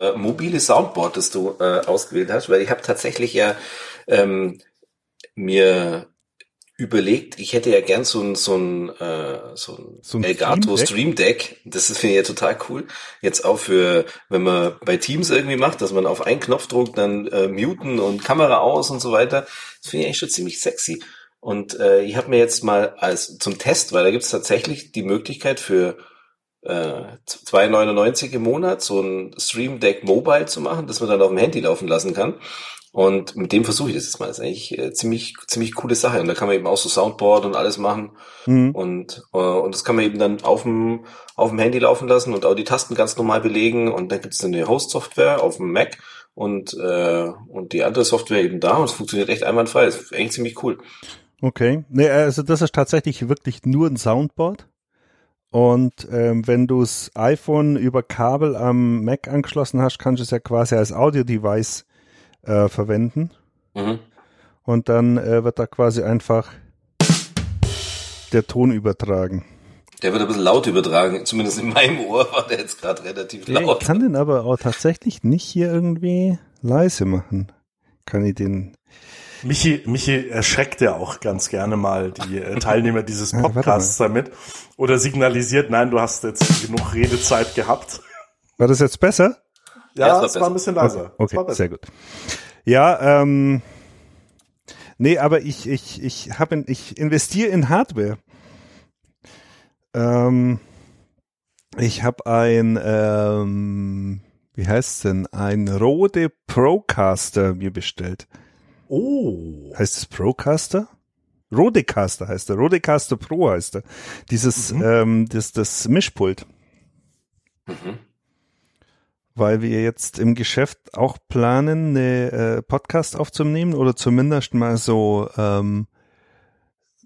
äh, mobile Soundboard, das du äh, ausgewählt hast, weil ich habe tatsächlich ja ähm, mir überlegt, ich hätte ja gern so ein so ein äh, so ein, so ein Elgato Stream Deck. Stream Deck. Das finde ich ja total cool. Jetzt auch für, wenn man bei Teams irgendwie macht, dass man auf einen Knopf drückt, dann äh, muten und Kamera aus und so weiter. Das finde ich eigentlich schon ziemlich sexy. Und äh, ich habe mir jetzt mal als zum Test, weil da gibt es tatsächlich die Möglichkeit für äh, 2,99 im Monat so ein Stream Deck Mobile zu machen, dass man dann auf dem Handy laufen lassen kann. Und mit dem versuche ich das jetzt mal. Das ist eigentlich äh, ziemlich, ziemlich coole Sache. Und da kann man eben auch so Soundboard und alles machen. Mhm. Und, äh, und das kann man eben dann auf dem, auf dem Handy laufen lassen und auch die Tasten ganz normal belegen. Und dann gibt es eine Host-Software auf dem Mac und, äh, und die andere Software eben da. Und es funktioniert echt einwandfrei. Das ist eigentlich ziemlich cool. Okay. Nee, also das ist tatsächlich wirklich nur ein Soundboard. Und ähm, wenn du das iPhone über Kabel am Mac angeschlossen hast, kannst du es ja quasi als Audio-Device äh, verwenden. Mhm. Und dann äh, wird da quasi einfach der Ton übertragen. Der wird ein bisschen laut übertragen, zumindest in meinem Ohr war der jetzt gerade relativ laut. Ich kann den aber auch tatsächlich nicht hier irgendwie leise machen. Kann ich den Michi, Michi erschreckt ja auch ganz gerne mal die äh, Teilnehmer dieses Podcasts ja, damit oder signalisiert, nein, du hast jetzt genug Redezeit gehabt. War das jetzt besser? Ja, ja es war, war, ein bisschen leiser. Okay, okay sehr gut. Ja, ähm, nee, aber ich, ich, ich habe, ich investiere in Hardware. Ähm, ich habe ein, ähm, wie heißt denn, ein Rode Procaster mir bestellt. Oh. Heißt es Procaster? Rodecaster heißt er. Rodecaster Pro heißt er. Dieses, mhm. ähm, das, das Mischpult. Mhm weil wir jetzt im Geschäft auch planen, eine äh, Podcast aufzunehmen oder zumindest mal so ähm,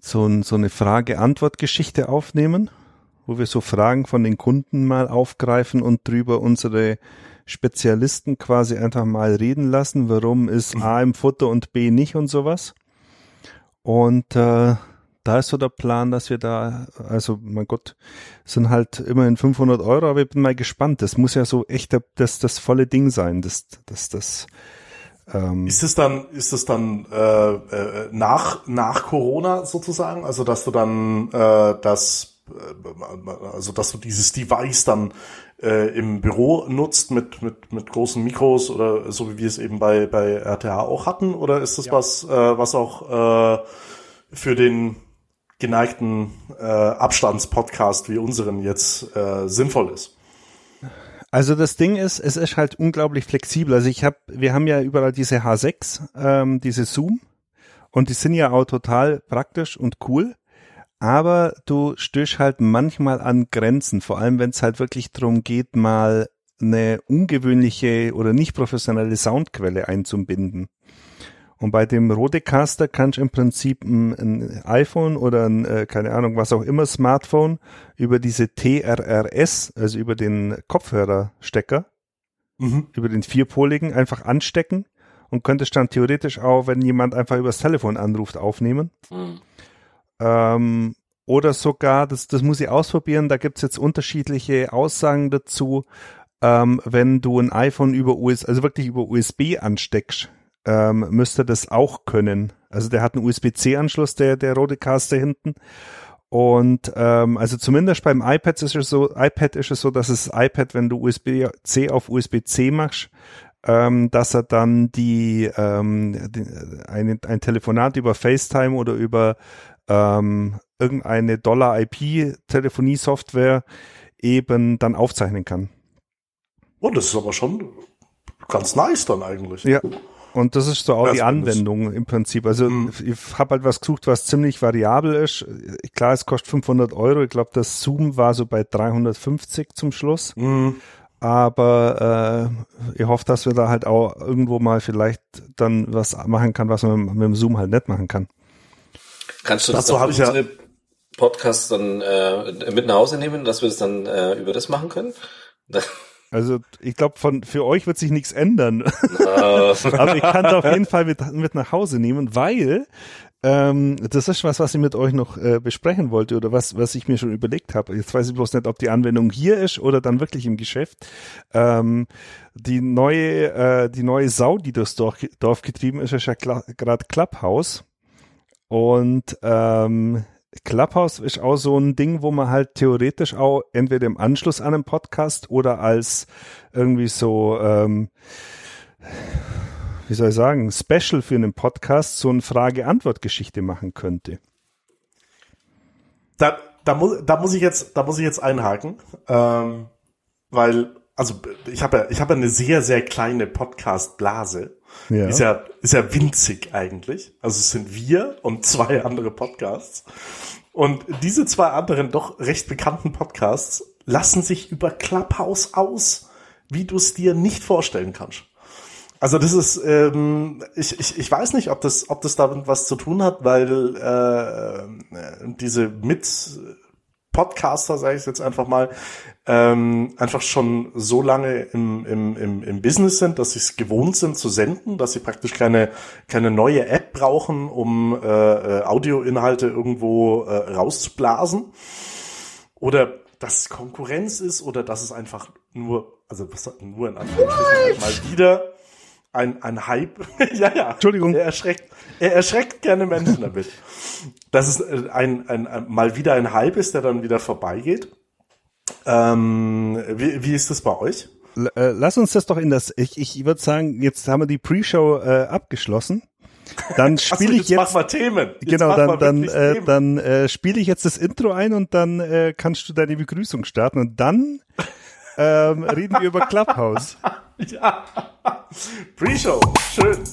so, so eine Frage-Antwort-Geschichte aufnehmen, wo wir so Fragen von den Kunden mal aufgreifen und drüber unsere Spezialisten quasi einfach mal reden lassen, warum ist A im Futter und B nicht und sowas. Und äh, da ist so der Plan, dass wir da, also mein Gott, sind halt immerhin 500 Euro, aber ich bin mal gespannt. Das muss ja so echt das, das volle Ding sein, das, das, das. Ähm ist es dann, ist es dann äh, äh, nach nach Corona sozusagen, also dass du dann äh, das, äh, also dass du dieses Device dann äh, im Büro nutzt mit mit mit großen Mikros oder so wie wir es eben bei bei RTH auch hatten, oder ist das ja. was, äh, was auch äh, für den geneigten äh, Abstandspodcast wie unseren jetzt äh, sinnvoll ist. Also das Ding ist, es ist halt unglaublich flexibel. Also ich habe, wir haben ja überall diese H6, ähm, diese Zoom und die sind ja auch total praktisch und cool. Aber du stößt halt manchmal an Grenzen, vor allem wenn es halt wirklich darum geht, mal eine ungewöhnliche oder nicht professionelle Soundquelle einzubinden. Und bei dem Rodecaster kannst du im Prinzip ein, ein iPhone oder ein, äh, keine Ahnung, was auch immer, Smartphone über diese TRRS, also über den Kopfhörerstecker, mhm. über den vierpoligen, einfach anstecken und könntest dann theoretisch auch, wenn jemand einfach übers Telefon anruft, aufnehmen. Mhm. Ähm, oder sogar, das, das muss ich ausprobieren, da gibt's jetzt unterschiedliche Aussagen dazu, ähm, wenn du ein iPhone über US, also wirklich über USB ansteckst, ähm, müsste das auch können. Also der hat einen USB-C-Anschluss, der, der Rodecaster hinten. Und ähm, also zumindest beim iPad ist es so, iPad ist es so, dass das iPad, wenn du USB-C auf USB-C machst, ähm, dass er dann die, ähm, die eine, ein Telefonat über FaceTime oder über ähm, irgendeine Dollar-IP-Telefonie-Software eben dann aufzeichnen kann. Oh, das ist aber schon ganz nice dann eigentlich. Ja, und das ist so auch das die Anwendung im Prinzip. Also mhm. ich habe halt was gesucht, was ziemlich variabel ist. Klar, es kostet 500 Euro. Ich glaube, das Zoom war so bei 350 zum Schluss. Mhm. Aber äh, ich hoffe, dass wir da halt auch irgendwo mal vielleicht dann was machen kann, was man mit dem Zoom halt nicht machen kann. Kannst du das Dazu ich ja Podcast dann äh, mit nach Hause nehmen, dass wir das dann äh, über das machen können? Also ich glaube, von für euch wird sich nichts ändern. Uh. Aber ich kann es auf jeden Fall mit, mit nach Hause nehmen, weil ähm, das ist was, was ich mit euch noch äh, besprechen wollte oder was, was ich mir schon überlegt habe. Jetzt weiß ich bloß nicht, ob die Anwendung hier ist oder dann wirklich im Geschäft. Ähm, die neue, äh, die neue Sau, die durchs Dorf, Dorf getrieben ist, ist ja gerade Clubhouse. Und ähm, Clubhouse ist auch so ein Ding, wo man halt theoretisch auch entweder im Anschluss an einen Podcast oder als irgendwie so ähm, wie soll ich sagen, Special für einen Podcast so eine Frage-Antwort-Geschichte machen könnte. Da, da, muss, da muss ich jetzt, da muss ich jetzt einhaken, ähm, weil, also ich habe ich habe eine sehr, sehr kleine Podcast-Blase. Ja. Ist ja, ist ja winzig eigentlich. Also es sind wir und zwei andere Podcasts. Und diese zwei anderen doch recht bekannten Podcasts lassen sich über Clubhouse aus, wie du es dir nicht vorstellen kannst. Also das ist, ähm, ich, ich, ich weiß nicht, ob das, ob das damit was zu tun hat, weil äh, diese mit Podcaster, sage ich jetzt einfach mal, ähm, einfach schon so lange im, im, im, im Business sind, dass sie es gewohnt sind zu senden, dass sie praktisch keine, keine neue App brauchen, um äh, äh Audioinhalte irgendwo äh, rauszublasen. Oder dass es Konkurrenz ist oder dass es einfach nur, also was nur in Anführungsstrichen mal wieder ein, ein Hype. ja, ja. Entschuldigung. Er erschreckt, er erschreckt gerne Menschen damit. Dass es äh, ein, ein, ein, mal wieder ein Hype ist, der dann wieder vorbeigeht. Ähm, wie, wie ist das bei euch? Äh, lass uns das doch in das, ich, ich würde sagen, jetzt haben wir die Pre-Show äh, abgeschlossen. Dann spiele ich jetzt. Mach mal Themen. Jetzt genau, dann dann äh, dann äh, spiele ich jetzt das Intro ein und dann äh, kannst du deine Begrüßung starten und dann ähm, reden wir über Clubhouse. ja. Pre-Show. Schön.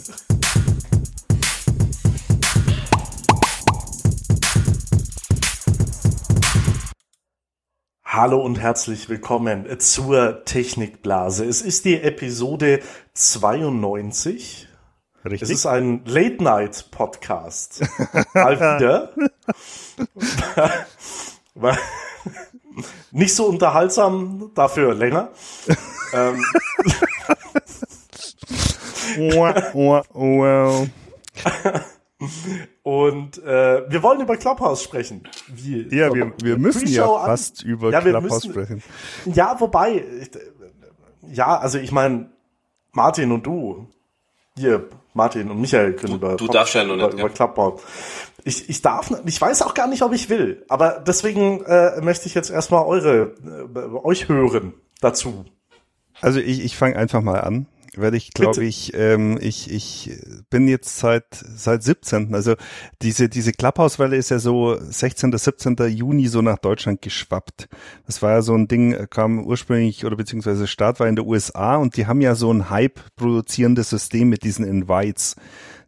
Hallo und herzlich willkommen zur Technikblase. Es ist die Episode 92. Richtig. Es ist ein Late-Night-Podcast. Mal wieder. Nicht so unterhaltsam, dafür länger. ähm. Und äh, wir wollen über Clubhouse sprechen. Wie, ja, wir, wir müssen ja fast über ja, Clubhouse müssen, sprechen. Ja, wobei, ja, also ich meine, Martin und du, hier, Martin und Michael können du, über, du darfst ja noch über, nicht, über Clubhouse. Ich, ich darf, ich weiß auch gar nicht, ob ich will, aber deswegen äh, möchte ich jetzt erstmal eure, äh, euch hören dazu. Also ich, ich fange einfach mal an werde ich, glaube ich, ähm, ich, ich bin jetzt seit seit 17. Also diese diese Clubhouse-Welle ist ja so 16. 17. Juni so nach Deutschland geschwappt. Das war ja so ein Ding, kam ursprünglich oder beziehungsweise Start war in der USA und die haben ja so ein Hype produzierendes System mit diesen Invites.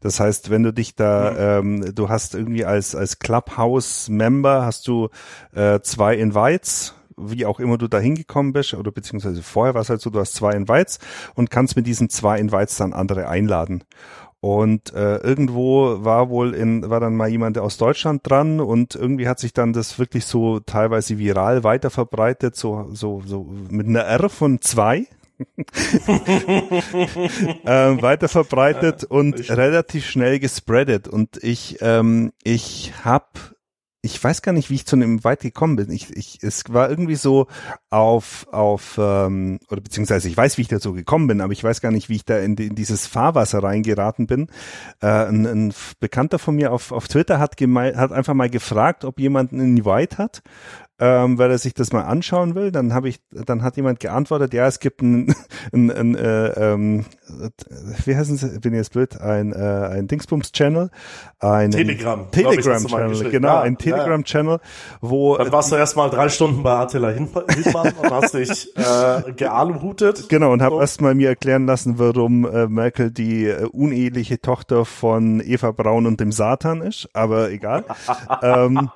Das heißt, wenn du dich da, mhm. ähm, du hast irgendwie als als Clubhouse-Member hast du äh, zwei Invites wie auch immer du da hingekommen bist, oder beziehungsweise vorher war es halt so, du hast zwei Invites und kannst mit diesen zwei Invites dann andere einladen. Und äh, irgendwo war wohl in, war dann mal jemand aus Deutschland dran und irgendwie hat sich dann das wirklich so teilweise viral weiter verbreitet, so, so, so mit einer R von zwei. ähm, weiter verbreitet und relativ schnell gespreadet und ich ähm, ich habe ich weiß gar nicht, wie ich zu einem weit gekommen bin. Ich, ich, es war irgendwie so auf, auf, ähm, oder beziehungsweise ich weiß, wie ich dazu gekommen bin, aber ich weiß gar nicht, wie ich da in, in dieses Fahrwasser reingeraten bin. Äh, ein, ein Bekannter von mir auf, auf Twitter hat, hat einfach mal gefragt, ob jemand einen Invite hat ähm, weil er sich das mal anschauen will. Dann habe ich, dann hat jemand geantwortet, ja, es gibt ein, ein, ein äh, ähm, wie heißen sie, bin ich jetzt blöd, ein, äh, ein Dingsbums-Channel, ein Telegram, Telegram-Channel, genau, ja, ein Telegram-Channel, wo dann warst du erstmal drei Stunden bei Attila Hildmann und hast dich äh, gealuhutet. Genau und habe so. erstmal mir erklären lassen, warum äh, Merkel die äh, uneheliche Tochter von Eva Braun und dem Satan ist, aber egal. ähm,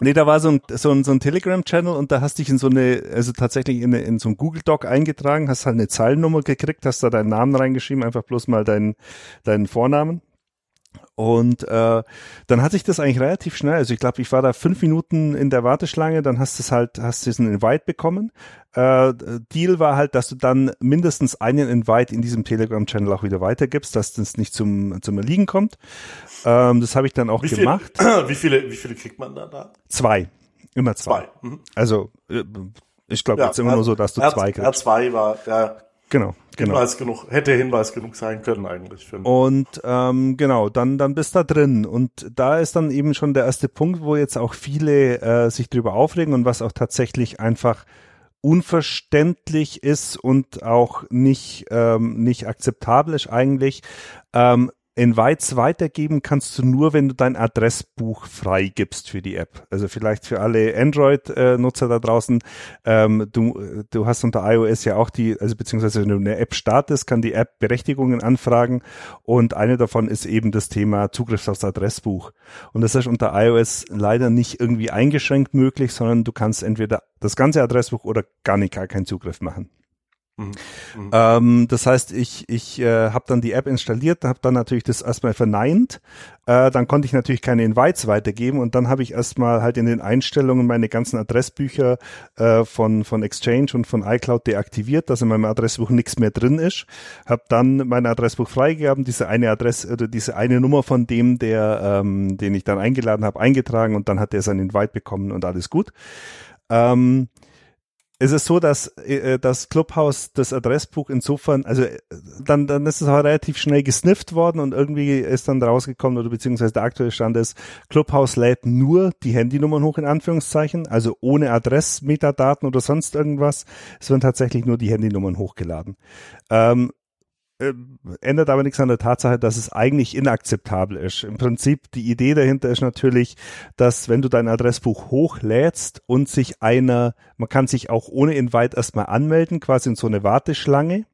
Nee, da war so ein, so ein, so ein Telegram-Channel und da hast dich in so eine, also tatsächlich in, in so ein Google-Doc eingetragen, hast halt eine Zeilennummer gekriegt, hast da deinen Namen reingeschrieben, einfach bloß mal deinen, deinen Vornamen. Und äh, dann hat sich das eigentlich relativ schnell. Also ich glaube, ich war da fünf Minuten in der Warteschlange, dann hast du es halt, hast diesen Invite bekommen. Äh, Deal war halt, dass du dann mindestens einen Invite in diesem Telegram-Channel auch wieder weitergibst, dass das nicht zum zum Erliegen kommt. Ähm, das habe ich dann auch wie gemacht. Viel, wie viele wie viele kriegt man da? da? Zwei, immer zwei. zwei. Mhm. Also äh, ich glaube ja, jetzt immer nur so, dass du zwei kriegst. R2 war ja Genau, genau. Hinweis genug, hätte Hinweis genug sein können eigentlich. Für und ähm, genau, dann dann bist da drin und da ist dann eben schon der erste Punkt, wo jetzt auch viele äh, sich drüber aufregen und was auch tatsächlich einfach unverständlich ist und auch nicht ähm, nicht akzeptabel ist eigentlich. Ähm, Invites weitergeben kannst du nur, wenn du dein Adressbuch freigibst für die App. Also vielleicht für alle Android-Nutzer da draußen. Ähm, du, du hast unter iOS ja auch die, also beziehungsweise wenn du eine App startest, kann die App Berechtigungen anfragen und eine davon ist eben das Thema Zugriff aufs Adressbuch. Und das ist unter iOS leider nicht irgendwie eingeschränkt möglich, sondern du kannst entweder das ganze Adressbuch oder gar nicht gar keinen Zugriff machen. Mhm. Mhm. Ähm, das heißt, ich, ich äh, habe dann die App installiert, habe dann natürlich das erstmal verneint. Äh, dann konnte ich natürlich keine Invites weitergeben und dann habe ich erstmal halt in den Einstellungen meine ganzen Adressbücher äh, von, von Exchange und von iCloud deaktiviert, dass in meinem Adressbuch nichts mehr drin ist. Habe dann mein Adressbuch freigegeben, diese eine Adresse oder diese eine Nummer von dem, der, ähm, den ich dann eingeladen habe, eingetragen und dann hat er seinen Invite bekommen und alles gut. Ähm, es ist so, dass äh, das Clubhouse das Adressbuch insofern, also äh, dann, dann ist es auch relativ schnell gesnifft worden und irgendwie ist dann rausgekommen oder beziehungsweise der aktuelle Stand ist, Clubhouse lädt nur die Handynummern hoch in Anführungszeichen, also ohne Adressmetadaten oder sonst irgendwas. Es werden tatsächlich nur die Handynummern hochgeladen. Ähm, äh, ändert aber nichts an der Tatsache, dass es eigentlich inakzeptabel ist. Im Prinzip, die Idee dahinter ist natürlich, dass wenn du dein Adressbuch hochlädst und sich einer, man kann sich auch ohne Invite erstmal anmelden, quasi in so eine Warteschlange.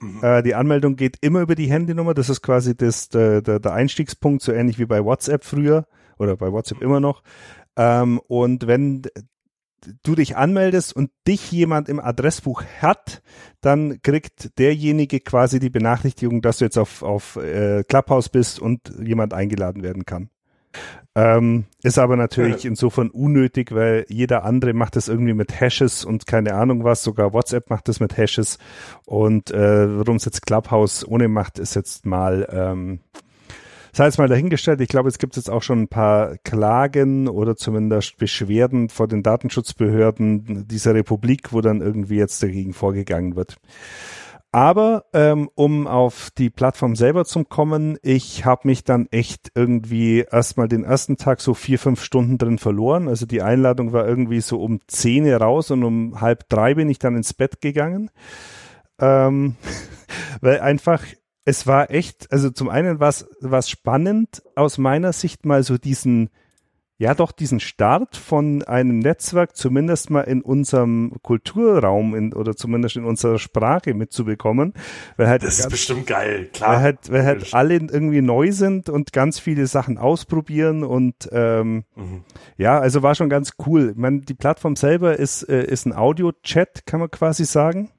Mhm. Äh, die Anmeldung geht immer über die Handynummer, das ist quasi das, der, der, der Einstiegspunkt, so ähnlich wie bei WhatsApp früher oder bei WhatsApp immer noch. Ähm, und wenn du dich anmeldest und dich jemand im Adressbuch hat, dann kriegt derjenige quasi die Benachrichtigung, dass du jetzt auf, auf äh, Clubhouse bist und jemand eingeladen werden kann. Ähm, ist aber natürlich ja. insofern unnötig, weil jeder andere macht das irgendwie mit Hashes und keine Ahnung was, sogar WhatsApp macht das mit Hashes und äh, warum es jetzt Clubhouse ohne macht, ist jetzt mal ähm, sei jetzt mal dahingestellt, ich glaube, es gibt jetzt auch schon ein paar Klagen oder zumindest Beschwerden vor den Datenschutzbehörden dieser Republik, wo dann irgendwie jetzt dagegen vorgegangen wird. Aber ähm, um auf die Plattform selber zu kommen, ich habe mich dann echt irgendwie erstmal den ersten Tag so vier, fünf Stunden drin verloren. Also die Einladung war irgendwie so um zehn raus und um halb drei bin ich dann ins Bett gegangen. Ähm, weil einfach es war echt, also zum einen war es spannend, aus meiner Sicht mal so diesen, ja doch diesen Start von einem Netzwerk zumindest mal in unserem Kulturraum in, oder zumindest in unserer Sprache mitzubekommen. Weil halt das ist ganz, bestimmt geil, klar. Weil halt, weil halt alle irgendwie neu sind und ganz viele Sachen ausprobieren und ähm, mhm. ja, also war schon ganz cool. Ich meine, die Plattform selber ist, äh, ist ein Audio-Chat, kann man quasi sagen.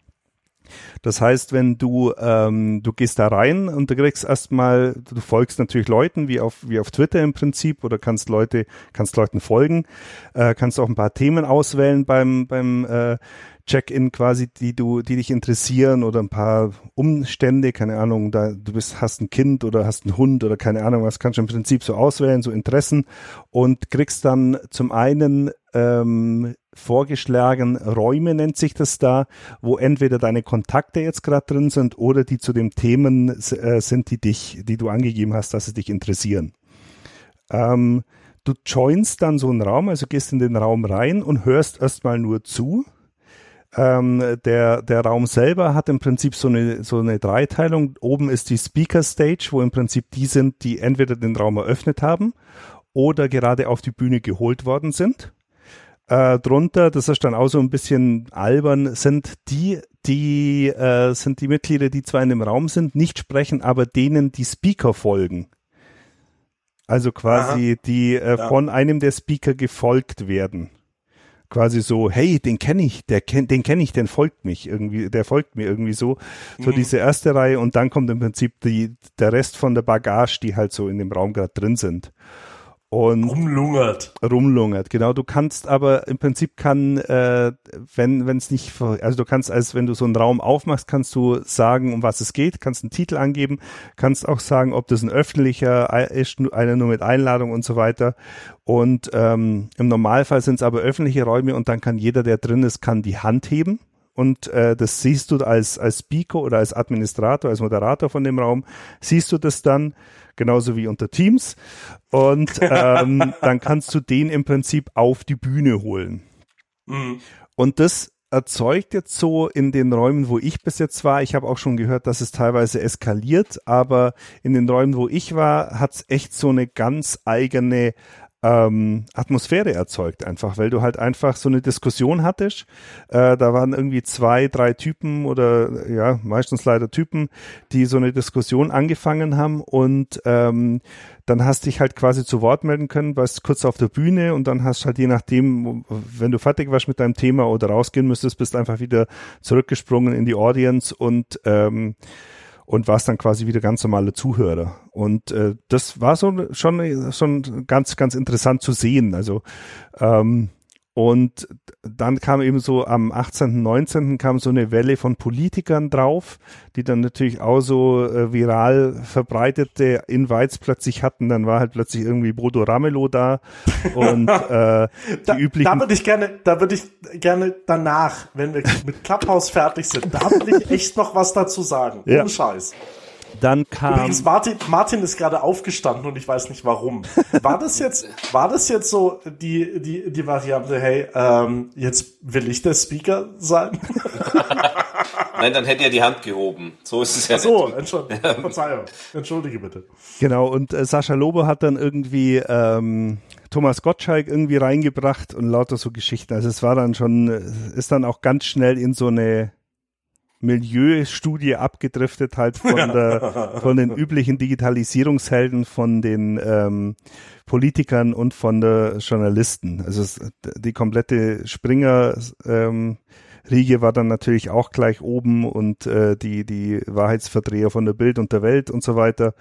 Das heißt, wenn du, ähm, du gehst da rein und du kriegst erstmal, du folgst natürlich Leuten, wie auf, wie auf Twitter im Prinzip, oder kannst Leute, kannst Leuten folgen, äh, kannst auch ein paar Themen auswählen beim, beim äh, Check-in quasi, die du, die dich interessieren oder ein paar Umstände, keine Ahnung, da du bist, hast ein Kind oder hast einen Hund oder keine Ahnung, was kannst du im Prinzip so auswählen, so Interessen und kriegst dann zum einen ähm, vorgeschlagen Räume nennt sich das da, wo entweder deine Kontakte jetzt gerade drin sind oder die zu den Themen äh, sind, die dich, die du angegeben hast, dass sie dich interessieren. Ähm, du joinst dann so einen Raum, also gehst in den Raum rein und hörst erstmal nur zu ähm, der, der Raum selber hat im Prinzip so eine, so eine Dreiteilung. Oben ist die Speaker Stage, wo im Prinzip die sind, die entweder den Raum eröffnet haben oder gerade auf die Bühne geholt worden sind. Äh, drunter, das ist dann auch so ein bisschen albern, sind die, die äh, sind die Mitglieder, die zwar in dem Raum sind, nicht sprechen, aber denen die Speaker folgen. Also quasi, Aha. die äh, ja. von einem der Speaker gefolgt werden. quasi so, hey, den kenne ich, der kennt, den kenne ich, den folgt mich irgendwie, der folgt mir irgendwie so. So mhm. diese erste Reihe und dann kommt im Prinzip die, der Rest von der Bagage, die halt so in dem Raum gerade drin sind und rumlungert. Rumlungert, genau. Du kannst aber im Prinzip kann, äh, wenn wenn es nicht, also du kannst, als wenn du so einen Raum aufmachst, kannst du sagen, um was es geht, kannst einen Titel angeben, kannst auch sagen, ob das ein öffentlicher ist, einer nur mit Einladung und so weiter. Und ähm, im Normalfall sind es aber öffentliche Räume und dann kann jeder, der drin ist, kann die Hand heben und äh, das siehst du als als Speaker oder als Administrator, als Moderator von dem Raum, siehst du das dann genauso wie unter Teams. Und ähm, dann kannst du den im Prinzip auf die Bühne holen. Mhm. Und das erzeugt jetzt so in den Räumen, wo ich bis jetzt war, ich habe auch schon gehört, dass es teilweise eskaliert, aber in den Räumen, wo ich war, hat es echt so eine ganz eigene ähm, Atmosphäre erzeugt einfach, weil du halt einfach so eine Diskussion hattest. Äh, da waren irgendwie zwei, drei Typen oder ja, meistens leider Typen, die so eine Diskussion angefangen haben und ähm, dann hast dich halt quasi zu Wort melden können, warst kurz auf der Bühne und dann hast halt je nachdem, wenn du fertig warst mit deinem Thema oder rausgehen müsstest, bist einfach wieder zurückgesprungen in die Audience und ähm, und warst dann quasi wieder ganz normale Zuhörer. Und äh, das war so schon, schon ganz, ganz interessant zu sehen. Also ähm, und dann kam eben so am 18., 19. kam so eine Welle von Politikern drauf, die dann natürlich auch so äh, viral verbreitete Invites plötzlich hatten. Dann war halt plötzlich irgendwie Bodo Ramelow da und äh, die da, üblichen. Da würde ich gerne, da würde ich gerne danach, wenn wir mit Clubhouse fertig sind, da würde ich echt noch was dazu sagen. Ja. Ohne Scheiß. Dann kam. Übrigens, Martin, Martin ist gerade aufgestanden und ich weiß nicht warum. War das jetzt, war das jetzt so die, die, die Variante, hey, ähm, jetzt will ich der Speaker sein? Nein, dann hätte er die Hand gehoben. So ist es ja. Ach so, Entschuldigung. Verzeihung. Entschuldige bitte. Genau, und äh, Sascha Lobo hat dann irgendwie ähm, Thomas Gottschalk irgendwie reingebracht und lauter so Geschichten. Also es war dann schon, äh, ist dann auch ganz schnell in so eine Milieustudie abgedriftet halt von der von den üblichen Digitalisierungshelden von den ähm, Politikern und von der Journalisten. Also die komplette Springer ähm, Riege war dann natürlich auch gleich oben und äh, die die Wahrheitsverdreher von der Bild und der Welt und so weiter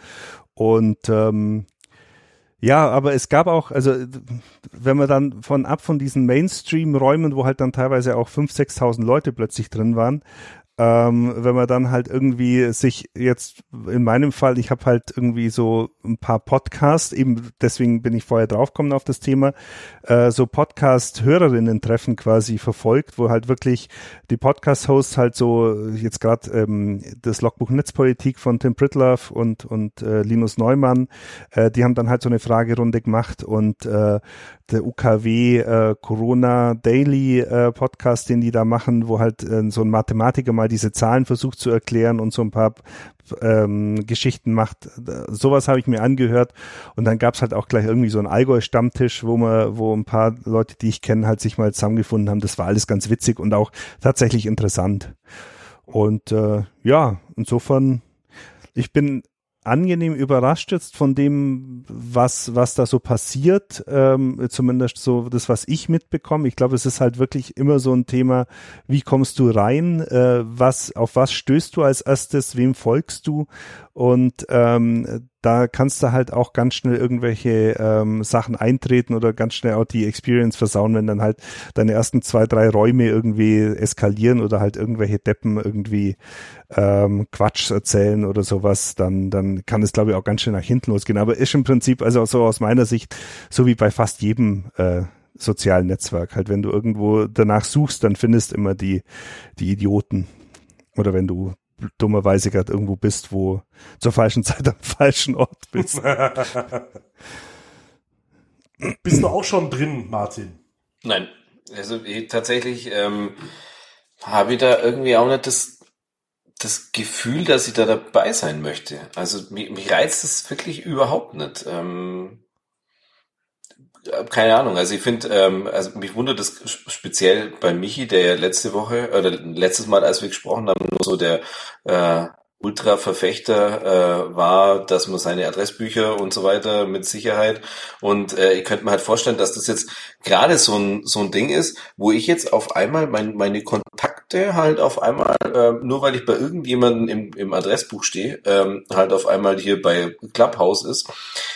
und ähm, ja, aber es gab auch, also wenn man dann von ab von diesen Mainstream-Räumen, wo halt dann teilweise auch 5.000, 6.000 Leute plötzlich drin waren, ähm, wenn man dann halt irgendwie sich jetzt, in meinem Fall, ich habe halt irgendwie so ein paar Podcasts, eben deswegen bin ich vorher draufgekommen auf das Thema, äh, so Podcast-Hörerinnen-Treffen quasi verfolgt, wo halt wirklich die Podcast-Hosts halt so, jetzt gerade ähm, das Logbuch Netzpolitik von Tim Pritlove und, und äh, Linus Neumann, äh, die haben dann halt so eine Fragerunde gemacht und äh, der UKW äh, Corona Daily äh, Podcast, den die da machen, wo halt äh, so ein Mathematiker mal diese Zahlen versucht zu erklären und so ein paar ähm, Geschichten macht. Sowas habe ich mir angehört und dann gab's halt auch gleich irgendwie so einen Allgäu-Stammtisch, wo man, wo ein paar Leute, die ich kenne, halt sich mal zusammengefunden haben. Das war alles ganz witzig und auch tatsächlich interessant. Und äh, ja, insofern, ich bin angenehm überrascht jetzt von dem, was, was da so passiert, ähm, zumindest so das, was ich mitbekomme. Ich glaube, es ist halt wirklich immer so ein Thema, wie kommst du rein, äh, was, auf was stößt du als erstes, wem folgst du? Und ähm, da kannst du halt auch ganz schnell irgendwelche ähm, Sachen eintreten oder ganz schnell auch die Experience versauen, wenn dann halt deine ersten zwei, drei Räume irgendwie eskalieren oder halt irgendwelche Deppen irgendwie ähm, Quatsch erzählen oder sowas, dann, dann kann es, glaube ich, auch ganz schnell nach hinten losgehen. Aber ist im Prinzip, also so aus meiner Sicht, so wie bei fast jedem äh, sozialen Netzwerk. Halt, wenn du irgendwo danach suchst, dann findest immer die, die Idioten. Oder wenn du dummerweise gerade irgendwo bist, wo zur falschen Zeit am falschen Ort bist. bist du auch schon drin, Martin? Nein. Also ich, tatsächlich ähm, habe ich da irgendwie auch nicht das, das Gefühl, dass ich da dabei sein möchte. Also mich, mich reizt es wirklich überhaupt nicht. Ähm, keine Ahnung. Also ich finde, ähm, also mich wundert das speziell bei Michi, der ja letzte Woche oder letztes Mal, als wir gesprochen haben, nur so der äh, Ultra-Verfechter äh, war, dass man seine Adressbücher und so weiter mit Sicherheit. Und äh, ich könnte mir halt vorstellen, dass das jetzt gerade so ein, so ein Ding ist, wo ich jetzt auf einmal mein, meine Kontakte halt auf einmal, äh, nur weil ich bei irgendjemandem im, im Adressbuch stehe, ähm, halt auf einmal hier bei Clubhouse ist.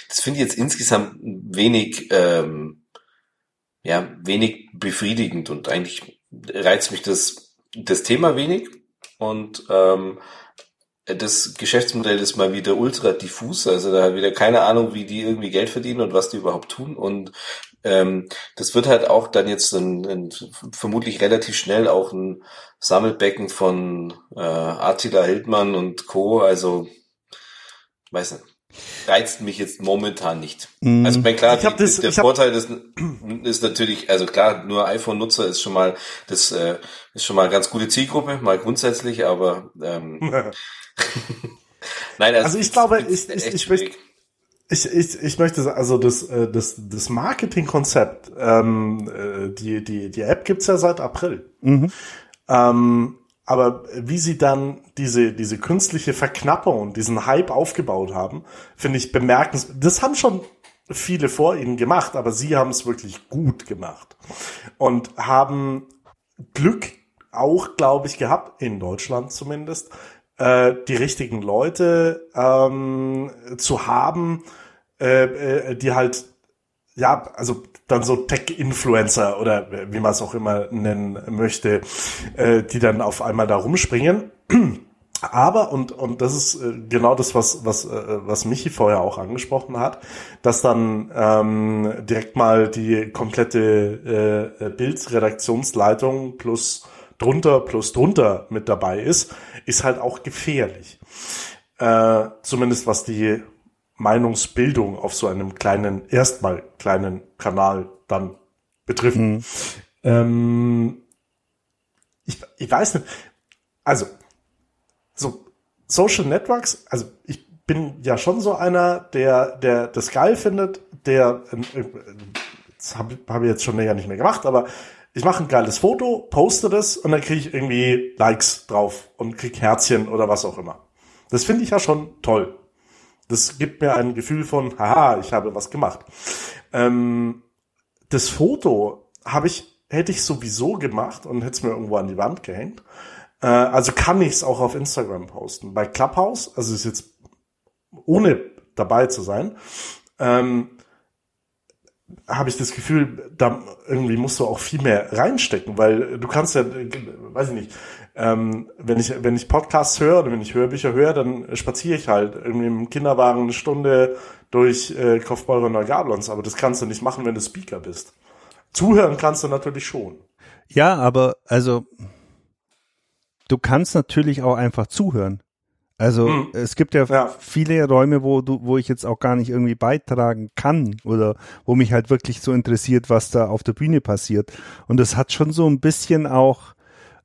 Das finde ich jetzt insgesamt wenig, ähm, ja, wenig befriedigend und eigentlich reizt mich das, das Thema wenig. Und ähm, das Geschäftsmodell ist mal wieder ultra diffus, also da hat wieder keine Ahnung, wie die irgendwie Geld verdienen und was die überhaupt tun. Und ähm, das wird halt auch dann jetzt ein, ein, vermutlich relativ schnell auch ein Sammelbecken von äh, Attila Hildmann und Co. Also weiß nicht. Reizt mich jetzt momentan nicht. Mm. Also mein klar, die, das, der Vorteil ist, ist natürlich, also klar, nur iPhone-Nutzer ist schon mal das äh, ist schon mal eine ganz gute Zielgruppe, mal grundsätzlich, aber ähm, Nein, also ich glaube, ich, ich, ich, möchte, ich, ich, ich möchte also das, äh, das, das Marketingkonzept, ähm, äh, die, die, die App gibt's ja seit April. Mhm. Ähm, aber wie sie dann diese, diese künstliche Verknappung diesen Hype aufgebaut haben, finde ich bemerkenswert. Das haben schon viele vor ihnen gemacht, aber sie haben es wirklich gut gemacht. Und haben Glück auch, glaube ich, gehabt, in Deutschland zumindest, äh, die richtigen Leute ähm, zu haben, äh, äh, die halt ja, also dann so Tech-Influencer oder wie man es auch immer nennen möchte, äh, die dann auf einmal da rumspringen. Aber, und, und das ist äh, genau das, was, was, äh, was Michi vorher auch angesprochen hat, dass dann ähm, direkt mal die komplette äh, Bildredaktionsleitung plus drunter plus drunter mit dabei ist, ist halt auch gefährlich. Äh, zumindest was die Meinungsbildung auf so einem kleinen, erstmal kleinen Kanal dann betrifft. Mhm. Ähm, ich, ich weiß nicht, also so Social Networks, also ich bin ja schon so einer, der, der das geil findet, der, äh, das habe hab ich jetzt schon länger nicht mehr gemacht, aber ich mache ein geiles Foto, poste das und dann kriege ich irgendwie Likes drauf und krieg Herzchen oder was auch immer. Das finde ich ja schon toll. Das gibt mir ein Gefühl von, haha, ich habe was gemacht. Ähm, das Foto habe ich, hätte ich sowieso gemacht und hätte es mir irgendwo an die Wand gehängt. Äh, also kann ich es auch auf Instagram posten. Bei Clubhouse, also ist jetzt ohne dabei zu sein, ähm, habe ich das Gefühl, da irgendwie musst du auch viel mehr reinstecken, weil du kannst ja, weiß ich nicht, ähm, wenn ich wenn ich Podcasts höre oder wenn ich Hörbücher höre, dann spaziere ich halt irgendwie im Kinderwagen eine Stunde durch äh, Kaufbeurer Neugablons, aber das kannst du nicht machen, wenn du Speaker bist. Zuhören kannst du natürlich schon. Ja, aber also du kannst natürlich auch einfach zuhören. Also hm. es gibt ja, ja, viele Räume, wo du, wo ich jetzt auch gar nicht irgendwie beitragen kann oder wo mich halt wirklich so interessiert, was da auf der Bühne passiert. Und das hat schon so ein bisschen auch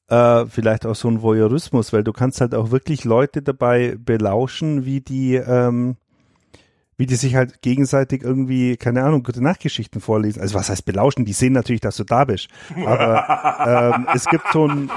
äh, vielleicht auch so ein Voyeurismus, weil du kannst halt auch wirklich Leute dabei belauschen, wie die ähm, wie die sich halt gegenseitig irgendwie, keine Ahnung, gute Nachtgeschichten vorlesen. Also was heißt belauschen? Die sehen natürlich, dass du da bist. Aber ähm, es gibt so ein,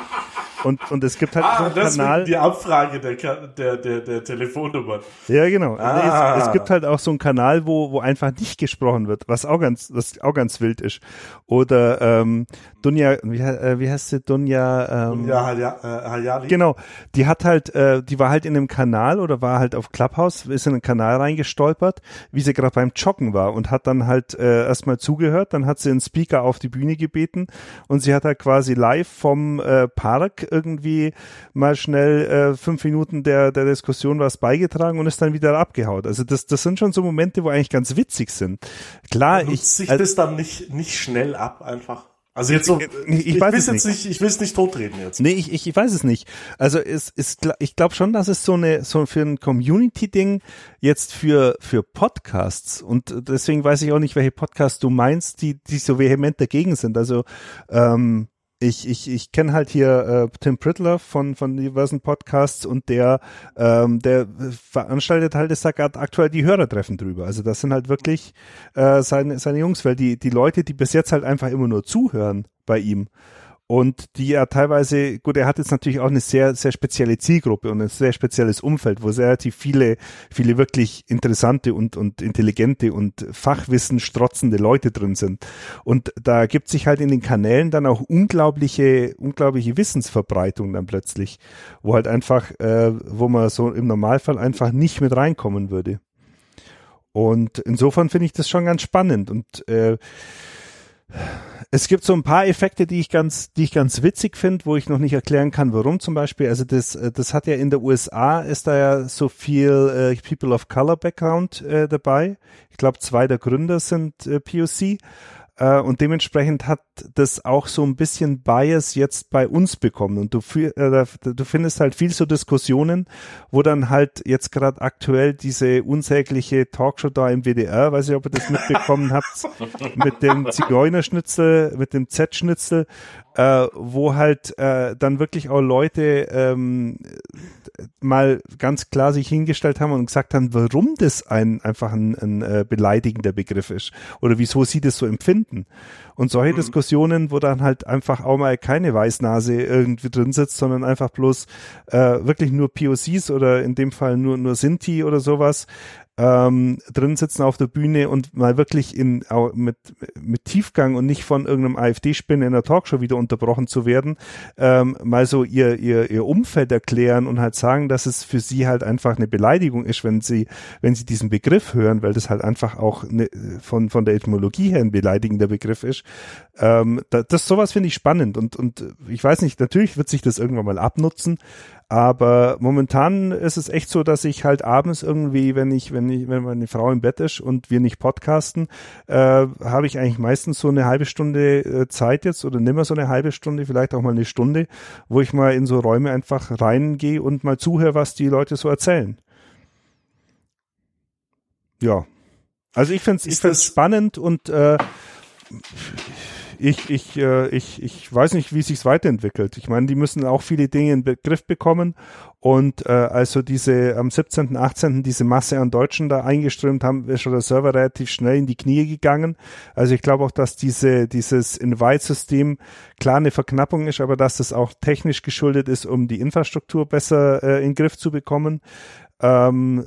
und, und es gibt halt ah, so einen Kanal. Die Abfrage der, der, der, der Telefonnummer. Ja, genau. Ah. Es, es, gibt halt auch so einen Kanal, wo, wo einfach nicht gesprochen wird, was auch ganz, was auch ganz wild ist. Oder ähm, Dunja, wie, äh, wie heißt sie? Dunja, ähm, Dunja Hayali. Äh, genau. Die hat halt, äh, die war halt in einem Kanal oder war halt auf Clubhouse, ist in einen Kanal reingestolpert, wie sie gerade beim Joggen war und hat dann halt äh, erstmal zugehört, dann hat sie einen Speaker auf die Bühne gebeten und sie hat halt quasi live vom äh, Park irgendwie mal schnell äh, fünf Minuten der, der Diskussion was beigetragen und ist dann wieder abgehaut. Also das, das sind schon so Momente, wo eigentlich ganz witzig sind. Klar, ich. sich also, das dann nicht, nicht schnell ab einfach? Also jetzt so, ich, ich, weiß es nicht. nicht. ich will es nicht totreden jetzt. Nee, ich, ich weiß es nicht. Also es ist, ich glaube schon, dass es so eine, so für ein Community-Ding jetzt für, für Podcasts und deswegen weiß ich auch nicht, welche Podcasts du meinst, die, die so vehement dagegen sind. Also, ähm, ich, ich, ich kenne halt hier äh, Tim Prittler von, von diversen Podcasts und der, ähm, der veranstaltet halt, ist da gerade aktuell die Hörertreffen drüber. Also das sind halt wirklich äh, seine, seine Jungs, weil die, die Leute, die bis jetzt halt einfach immer nur zuhören bei ihm und die ja teilweise, gut, er hat jetzt natürlich auch eine sehr, sehr spezielle Zielgruppe und ein sehr spezielles Umfeld, wo relativ viele, viele wirklich interessante und, und intelligente und Fachwissen strotzende Leute drin sind. Und da gibt sich halt in den Kanälen dann auch unglaubliche, unglaubliche Wissensverbreitung dann plötzlich, wo halt einfach, äh, wo man so im Normalfall einfach nicht mit reinkommen würde. Und insofern finde ich das schon ganz spannend und äh, es gibt so ein paar Effekte, die ich ganz, die ich ganz witzig finde, wo ich noch nicht erklären kann, warum zum Beispiel. Also das, äh, das hat ja in der USA ist da ja so viel äh, People of Color Background äh, dabei. Ich glaube, zwei der Gründer sind äh, POC. Äh, und dementsprechend hat das auch so ein bisschen Bias jetzt bei uns bekommen. Und du, äh, du findest halt viel so Diskussionen, wo dann halt jetzt gerade aktuell diese unsägliche Talkshow da im WDR, weiß ich, ob ihr das mitbekommen habt, mit dem Zigeunerschnitzel, mit dem Z-Schnitzel, äh, wo halt äh, dann wirklich auch Leute ähm, mal ganz klar sich hingestellt haben und gesagt haben, warum das ein einfach ein, ein äh, beleidigender Begriff ist oder wieso sie das so empfinden. Und solche mhm. Diskussionen, wo dann halt einfach auch mal keine Weißnase irgendwie drin sitzt, sondern einfach bloß äh, wirklich nur POCs oder in dem Fall nur nur Sinti oder sowas, ähm, drin sitzen auf der Bühne und mal wirklich in, mit, mit Tiefgang und nicht von irgendeinem AfD-Spin in der Talkshow wieder unterbrochen zu werden, ähm, mal so ihr, ihr, ihr Umfeld erklären und halt sagen, dass es für sie halt einfach eine Beleidigung ist, wenn sie, wenn sie diesen Begriff hören, weil das halt einfach auch eine, von, von der Etymologie her ein beleidigender Begriff ist. Ähm, das, das sowas finde ich spannend und, und ich weiß nicht, natürlich wird sich das irgendwann mal abnutzen, aber momentan ist es echt so, dass ich halt abends irgendwie, wenn ich, wenn ich, wenn meine Frau im Bett ist und wir nicht podcasten, äh, habe ich eigentlich meistens so eine halbe Stunde äh, Zeit jetzt oder nimmer so eine halbe Stunde, vielleicht auch mal eine Stunde, wo ich mal in so Räume einfach reingehe und mal zuhöre, was die Leute so erzählen. Ja. Also ich finde es spannend und äh, ich, ich, äh, ich, ich weiß nicht, wie sich's weiterentwickelt. Ich meine, die müssen auch viele Dinge in Begriff bekommen. Und äh, also diese am 17., 18. diese Masse an Deutschen da eingeströmt haben, ist schon der Server relativ schnell in die Knie gegangen. Also ich glaube auch, dass diese dieses Invite-System klar eine Verknappung ist, aber dass das auch technisch geschuldet ist, um die Infrastruktur besser äh, in den Griff zu bekommen. Ähm,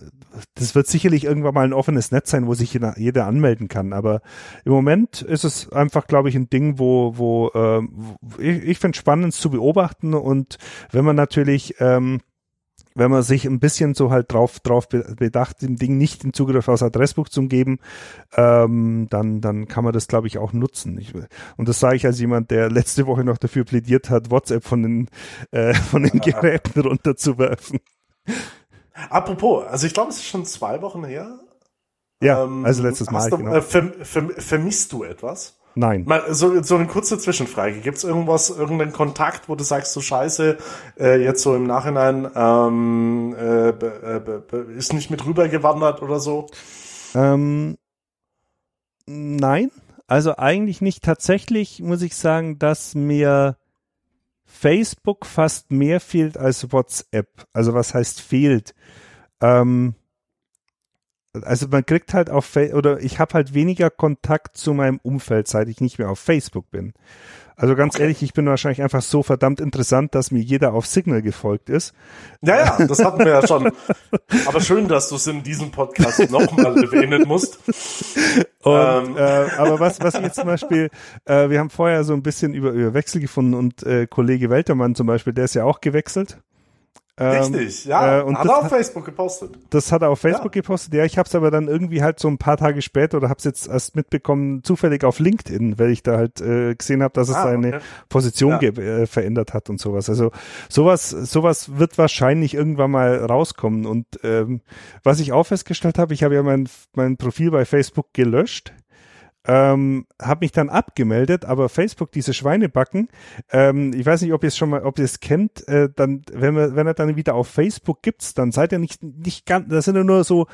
das wird sicherlich irgendwann mal ein offenes Netz sein, wo sich jeder, jeder anmelden kann. Aber im Moment ist es einfach, glaube ich, ein Ding, wo, wo, äh, wo ich, ich finde spannend zu beobachten. Und wenn man natürlich ähm, wenn man sich ein bisschen so halt drauf, drauf bedacht, dem Ding nicht den Zugriff aus Adressbuch zu geben, ähm, dann, dann kann man das, glaube ich, auch nutzen. Ich, und das sage ich als jemand, der letzte Woche noch dafür plädiert hat, WhatsApp von den, äh, von den Geräten runterzuwerfen. Apropos, also ich glaube, es ist schon zwei Wochen her. Ja, ähm, also letztes Mal. Du, genau. äh, verm verm vermisst du etwas? Nein. Mal, so, so eine kurze Zwischenfrage. Gibt es irgendwas, irgendeinen Kontakt, wo du sagst, so scheiße, äh, jetzt so im Nachhinein ähm, äh, äh, ist nicht mit rübergewandert oder so? Ähm, nein, also eigentlich nicht. Tatsächlich muss ich sagen, dass mir Facebook fast mehr fehlt als WhatsApp. Also was heißt fehlt? Ähm, also man kriegt halt auf oder ich habe halt weniger Kontakt zu meinem Umfeld, seit ich nicht mehr auf Facebook bin. Also ganz okay. ehrlich, ich bin wahrscheinlich einfach so verdammt interessant, dass mir jeder auf Signal gefolgt ist. Ja, ja, das hatten wir ja schon. Aber schön, dass du es in diesem Podcast nochmal erwähnen musst. Und, ähm. äh, aber was, was ich jetzt zum Beispiel, äh, wir haben vorher so ein bisschen über, über Wechsel gefunden und äh, Kollege Weltermann zum Beispiel, der ist ja auch gewechselt. Ähm, Richtig, ja. Äh, und hat er auf Facebook gepostet. Das hat er auf Facebook ja. gepostet. Ja, ich habe es aber dann irgendwie halt so ein paar Tage später oder habe es jetzt erst mitbekommen, zufällig auf LinkedIn, weil ich da halt äh, gesehen habe, dass es ah, seine okay. Position ja. äh, verändert hat und sowas. Also sowas, sowas wird wahrscheinlich irgendwann mal rauskommen. Und ähm, was ich auch festgestellt habe, ich habe ja mein, mein Profil bei Facebook gelöscht ähm, habe mich dann abgemeldet, aber Facebook, diese Schweinebacken, ähm, ich weiß nicht, ob ihr es schon mal, ob ihr es kennt, äh, dann, wenn wir, wenn er dann wieder auf Facebook gibt's, dann seid ihr nicht, nicht ganz, das sind ja nur so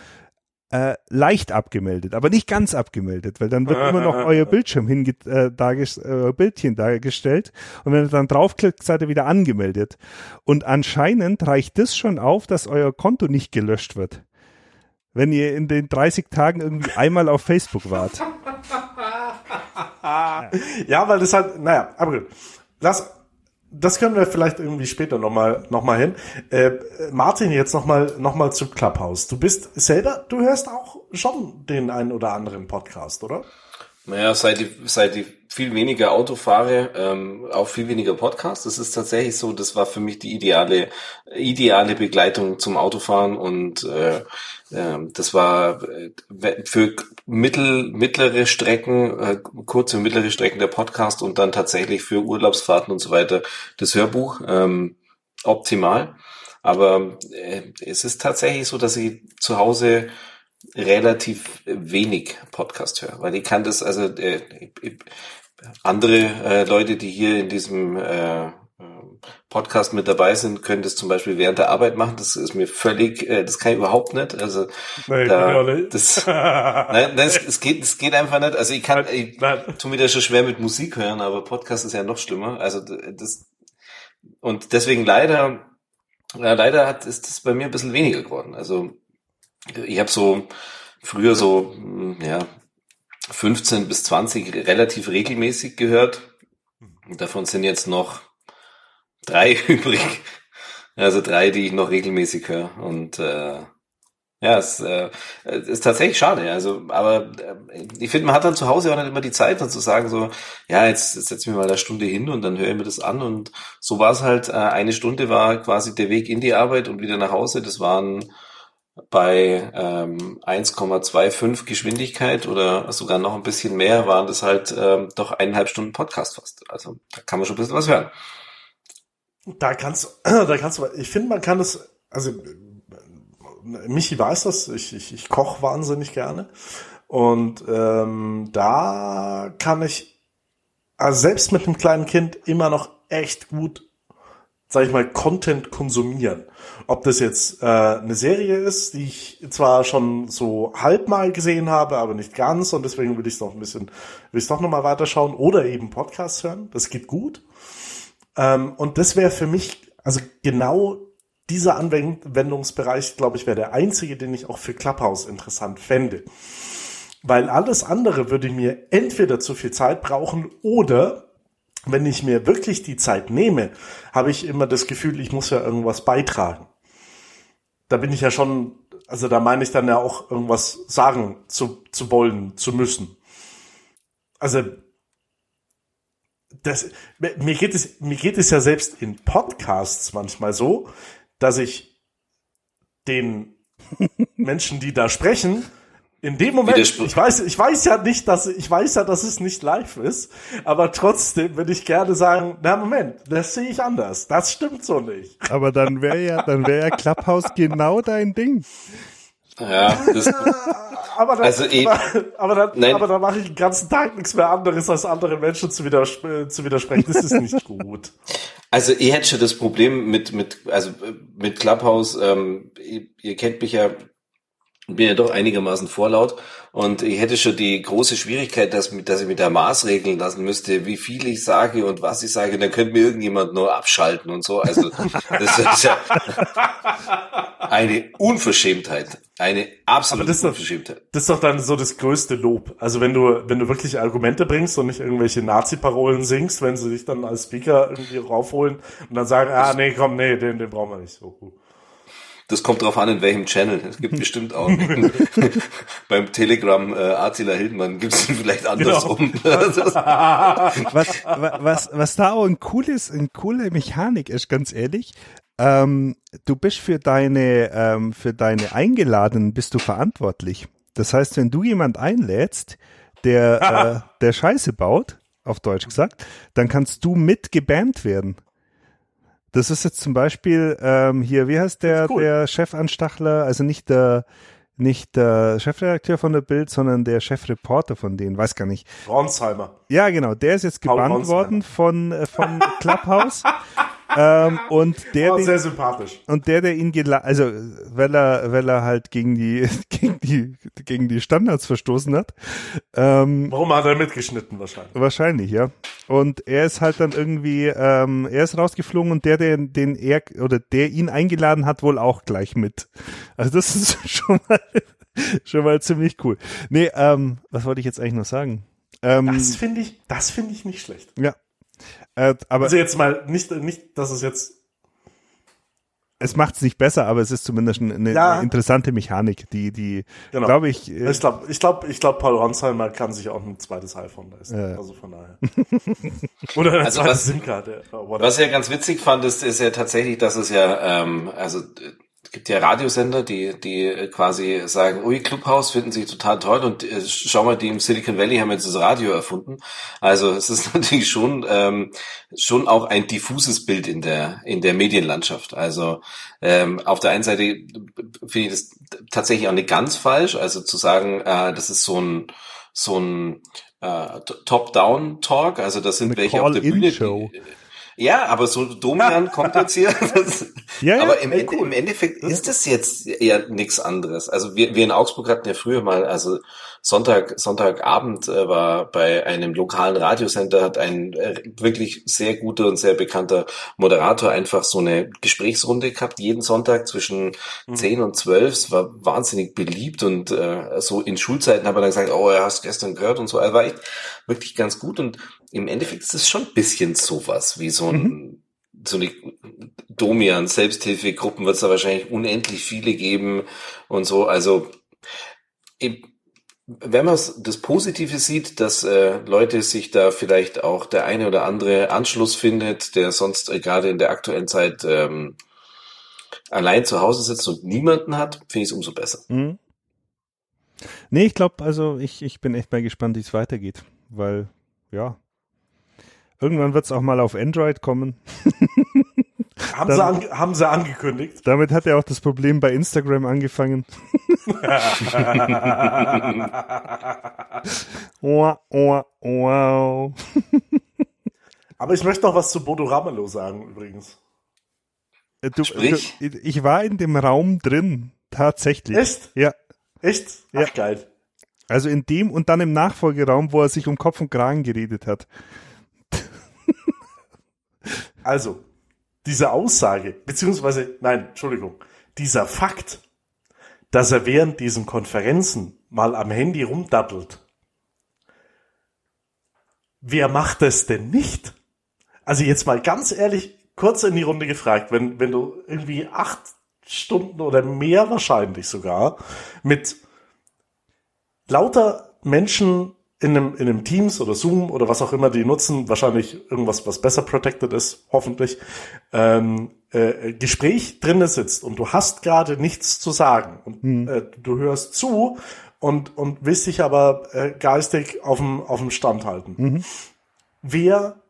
äh, leicht abgemeldet, aber nicht ganz abgemeldet, weil dann wird immer noch euer Bildschirm hinge äh, dargest äh, Bildchen dargestellt und wenn ihr dann draufklickt, seid ihr wieder angemeldet. Und anscheinend reicht das schon auf, dass euer Konto nicht gelöscht wird wenn ihr in den 30 Tagen irgendwie einmal auf Facebook wart. ja. weil das halt, naja, aber gut. Lass, das können wir vielleicht irgendwie später nochmal noch mal hin. Äh, Martin, jetzt nochmal noch mal zu Clubhouse. Du bist selber, du hörst auch schon den einen oder anderen Podcast, oder? Naja, seit ich, seit ich viel weniger Auto fahre, ähm, auch viel weniger Podcast. Das ist tatsächlich so, das war für mich die ideale, ideale Begleitung zum Autofahren und äh, äh, das war äh, für mittel, mittlere Strecken, äh, kurze mittlere Strecken der Podcast und dann tatsächlich für Urlaubsfahrten und so weiter das Hörbuch ähm, optimal. Aber äh, es ist tatsächlich so, dass ich zu Hause relativ wenig Podcast höre, weil ich kann das, also äh, andere äh, Leute, die hier in diesem äh, Podcast mit dabei sind, können das zum Beispiel während der Arbeit machen. Das ist mir völlig, äh, das kann ich überhaupt nicht. Also nein, da, nicht. das, nein, nein, es, es, geht, es geht einfach nicht. Also ich kann, ich tue mir das schon schwer mit Musik hören, aber Podcast ist ja noch schlimmer. Also das und deswegen leider, ja, leider hat ist das bei mir ein bisschen weniger geworden. Also ich habe so früher so, hm, ja, 15 bis 20 relativ regelmäßig gehört. Davon sind jetzt noch drei übrig. Also drei, die ich noch regelmäßig höre. Und äh, ja, es äh, ist tatsächlich schade. Also, aber äh, ich finde, man hat dann zu Hause auch nicht immer die Zeit, dann zu sagen so, ja, jetzt, jetzt setze ich mir mal eine Stunde hin und dann höre ich mir das an. Und so war es halt. Äh, eine Stunde war quasi der Weg in die Arbeit und wieder nach Hause. Das waren bei ähm, 1,25 Geschwindigkeit oder sogar noch ein bisschen mehr waren das halt ähm, doch eineinhalb Stunden Podcast fast. Also da kann man schon ein bisschen was hören. Da kannst du, da kannst du, ich finde, man kann es, also Michi weiß das, ich, ich, ich koche wahnsinnig gerne. Und ähm, da kann ich, also selbst mit einem kleinen Kind immer noch echt gut sag ich mal, Content konsumieren. Ob das jetzt äh, eine Serie ist, die ich zwar schon so halb mal gesehen habe, aber nicht ganz und deswegen will ich es noch ein bisschen, will ich doch noch mal weiterschauen oder eben Podcasts hören. Das geht gut. Ähm, und das wäre für mich, also genau dieser Anwendungsbereich, glaube ich, wäre der einzige, den ich auch für Clubhouse interessant fände. Weil alles andere würde mir entweder zu viel Zeit brauchen oder wenn ich mir wirklich die Zeit nehme, habe ich immer das Gefühl, ich muss ja irgendwas beitragen. Da bin ich ja schon, also da meine ich dann ja auch irgendwas sagen zu, zu wollen, zu müssen. Also das, mir geht es, mir geht es ja selbst in Podcasts manchmal so, dass ich den Menschen, die da sprechen, in dem Moment, ich weiß, ich weiß ja nicht, dass, ich weiß ja, dass es nicht live ist, aber trotzdem würde ich gerne sagen, na Moment, das sehe ich anders. Das stimmt so nicht. Aber dann wäre ja, dann wäre ja Clubhouse genau dein Ding. Ja, das, aber dann, also eben, aber, aber dann, nein. aber dann mache ich den ganzen Tag nichts mehr anderes, als anderen Menschen zu, widers zu widersprechen. Das ist nicht gut. Also ich hätte schon das Problem mit, mit, also mit Clubhouse, ähm, ihr, ihr kennt mich ja bin ja doch einigermaßen vorlaut und ich hätte schon die große Schwierigkeit, dass, dass ich mit der Maß regeln lassen müsste, wie viel ich sage und was ich sage, dann könnte mir irgendjemand nur abschalten und so. Also das ist ja eine Unverschämtheit, eine absolute das Unverschämtheit. Doch, das ist doch dann so das größte Lob. Also wenn du wenn du wirklich Argumente bringst und nicht irgendwelche Nazi-Parolen singst, wenn sie dich dann als Speaker irgendwie raufholen und dann sagen, ah nee, komm, nee, den, den brauchen wir nicht so gut. Das kommt drauf an, in welchem Channel. Es gibt bestimmt auch beim Telegram äh, Attila Hildmann gibt es vielleicht andersrum. Genau. was, was, was da auch ein cooles, eine coole Mechanik ist, ganz ehrlich. Ähm, du bist für deine, ähm, für deine Eingeladenen bist du verantwortlich. Das heißt, wenn du jemand einlädst, der, äh, der Scheiße baut, auf Deutsch gesagt, dann kannst du mit gebannt werden. Das ist jetzt zum Beispiel ähm, hier, wie heißt der, cool. der Chefanstachler, also nicht der, nicht der Chefredakteur von der Bild, sondern der Chefreporter von denen, weiß gar nicht. Ronsheimer. Ja, genau, der ist jetzt gebannt worden von, äh, von Clubhouse. Ähm, und der, oh, sehr sympathisch. Und der, der ihn also weil er, weil er halt gegen die, gegen die, gegen die Standards verstoßen hat. Ähm, Warum hat er mitgeschnitten wahrscheinlich? Wahrscheinlich, ja. Und er ist halt dann irgendwie, ähm, er ist rausgeflogen und der, der, den er oder der ihn eingeladen hat, wohl auch gleich mit. Also das ist schon mal, schon mal ziemlich cool. Nee, ähm, was wollte ich jetzt eigentlich noch sagen? Ähm, das finde ich, das finde ich nicht schlecht. Ja, Äh, aber also jetzt mal nicht, nicht, dass es jetzt es macht es nicht besser, aber es ist zumindest eine, ja. interessante Mechanik, die, die, genau. glaube ich. Äh, ich glaube, ich glaube, ich glaube, Paul Ronsheimer kann sich auch ein zweites iPhone leisten. Ja. Also von daher. Oder eine also zweite SIM-Karte. Was ich ja ganz witzig fand, ist, ist ja tatsächlich, dass es ja, ähm, also es gibt ja Radiosender, die, die quasi sagen, ui, Clubhouse finden sie total toll und äh, schau mal, die im Silicon Valley haben jetzt das Radio erfunden. Also es ist natürlich schon, ähm, schon auch ein diffuses Bild in der, in der Medienlandschaft. Also ähm, auf der einen Seite finde ich das tatsächlich auch nicht ganz falsch, also zu sagen, äh, das ist so ein, so ein äh, Top-Down-Talk, also das sind Eine welche auf der Bühne. Die, ja, aber so Domian kommt jetzt hier. ja, ja, aber im, cool. im Endeffekt ist das jetzt eher nichts anderes. Also wir, wir in Augsburg hatten ja früher mal, also Sonntag, Sonntagabend äh, war bei einem lokalen Radiosender hat ein äh, wirklich sehr guter und sehr bekannter Moderator einfach so eine Gesprächsrunde gehabt, jeden Sonntag zwischen mhm. 10 und 12. Es war wahnsinnig beliebt und äh, so in Schulzeiten hat man dann gesagt, oh, er hast gestern gehört und so. Also war echt wirklich ganz gut und im Endeffekt ist es schon ein bisschen sowas wie so ein, mhm. so eine Domian Selbsthilfegruppen wird es da wahrscheinlich unendlich viele geben und so. Also wenn man das Positive sieht, dass äh, Leute sich da vielleicht auch der eine oder andere Anschluss findet, der sonst äh, gerade in der aktuellen Zeit ähm, allein zu Hause sitzt und niemanden hat, finde ich es umso besser. Mhm. Nee, ich glaube, also ich, ich bin echt mal gespannt, wie es weitergeht, weil ja, Irgendwann wird es auch mal auf Android kommen. haben, sie an, haben sie angekündigt. Damit hat er auch das Problem bei Instagram angefangen. wow, wow, wow. Aber ich möchte noch was zu Bodo Ramelow sagen, übrigens. Äh, du, Sprich. Du, ich war in dem Raum drin, tatsächlich. Echt? Ja. Echt? Ach, ja. geil. Also in dem und dann im Nachfolgeraum, wo er sich um Kopf und Kragen geredet hat. Also, diese Aussage, beziehungsweise, nein, Entschuldigung, dieser Fakt, dass er während diesen Konferenzen mal am Handy rumdattelt, wer macht das denn nicht? Also jetzt mal ganz ehrlich, kurz in die Runde gefragt, wenn, wenn du irgendwie acht Stunden oder mehr wahrscheinlich sogar mit lauter Menschen in einem, in einem Teams oder Zoom oder was auch immer die nutzen, wahrscheinlich irgendwas, was besser protected ist, hoffentlich, ähm, äh, Gespräch drinne sitzt und du hast gerade nichts zu sagen und mhm. äh, du hörst zu und, und willst dich aber äh, geistig auf dem, auf dem Stand halten. Mhm. Wer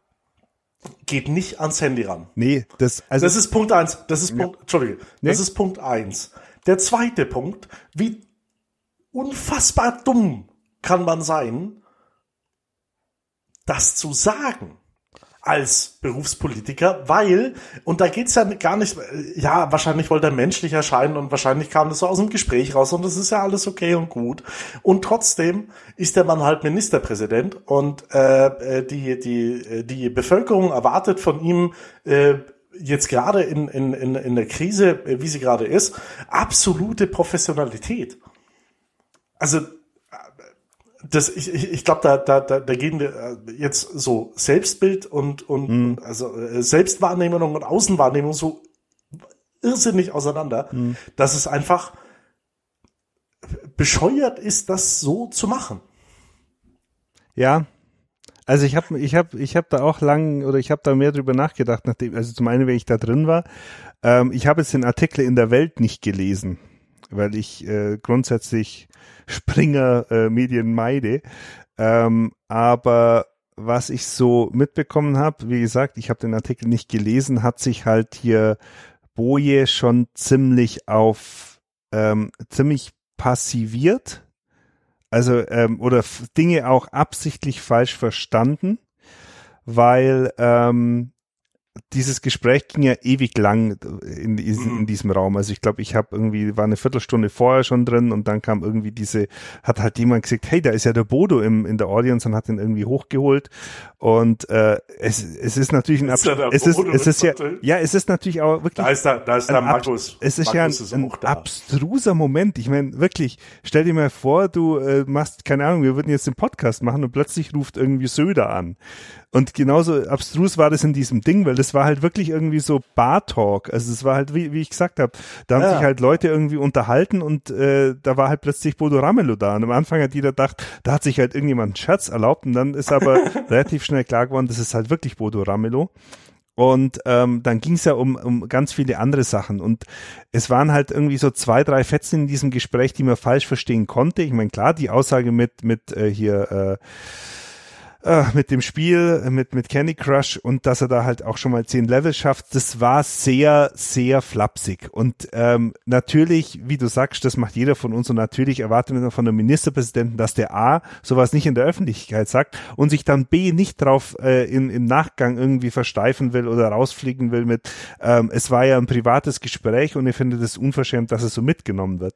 geht nicht ans Handy ran? Nee, das, also. Das ist Punkt eins. Das ist Punkt, ja. Entschuldige. Nee. Das ist Punkt eins. Der zweite Punkt, wie unfassbar dumm kann man sein, das zu sagen als Berufspolitiker, weil, und da geht's ja gar nicht, ja, wahrscheinlich wollte er menschlich erscheinen und wahrscheinlich kam das so aus dem Gespräch raus und das ist ja alles okay und gut. Und trotzdem ist der Mann halt Ministerpräsident und äh, die, die, die Bevölkerung erwartet von ihm äh, jetzt gerade in, in, in, in der Krise, wie sie gerade ist, absolute Professionalität. Also das, ich, ich, glaube, da, da, da, da gehen wir äh, jetzt so Selbstbild und, und, mhm. also äh, Selbstwahrnehmung und Außenwahrnehmung so irrsinnig auseinander, mhm. dass es einfach bescheuert ist, das so zu machen. Ja, also ich habe ich hab, ich hab da auch lang oder ich habe da mehr drüber nachgedacht, nachdem, also zum einen, wenn ich da drin war. Ähm, ich habe jetzt den Artikel in der Welt nicht gelesen, weil ich äh, grundsätzlich Springer äh, meide. Ähm, aber was ich so mitbekommen habe, wie gesagt, ich habe den Artikel nicht gelesen, hat sich halt hier Boje schon ziemlich auf ähm, ziemlich passiviert, also ähm, oder Dinge auch absichtlich falsch verstanden, weil ähm, dieses Gespräch ging ja ewig lang in, in, in mhm. diesem Raum. Also ich glaube, ich habe irgendwie, war eine Viertelstunde vorher schon drin und dann kam irgendwie diese, hat halt jemand gesagt, hey, da ist ja der Bodo im, in der Audience und hat ihn irgendwie hochgeholt. Und äh, es, es ist natürlich ein ist Abs es ist, es ist ja, ja, es ist natürlich auch wirklich. Da ist da, da ist der Markus. Es ist Markus ja ein, ein abstruser Moment. Ich meine, wirklich, stell dir mal vor, du äh, machst, keine Ahnung, wir würden jetzt den Podcast machen und plötzlich ruft irgendwie Söder an. Und genauso abstrus war das in diesem Ding, weil das war halt wirklich irgendwie so Bar-Talk. Also es war halt, wie, wie ich gesagt habe, da haben ja. sich halt Leute irgendwie unterhalten und äh, da war halt plötzlich Bodo Ramelow da. Und am Anfang hat jeder gedacht, da hat sich halt irgendjemand einen Scherz erlaubt und dann ist aber relativ schnell klar geworden, das ist halt wirklich Bodo Ramelow. Und ähm, dann ging es ja um, um ganz viele andere Sachen. Und es waren halt irgendwie so zwei, drei Fetzen in diesem Gespräch, die man falsch verstehen konnte. Ich meine, klar, die Aussage mit, mit äh, hier äh, äh, mit dem Spiel, mit, mit Candy Crush und dass er da halt auch schon mal zehn Level schafft, das war sehr, sehr flapsig. Und ähm, natürlich, wie du sagst, das macht jeder von uns und natürlich erwartet man von einem Ministerpräsidenten, dass der A sowas nicht in der Öffentlichkeit sagt und sich dann B nicht drauf äh, in, im Nachgang irgendwie versteifen will oder rausfliegen will mit, ähm, es war ja ein privates Gespräch und ich finde das unverschämt, dass es so mitgenommen wird.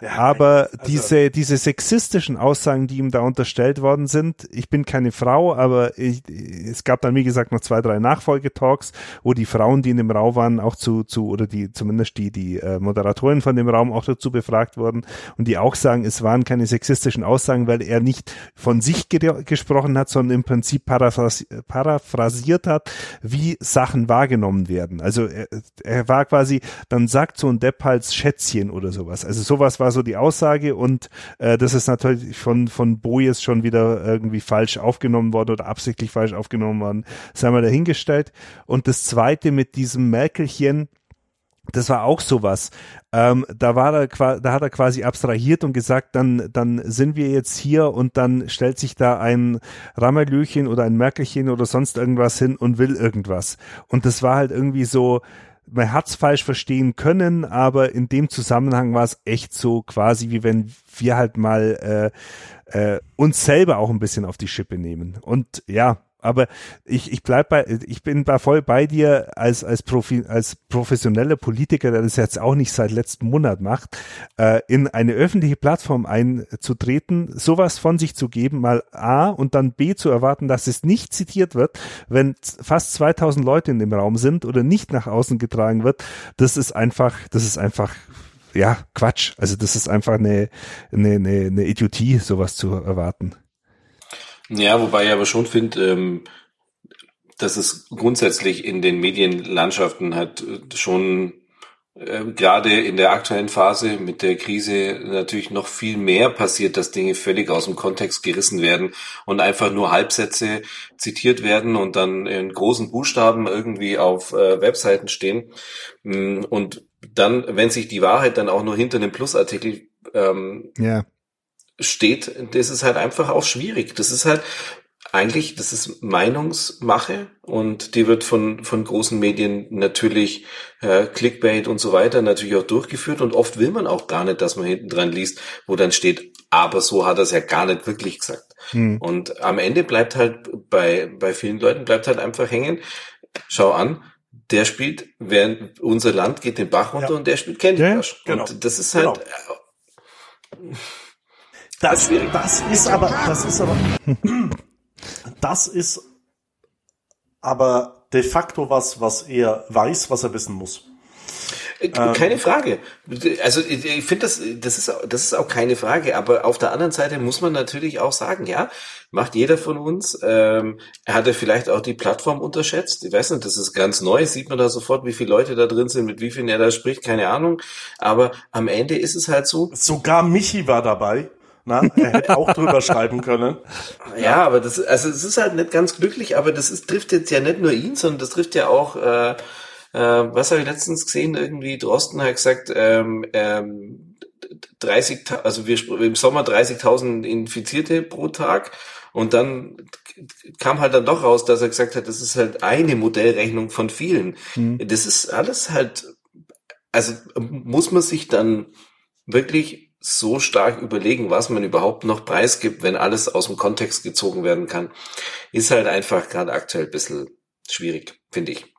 Ja, Aber also, diese, diese sexistischen Aussagen, die ihm da unterstellt worden sind, ich bin keine Frau, aber ich, es gab dann, wie gesagt, noch zwei, drei Nachfolgetalks, wo die Frauen, die in dem Raum waren, auch zu, zu oder die, zumindest die, die äh, Moderatoren von dem Raum auch dazu befragt wurden und die auch sagen, es waren keine sexistischen Aussagen, weil er nicht von sich ge gesprochen hat, sondern im Prinzip paraphras paraphrasiert hat, wie Sachen wahrgenommen werden. Also er, er war quasi, dann sagt so ein Depp halt Schätzchen oder sowas. Also sowas war so die Aussage und äh, das ist natürlich von, von Bojes schon wieder irgendwie falsch aufgenommen aufgenommen worden oder absichtlich falsch aufgenommen worden, sei mal dahingestellt. Und das zweite mit diesem Merkelchen, das war auch sowas. Ähm, da war er, da hat er quasi abstrahiert und gesagt, dann, dann sind wir jetzt hier und dann stellt sich da ein Ramelöchen oder ein Merkelchen oder sonst irgendwas hin und will irgendwas. Und das war halt irgendwie so, man hat's falsch verstehen können, aber in dem Zusammenhang war es echt so quasi, wie wenn wir halt mal äh, äh, uns selber auch ein bisschen auf die Schippe nehmen. Und ja, aber ich, ich bleib bei, ich bin da voll bei dir als, als Profi, als professioneller Politiker, der das jetzt auch nicht seit letzten Monat macht, äh, in eine öffentliche Plattform einzutreten, sowas von sich zu geben, mal A und dann B zu erwarten, dass es nicht zitiert wird, wenn fast 2000 Leute in dem Raum sind oder nicht nach außen getragen wird. Das ist einfach, das ist einfach ja, Quatsch. Also das ist einfach eine, eine, eine, eine Idiotie, sowas zu erwarten. Ja, wobei ich aber schon finde, ähm, dass es grundsätzlich in den Medienlandschaften halt äh, schon äh, gerade in der aktuellen Phase mit der Krise natürlich noch viel mehr passiert, dass Dinge völlig aus dem Kontext gerissen werden und einfach nur Halbsätze zitiert werden und dann in großen Buchstaben irgendwie auf äh, Webseiten stehen. Mm, und dann, wenn sich die Wahrheit dann auch nur hinter einem Plusartikel ähm, ja steht, das ist halt einfach auch schwierig. Das ist halt eigentlich, das ist Meinungsmache und die wird von, von großen Medien natürlich äh, Clickbait und so weiter natürlich auch durchgeführt und oft will man auch gar nicht, dass man hinten dran liest, wo dann steht, aber so hat er es ja gar nicht wirklich gesagt. Hm. Und am Ende bleibt halt bei, bei vielen Leuten bleibt halt einfach hängen, schau an, der spielt, während unser Land geht den Bach runter ja. und der spielt Candy Crush. Ja, genau. Und das ist halt, genau. Das, das ist aber, das ist aber, das ist aber de facto was, was er weiß, was er wissen muss. Äh, keine ähm, Frage. Also ich finde das, das ist, das ist auch keine Frage. Aber auf der anderen Seite muss man natürlich auch sagen, ja, macht jeder von uns. Ähm, er hatte vielleicht auch die Plattform unterschätzt. Ich weiß nicht, das ist ganz neu. Sieht man da sofort, wie viele Leute da drin sind, mit wie vielen er da spricht, keine Ahnung. Aber am Ende ist es halt so. Sogar Michi war dabei. Na, er hätte auch drüber schreiben können. Ja, aber das, also es ist halt nicht ganz glücklich, aber das ist, trifft jetzt ja nicht nur ihn, sondern das trifft ja auch, äh, was habe ich letztens gesehen, irgendwie Drosten hat gesagt, ähm, ähm, 30, also wir im Sommer 30.000 Infizierte pro Tag und dann kam halt dann doch raus, dass er gesagt hat, das ist halt eine Modellrechnung von vielen. Mhm. Das ist alles halt, also muss man sich dann wirklich so stark überlegen, was man überhaupt noch preisgibt, wenn alles aus dem Kontext gezogen werden kann, ist halt einfach gerade aktuell ein bisschen schwierig, finde ich.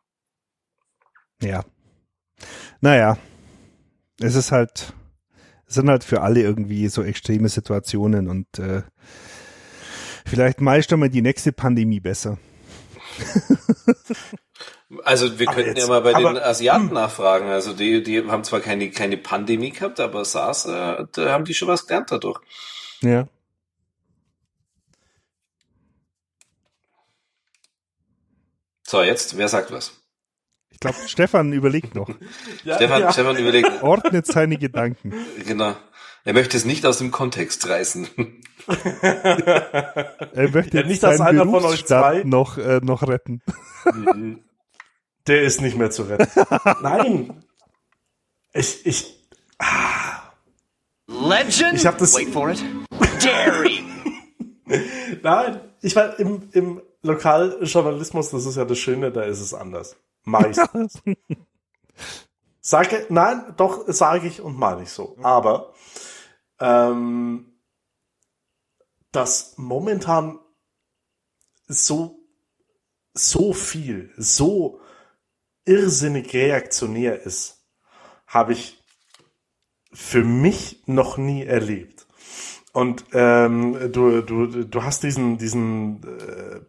Ja. Naja. Es ist halt, es sind halt für alle irgendwie so extreme Situationen und äh, vielleicht meistern wir die nächste Pandemie besser. Also wir könnten jetzt, ja mal bei aber, den Asiaten hm. nachfragen. Also die, die haben zwar keine, keine Pandemie gehabt, aber SARS, äh, da haben die schon was gelernt dadurch. Ja. So, jetzt, wer sagt was? Ich glaube, Stefan überlegt noch. ja, Stefan, ja. Stefan überlegt. Ordnet seine Gedanken. Genau. Er möchte es nicht aus dem Kontext reißen. er möchte ja, nicht, dass einer von euch zwei noch, äh, noch retten. Der ist nicht mehr zu retten. Nein. Ich, ich, ah. Legend? Ich hab das. Wait for it. Dairy. Nein, ich war im, im Lokaljournalismus, das ist ja das Schöne, da ist es anders. Meistens. Sage, nein, doch, sage ich und meine ich so. Aber ähm, dass momentan so so viel, so irrsinnig reaktionär ist, habe ich für mich noch nie erlebt. Und ähm, du, du, du hast diesen, diesen äh,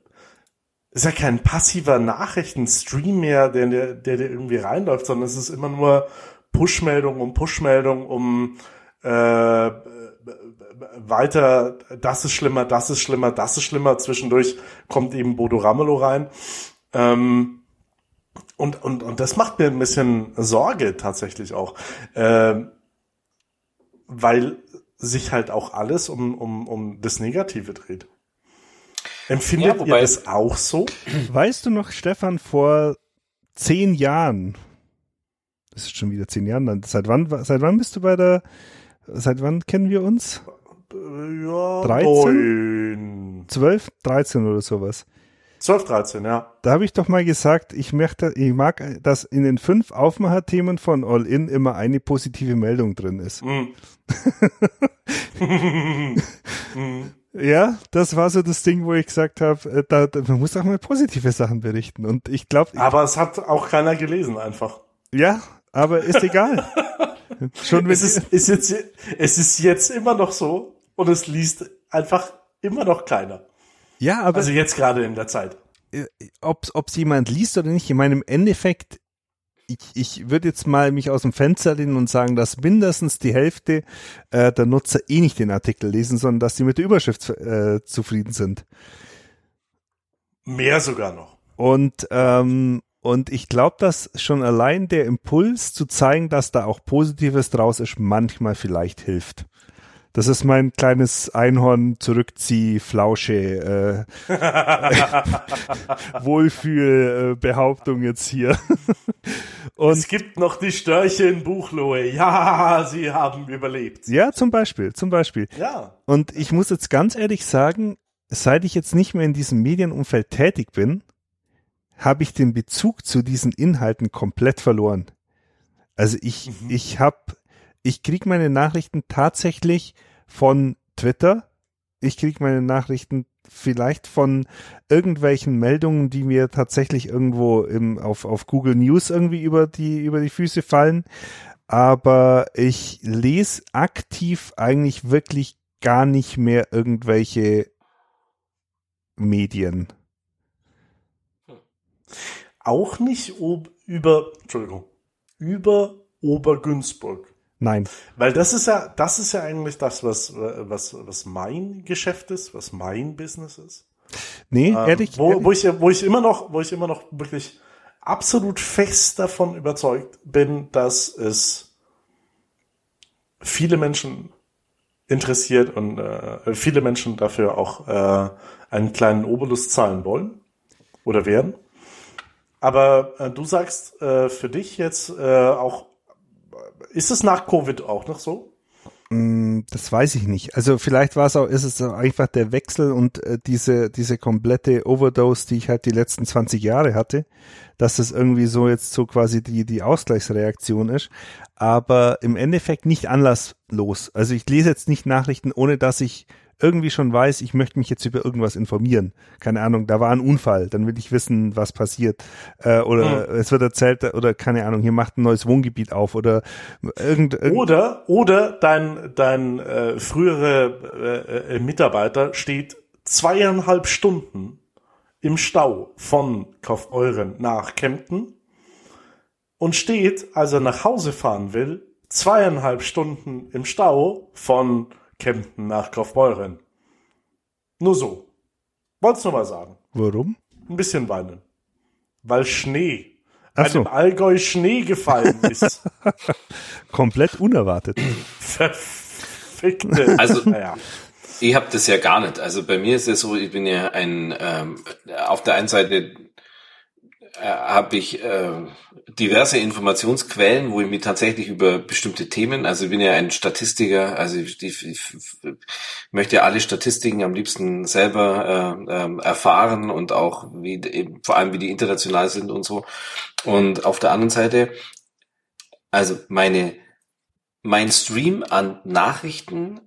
ist ja kein passiver Nachrichtenstream mehr, der, der, der dir irgendwie reinläuft, sondern es ist immer nur Pushmeldung um Pushmeldung um äh, weiter, das ist schlimmer, das ist schlimmer, das ist schlimmer. Zwischendurch kommt eben Bodo Ramelow rein. Ähm, und, und, und das macht mir ein bisschen Sorge tatsächlich auch. Ähm, weil sich halt auch alles um, um, um das Negative dreht. Empfindet ja, ihr das auch so? Weißt du noch, Stefan, vor zehn Jahren, das ist schon wieder zehn Jahre, seit wann, seit wann bist du bei der Seit wann kennen wir uns? Ja, 13? 9. 12, 13 oder sowas. 12, 13, ja. Da habe ich doch mal gesagt, ich, möchte, ich mag, dass in den fünf Aufmacherthemen von All In immer eine positive Meldung drin ist. Mm. ja, das war so das Ding, wo ich gesagt habe, äh, da, da, man muss auch mal positive Sachen berichten. Und ich glaube. Aber es hat auch keiner gelesen einfach. Ja, aber ist egal. Schon es ist, ist jetzt, es ist jetzt immer noch so und es liest einfach immer noch keiner. Ja, aber. Also jetzt gerade in der Zeit. Äh, Ob es jemand liest oder nicht, ich meine, im Endeffekt, ich, ich würde jetzt mal mich aus dem Fenster lehnen und sagen, dass mindestens die Hälfte äh, der Nutzer eh nicht den Artikel lesen, sondern dass sie mit der Überschrift äh, zufrieden sind. Mehr sogar noch. Und ähm, und ich glaube, dass schon allein der Impuls zu zeigen, dass da auch Positives draus ist, manchmal vielleicht hilft. Das ist mein kleines Einhorn zurückzieh Flausche äh, Wohlfühl Behauptung jetzt hier. Und es gibt noch die Störche in Buchlohe. Ja, sie haben überlebt. Ja, zum Beispiel, zum Beispiel. Ja. Und ich muss jetzt ganz ehrlich sagen, seit ich jetzt nicht mehr in diesem Medienumfeld tätig bin, habe ich den Bezug zu diesen Inhalten komplett verloren. Also ich, mhm. ich habe, ich krieg meine Nachrichten tatsächlich von Twitter. Ich krieg meine Nachrichten vielleicht von irgendwelchen Meldungen, die mir tatsächlich irgendwo im, auf, auf Google News irgendwie über die, über die Füße fallen. Aber ich lese aktiv eigentlich wirklich gar nicht mehr irgendwelche Medien. Auch nicht ob, über, Entschuldigung, über Obergünzburg. Nein. Weil das ist ja, das ist ja eigentlich das, was, was, was mein Geschäft ist, was mein Business ist. Nee, ähm, ehrlich, wo, ehrlich. Wo ich, wo ich immer noch, wo ich immer noch wirklich absolut fest davon überzeugt bin, dass es viele Menschen interessiert und äh, viele Menschen dafür auch äh, einen kleinen Obolus zahlen wollen oder werden. Aber äh, du sagst äh, für dich jetzt äh, auch, ist es nach Covid auch noch so? Mm, das weiß ich nicht. Also vielleicht war es auch, ist es einfach der Wechsel und äh, diese, diese komplette Overdose, die ich halt die letzten 20 Jahre hatte, dass das irgendwie so jetzt so quasi die, die Ausgleichsreaktion ist. Aber im Endeffekt nicht anlasslos. Also ich lese jetzt nicht Nachrichten, ohne dass ich irgendwie schon weiß, ich möchte mich jetzt über irgendwas informieren. Keine Ahnung, da war ein Unfall, dann will ich wissen, was passiert. Äh, oder hm. es wird erzählt, oder keine Ahnung, hier macht ein neues Wohngebiet auf oder irgend, irgend Oder, oder dein, dein äh, frühere äh, äh Mitarbeiter steht zweieinhalb Stunden im Stau von Kaufeuren nach Kempten und steht, als er nach Hause fahren will, zweieinhalb Stunden im Stau von Kempten nach Kaufbeuren. Nur so. Wollt's nur mal sagen. Warum? Ein bisschen weinen. Weil Schnee. Ach so. Einem Allgäu Schnee gefallen ist. Komplett unerwartet. Verfickte. Also, naja. Ich habe das ja gar nicht. Also bei mir ist es so, ich bin ja ein ähm, auf der einen Seite äh, habe ich äh, diverse Informationsquellen, wo ich mich tatsächlich über bestimmte Themen, also ich bin ja ein Statistiker, also ich, ich, ich möchte ja alle Statistiken am liebsten selber äh, äh, erfahren und auch wie vor allem wie die international sind und so. Und auf der anderen Seite, also meine mein Stream an Nachrichten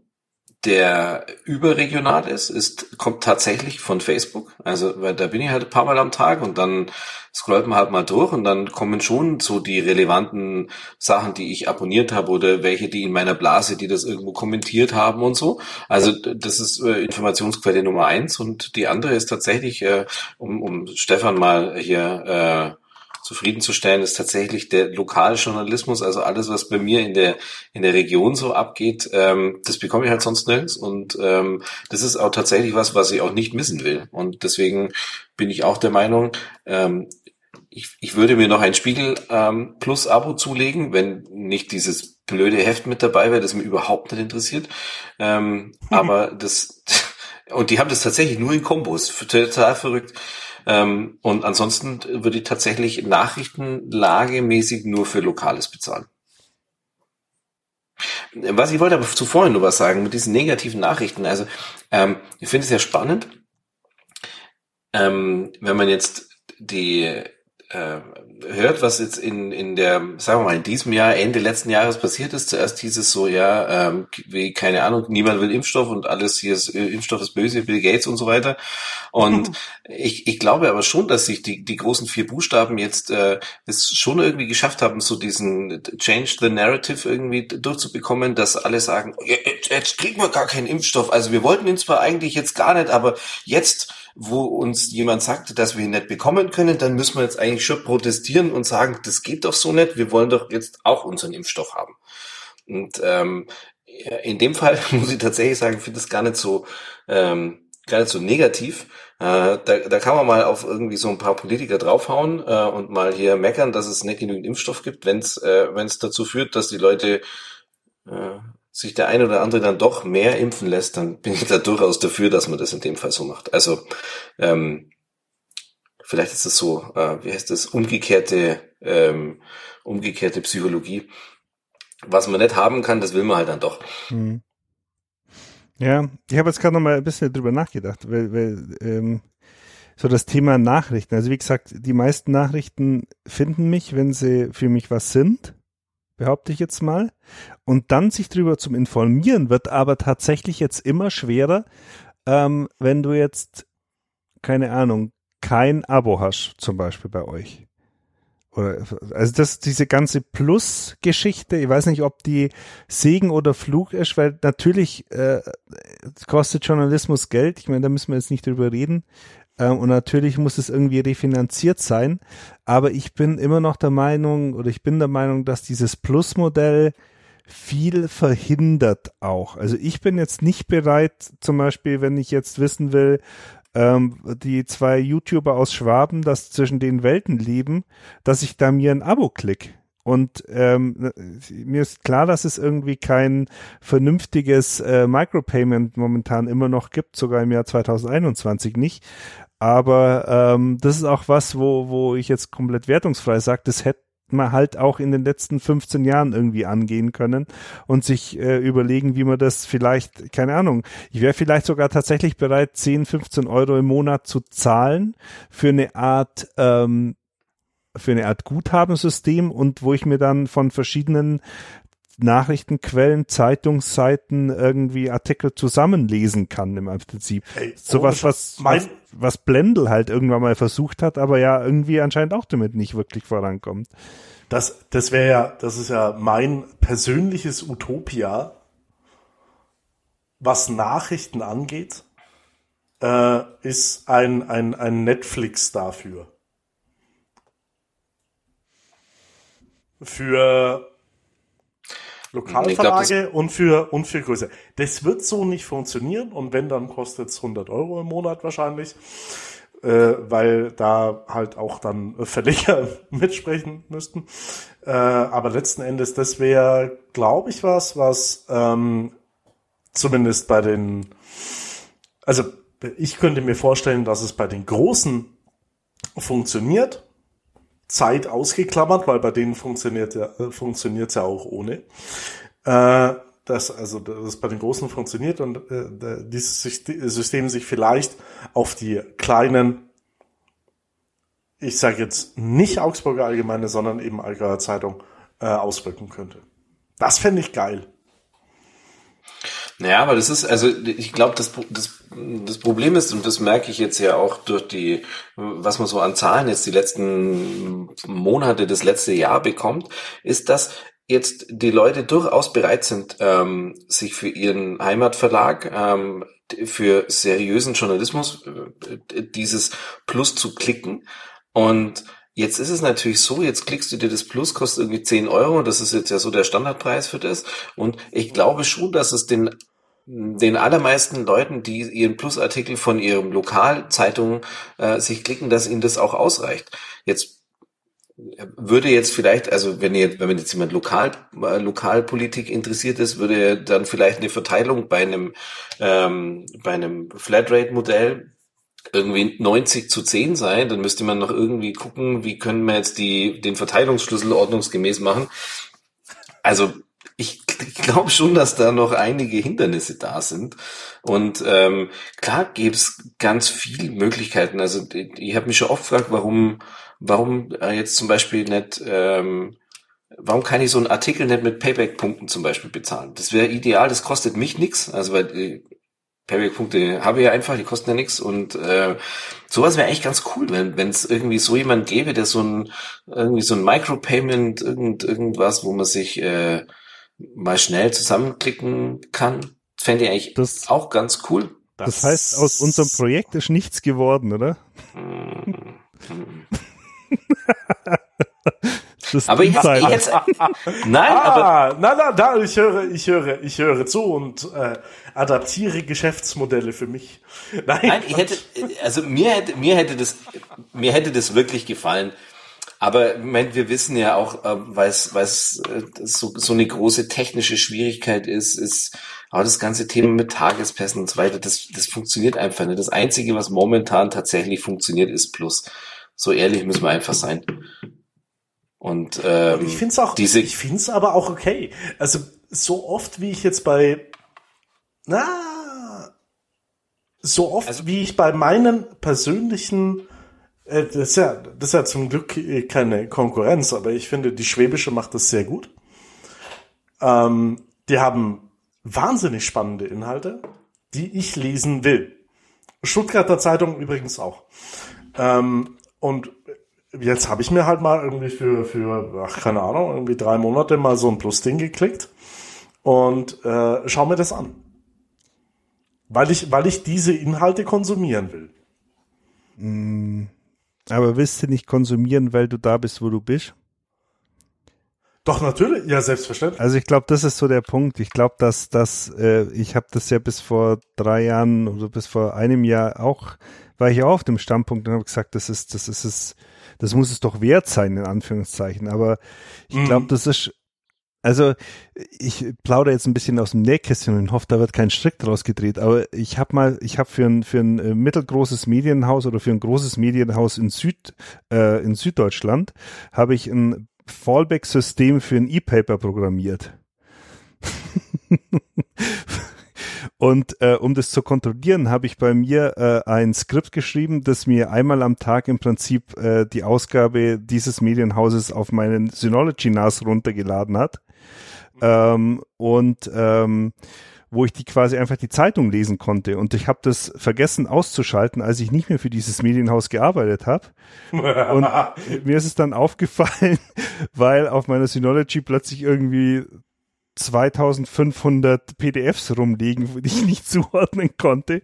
der überregional ist, ist, kommt tatsächlich von Facebook. Also, weil da bin ich halt ein paar Mal am Tag und dann scrollt man halt mal durch und dann kommen schon so die relevanten Sachen, die ich abonniert habe oder welche, die in meiner Blase, die das irgendwo kommentiert haben und so. Also, das ist äh, Informationsquelle Nummer eins und die andere ist tatsächlich, äh, um, um Stefan mal hier, äh, zufriedenzustellen, ist tatsächlich der Lokaljournalismus, also alles, was bei mir in der in der Region so abgeht, ähm, das bekomme ich halt sonst nirgends und ähm, das ist auch tatsächlich was, was ich auch nicht missen will und deswegen bin ich auch der Meinung, ähm, ich, ich würde mir noch ein Spiegel ähm, Plus Abo zulegen, wenn nicht dieses blöde Heft mit dabei wäre, das mir überhaupt nicht interessiert. Ähm, aber das und die haben das tatsächlich nur in Kombos, total verrückt. Ähm, und ansonsten würde ich tatsächlich nachrichtenlagemäßig nur für Lokales bezahlen. Was ich wollte aber zuvor nur was sagen mit diesen negativen Nachrichten. Also ähm, ich finde es ja spannend, ähm, wenn man jetzt die äh, hört, was jetzt in, in der, sagen wir mal, in diesem Jahr, Ende letzten Jahres passiert ist, zuerst hieß es so, ja, ähm, wie, keine Ahnung, niemand will Impfstoff und alles hier ist, äh, Impfstoff ist böse, Bill Gates und so weiter. Und ich, ich glaube aber schon, dass sich die, die großen vier Buchstaben jetzt äh, es schon irgendwie geschafft haben, so diesen Change the Narrative irgendwie durchzubekommen, dass alle sagen, jetzt, jetzt kriegen wir gar keinen Impfstoff. Also wir wollten ihn zwar eigentlich jetzt gar nicht, aber jetzt wo uns jemand sagt, dass wir ihn nicht bekommen können, dann müssen wir jetzt eigentlich schon protestieren und sagen, das geht doch so nicht, wir wollen doch jetzt auch unseren Impfstoff haben. Und ähm, in dem Fall muss ich tatsächlich sagen, ich finde das gar nicht so ähm, gar nicht so negativ. Äh, da, da kann man mal auf irgendwie so ein paar Politiker draufhauen äh, und mal hier meckern, dass es nicht genügend Impfstoff gibt, wenn es äh, wenn's dazu führt, dass die Leute äh, sich der eine oder andere dann doch mehr impfen lässt, dann bin ich da durchaus dafür, dass man das in dem Fall so macht. Also ähm, vielleicht ist das so, äh, wie heißt das, umgekehrte, ähm, umgekehrte Psychologie. Was man nicht haben kann, das will man halt dann doch. Hm. Ja, ich habe jetzt gerade noch mal ein bisschen drüber nachgedacht, weil, weil ähm, so das Thema Nachrichten. Also wie gesagt, die meisten Nachrichten finden mich, wenn sie für mich was sind behaupte ich jetzt mal. Und dann sich darüber zum Informieren wird aber tatsächlich jetzt immer schwerer, ähm, wenn du jetzt, keine Ahnung, kein Abo hast, zum Beispiel bei euch. Oder, also das, diese ganze Plus-Geschichte, ich weiß nicht, ob die Segen oder Flug ist, weil natürlich äh, kostet Journalismus Geld. Ich meine, da müssen wir jetzt nicht drüber reden. Ähm, und natürlich muss es irgendwie refinanziert sein. Aber ich bin immer noch der Meinung, oder ich bin der Meinung, dass dieses Plus-Modell viel verhindert auch. Also ich bin jetzt nicht bereit, zum Beispiel, wenn ich jetzt wissen will, ähm, die zwei YouTuber aus Schwaben, das zwischen den Welten leben, dass ich da mir ein Abo klick. Und ähm, mir ist klar, dass es irgendwie kein vernünftiges äh, Micropayment momentan immer noch gibt, sogar im Jahr 2021 nicht. Aber ähm, das ist auch was, wo, wo ich jetzt komplett wertungsfrei sage, das hätte man halt auch in den letzten 15 Jahren irgendwie angehen können und sich äh, überlegen, wie man das vielleicht, keine Ahnung, ich wäre vielleicht sogar tatsächlich bereit, 10, 15 Euro im Monat zu zahlen für eine Art, ähm, für eine Art Guthabensystem und wo ich mir dann von verschiedenen Nachrichtenquellen, Zeitungsseiten, irgendwie Artikel zusammenlesen kann im Prinzip. Hey, Sowas, was, was, was Blendl halt irgendwann mal versucht hat, aber ja irgendwie anscheinend auch damit nicht wirklich vorankommt. Das, das wäre ja, das ist ja mein persönliches Utopia, was Nachrichten angeht, äh, ist ein, ein, ein Netflix dafür. Für Lokalverlage glaub, und für, und für Größe. Das wird so nicht funktionieren und wenn, dann kostet es 100 Euro im Monat wahrscheinlich, äh, weil da halt auch dann Verleger mitsprechen müssten. Äh, aber letzten Endes, das wäre, glaube ich, was, was ähm, zumindest bei den, also ich könnte mir vorstellen, dass es bei den Großen funktioniert. Zeit ausgeklammert, weil bei denen funktioniert ja, äh, funktioniert ja auch ohne. Äh, dass also das bei den Großen funktioniert und äh, dieses System sich vielleicht auf die kleinen, ich sage jetzt nicht Augsburger Allgemeine, sondern eben Allgäuer Zeitung äh, auswirken könnte. Das fände ich geil. Naja, aber das ist, also ich glaube, das, das, das Problem ist, und das merke ich jetzt ja auch durch die, was man so an Zahlen jetzt die letzten Monate, das letzte Jahr bekommt, ist, dass jetzt die Leute durchaus bereit sind, ähm, sich für ihren Heimatverlag, ähm, für seriösen Journalismus äh, dieses Plus zu klicken. Und Jetzt ist es natürlich so, jetzt klickst du dir das Plus, kostet irgendwie 10 Euro, das ist jetzt ja so der Standardpreis für das. Und ich glaube schon, dass es den, den allermeisten Leuten, die ihren Plusartikel von ihrem Lokalzeitung äh, sich klicken, dass ihnen das auch ausreicht. Jetzt würde jetzt vielleicht, also wenn jetzt, wenn jetzt jemand lokal äh, Lokalpolitik interessiert ist, würde dann vielleicht eine Verteilung bei einem ähm, bei einem Flatrate-Modell irgendwie 90 zu 10 sein, dann müsste man noch irgendwie gucken, wie können wir jetzt die, den Verteilungsschlüssel ordnungsgemäß machen. Also ich, ich glaube schon, dass da noch einige Hindernisse da sind. Und ähm, klar gäbe es ganz viele Möglichkeiten. Also ich, ich habe mich schon oft gefragt, warum, warum äh, jetzt zum Beispiel nicht, ähm, warum kann ich so einen Artikel nicht mit Payback-Punkten zum Beispiel bezahlen? Das wäre ideal, das kostet mich nichts. Also weil äh, Payback-Punkte habe ich ja einfach, die kosten ja nichts und äh, sowas wäre eigentlich ganz cool, wenn es irgendwie so jemand gäbe, der so ein irgendwie so ein Micropayment, irgend, irgendwas, wo man sich äh, mal schnell zusammenklicken kann, fände ich eigentlich das, auch ganz cool. Das, das heißt, aus unserem Projekt ist nichts geworden, oder? Das aber jetzt, jetzt nein, ah, aber nein, nein, da ich höre, ich höre, ich höre zu und äh, adaptiere Geschäftsmodelle für mich. Nein, nein ich hätte, also mir hätte, mir hätte das, mir hätte das wirklich gefallen. Aber ich meine, wir wissen ja auch, äh, weil es, weil es äh, so, so eine große technische Schwierigkeit ist, ist auch das ganze Thema mit Tagespässen und so weiter. Das, das funktioniert einfach nicht. Das Einzige, was momentan tatsächlich funktioniert, ist Plus. So ehrlich müssen wir einfach sein. Und, ähm, ich finde es auch, diese ich finde es aber auch okay. Also so oft wie ich jetzt bei, na, so oft also, wie ich bei meinen persönlichen, äh, das ist ja, das ist ja zum Glück keine Konkurrenz, aber ich finde, die Schwäbische macht das sehr gut. Ähm, die haben wahnsinnig spannende Inhalte, die ich lesen will. Stuttgarter Zeitung übrigens auch. Ähm, und jetzt habe ich mir halt mal irgendwie für, für, ach, keine Ahnung, irgendwie drei Monate mal so ein Plus-Ding geklickt und äh, schau mir das an. Weil ich, weil ich diese Inhalte konsumieren will. Mm, aber willst du nicht konsumieren, weil du da bist, wo du bist? Doch, natürlich, ja, selbstverständlich. Also ich glaube, das ist so der Punkt. Ich glaube, dass dass äh, ich habe das ja bis vor drei Jahren oder bis vor einem Jahr auch, war ich auch auf dem Standpunkt und habe gesagt, das ist, das ist es, das muss es doch wert sein, in Anführungszeichen. Aber ich glaube, mhm. das ist, also ich plaudere jetzt ein bisschen aus dem Nähkästchen und hoffe, da wird kein Strick draus gedreht. Aber ich habe mal, ich habe für ein, für ein äh, mittelgroßes Medienhaus oder für ein großes Medienhaus in Süd, äh, in Süddeutschland, habe ich ein Fallback-System für ein E-Paper programmiert. Und äh, um das zu kontrollieren, habe ich bei mir äh, ein Skript geschrieben, das mir einmal am Tag im Prinzip äh, die Ausgabe dieses Medienhauses auf meinen Synology NAS runtergeladen hat. ähm, und ähm, wo ich die quasi einfach die Zeitung lesen konnte. Und ich habe das vergessen auszuschalten, als ich nicht mehr für dieses Medienhaus gearbeitet habe. Und mir ist es dann aufgefallen, weil auf meiner Synology plötzlich irgendwie 2500 PDFs rumliegen, die ich nicht zuordnen konnte.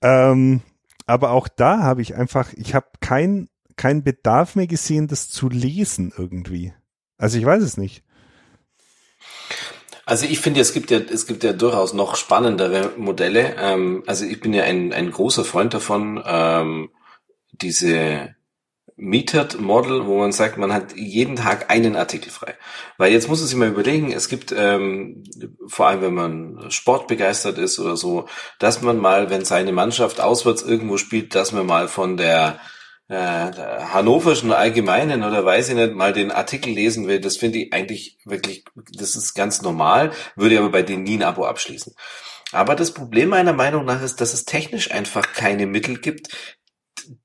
Ähm, aber auch da habe ich einfach, ich habe keinen kein Bedarf mehr gesehen, das zu lesen irgendwie. Also ich weiß es nicht. Also ich finde, es gibt ja, es gibt ja durchaus noch spannendere Modelle. Ähm, also ich bin ja ein, ein großer Freund davon, ähm, diese Metered Model, wo man sagt, man hat jeden Tag einen Artikel frei. Weil jetzt muss man sich mal überlegen, es gibt, ähm, vor allem wenn man sportbegeistert ist oder so, dass man mal, wenn seine Mannschaft auswärts irgendwo spielt, dass man mal von der äh, Hannoverschen Allgemeinen oder weiß ich nicht, mal den Artikel lesen will, das finde ich eigentlich wirklich, das ist ganz normal, würde aber bei denen nie ein Abo abschließen. Aber das Problem meiner Meinung nach ist, dass es technisch einfach keine Mittel gibt,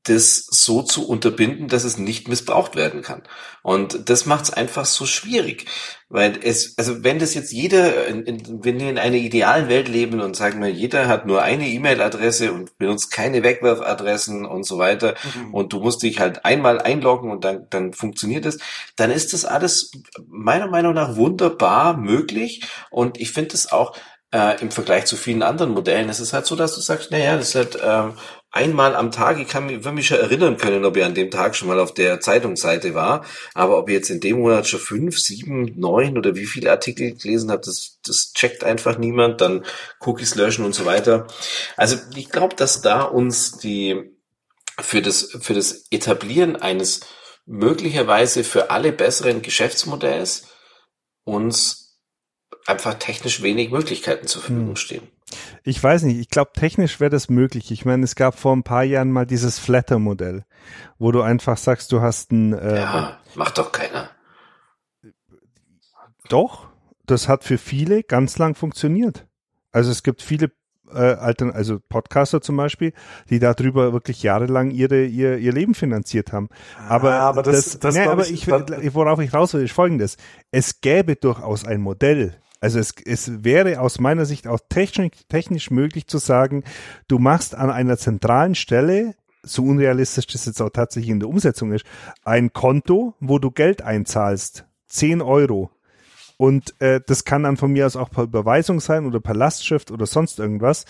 das so zu unterbinden, dass es nicht missbraucht werden kann. Und das macht es einfach so schwierig. Weil es, also wenn das jetzt jeder, in, in, wenn wir in einer idealen Welt leben und sagen wir, jeder hat nur eine E-Mail-Adresse und benutzt keine Wegwerfadressen und so weiter mhm. und du musst dich halt einmal einloggen und dann, dann funktioniert es, dann ist das alles meiner Meinung nach wunderbar möglich und ich finde es auch äh, im Vergleich zu vielen anderen Modellen, es ist halt so, dass du sagst, naja, das ist halt äh, einmal am Tag, ich kann mich, will mich schon erinnern können, ob ich an dem Tag schon mal auf der Zeitungsseite war, aber ob ich jetzt in dem Monat schon fünf, sieben, neun oder wie viele Artikel gelesen habe, das, das checkt einfach niemand, dann Cookies löschen und so weiter. Also ich glaube, dass da uns die für das, für das Etablieren eines möglicherweise für alle besseren Geschäftsmodells uns einfach technisch wenig Möglichkeiten zur Verfügung hm. stehen. Ich weiß nicht, ich glaube, technisch wäre das möglich. Ich meine, es gab vor ein paar Jahren mal dieses Flatter-Modell, wo du einfach sagst, du hast ein. Äh, ja, macht doch keiner. Doch, das hat für viele ganz lang funktioniert. Also es gibt viele äh, Altern also Podcaster zum Beispiel, die darüber wirklich jahrelang ihre ihr, ihr Leben finanziert haben. Aber, ah, aber das, das, das nee, aber ich, ich, worauf ich raus will, ist folgendes. Es gäbe durchaus ein Modell, also es, es wäre aus meiner Sicht auch technisch, technisch möglich zu sagen, du machst an einer zentralen Stelle, so unrealistisch das jetzt auch tatsächlich in der Umsetzung ist, ein Konto, wo du Geld einzahlst. 10 Euro. Und äh, das kann dann von mir aus auch per Überweisung sein oder per Lastschrift oder sonst irgendwas,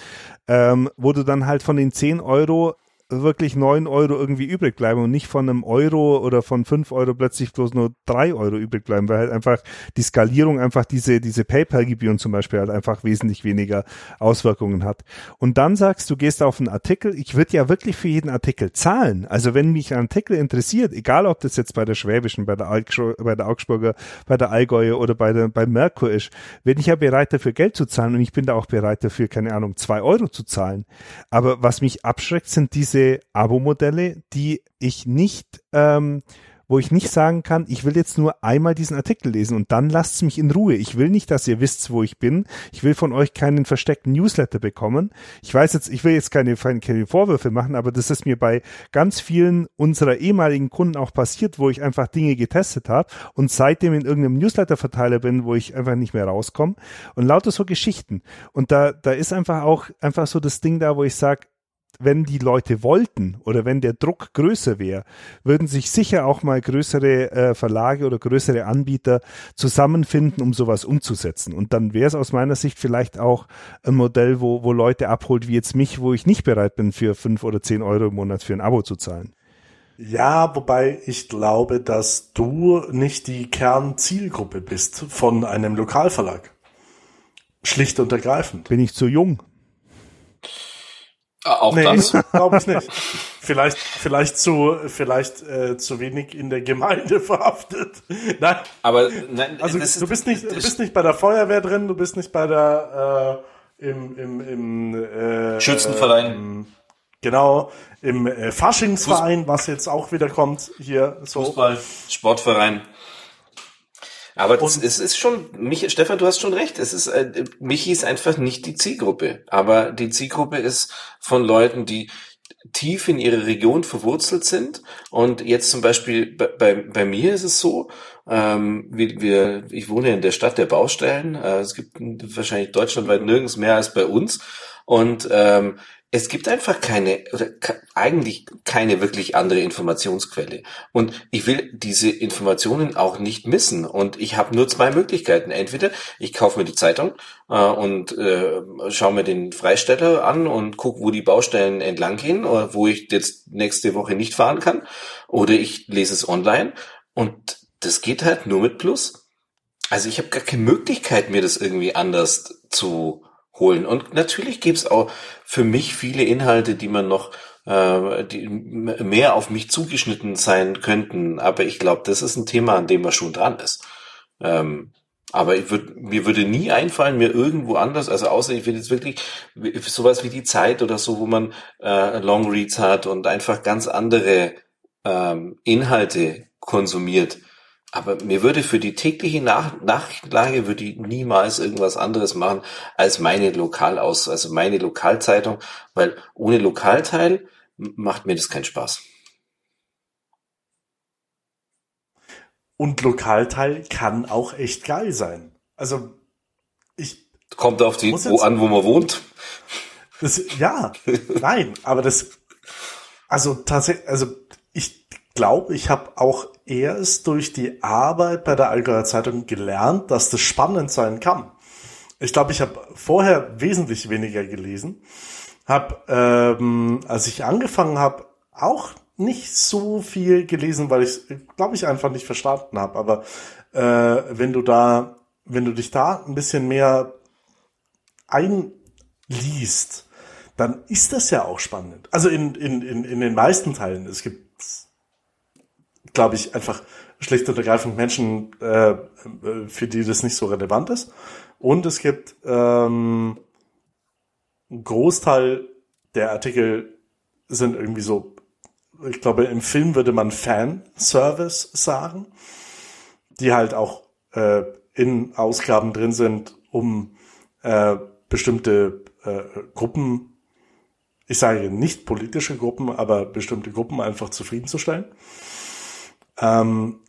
ähm, wo du dann halt von den 10 Euro wirklich neun Euro irgendwie übrig bleiben und nicht von einem Euro oder von fünf Euro plötzlich bloß nur drei Euro übrig bleiben, weil halt einfach die Skalierung einfach diese, diese PayPal-Gebühren zum Beispiel halt einfach wesentlich weniger Auswirkungen hat. Und dann sagst du, gehst auf einen Artikel, ich würde ja wirklich für jeden Artikel zahlen. Also wenn mich ein Artikel interessiert, egal ob das jetzt bei der Schwäbischen, bei der, bei der Augsburger, bei der Allgäuer oder bei der, bei Merkur ist, bin ich ja bereit dafür Geld zu zahlen und ich bin da auch bereit dafür, keine Ahnung, zwei Euro zu zahlen. Aber was mich abschreckt, sind diese diese Abo-Modelle, die ich nicht, ähm, wo ich nicht sagen kann, ich will jetzt nur einmal diesen Artikel lesen und dann lasst mich in Ruhe. Ich will nicht, dass ihr wisst, wo ich bin. Ich will von euch keinen versteckten Newsletter bekommen. Ich weiß jetzt, ich will jetzt keine, keine Vorwürfe machen, aber das ist mir bei ganz vielen unserer ehemaligen Kunden auch passiert, wo ich einfach Dinge getestet habe und seitdem in irgendeinem Newsletter-Verteiler bin, wo ich einfach nicht mehr rauskomme und lauter so Geschichten. Und da, da ist einfach auch einfach so das Ding da, wo ich sage, wenn die Leute wollten oder wenn der Druck größer wäre, würden sich sicher auch mal größere äh, Verlage oder größere Anbieter zusammenfinden, um sowas umzusetzen. Und dann wäre es aus meiner Sicht vielleicht auch ein Modell, wo, wo Leute abholt, wie jetzt mich, wo ich nicht bereit bin, für fünf oder zehn Euro im Monat für ein Abo zu zahlen. Ja, wobei ich glaube, dass du nicht die Kernzielgruppe bist von einem Lokalverlag. Schlicht und ergreifend. Bin ich zu jung? Ah, auch nee, das? glaube ich nicht. Vielleicht, vielleicht zu, vielleicht äh, zu wenig in der Gemeinde verhaftet. Nein. Aber nein, also du bist nicht, du bist nicht bei der Feuerwehr drin, du bist nicht bei der äh, im im im äh, Schützenverein. Im, genau im äh, Faschingsverein, was jetzt auch wieder kommt hier so. Fußball, Sportverein. Aber es ist schon, mich, Stefan, du hast schon recht. Es ist, äh, Michi ist einfach nicht die Zielgruppe. Aber die Zielgruppe ist von Leuten, die tief in ihre Region verwurzelt sind. Und jetzt zum Beispiel bei, bei, bei mir ist es so, Ähm, wir, wir, ich wohne in der Stadt der Baustellen. Äh, es gibt wahrscheinlich deutschlandweit nirgends mehr als bei uns. Und ähm, es gibt einfach keine eigentlich keine wirklich andere Informationsquelle. Und ich will diese Informationen auch nicht missen. Und ich habe nur zwei Möglichkeiten. Entweder ich kaufe mir die Zeitung äh, und äh, schaue mir den Freisteller an und gucke, wo die Baustellen entlang gehen, oder wo ich jetzt nächste Woche nicht fahren kann. Oder ich lese es online. Und das geht halt nur mit Plus. Also ich habe gar keine Möglichkeit, mir das irgendwie anders zu holen. Und natürlich gibt's auch für mich viele Inhalte, die man noch äh, die mehr auf mich zugeschnitten sein könnten. Aber ich glaube, das ist ein Thema, an dem man schon dran ist. Ähm, aber ich würd, mir würde nie einfallen, mir irgendwo anders, also außer ich will jetzt wirklich sowas wie die Zeit oder so, wo man äh, Long Reads hat und einfach ganz andere ähm, Inhalte konsumiert, aber mir würde für die tägliche Nach Nachlage würde ich niemals irgendwas anderes machen als meine Lokalaus, also meine Lokalzeitung, weil ohne Lokalteil macht mir das keinen Spaß. Und Lokalteil kann auch echt geil sein. Also ich kommt auf die wo an, wo man wohnt. Das, ja, nein, aber das also tatsächlich, also ich glaube, ich habe auch erst durch die Arbeit bei der Allgäuer Zeitung gelernt, dass das spannend sein kann. Ich glaube, ich habe vorher wesentlich weniger gelesen, habe, ähm, als ich angefangen habe, auch nicht so viel gelesen, weil ich, glaube ich, einfach nicht verstanden habe. Aber äh, wenn du da, wenn du dich da ein bisschen mehr einliest, dann ist das ja auch spannend. Also in, in, in, in den meisten Teilen. Es gibt glaube ich, einfach schlicht und ergreifend Menschen, äh, für die das nicht so relevant ist. Und es gibt ähm, ein Großteil der Artikel sind irgendwie so, ich glaube, im Film würde man Fanservice sagen, die halt auch äh, in Ausgaben drin sind, um äh, bestimmte äh, Gruppen, ich sage nicht politische Gruppen, aber bestimmte Gruppen einfach zufriedenzustellen. Ähm,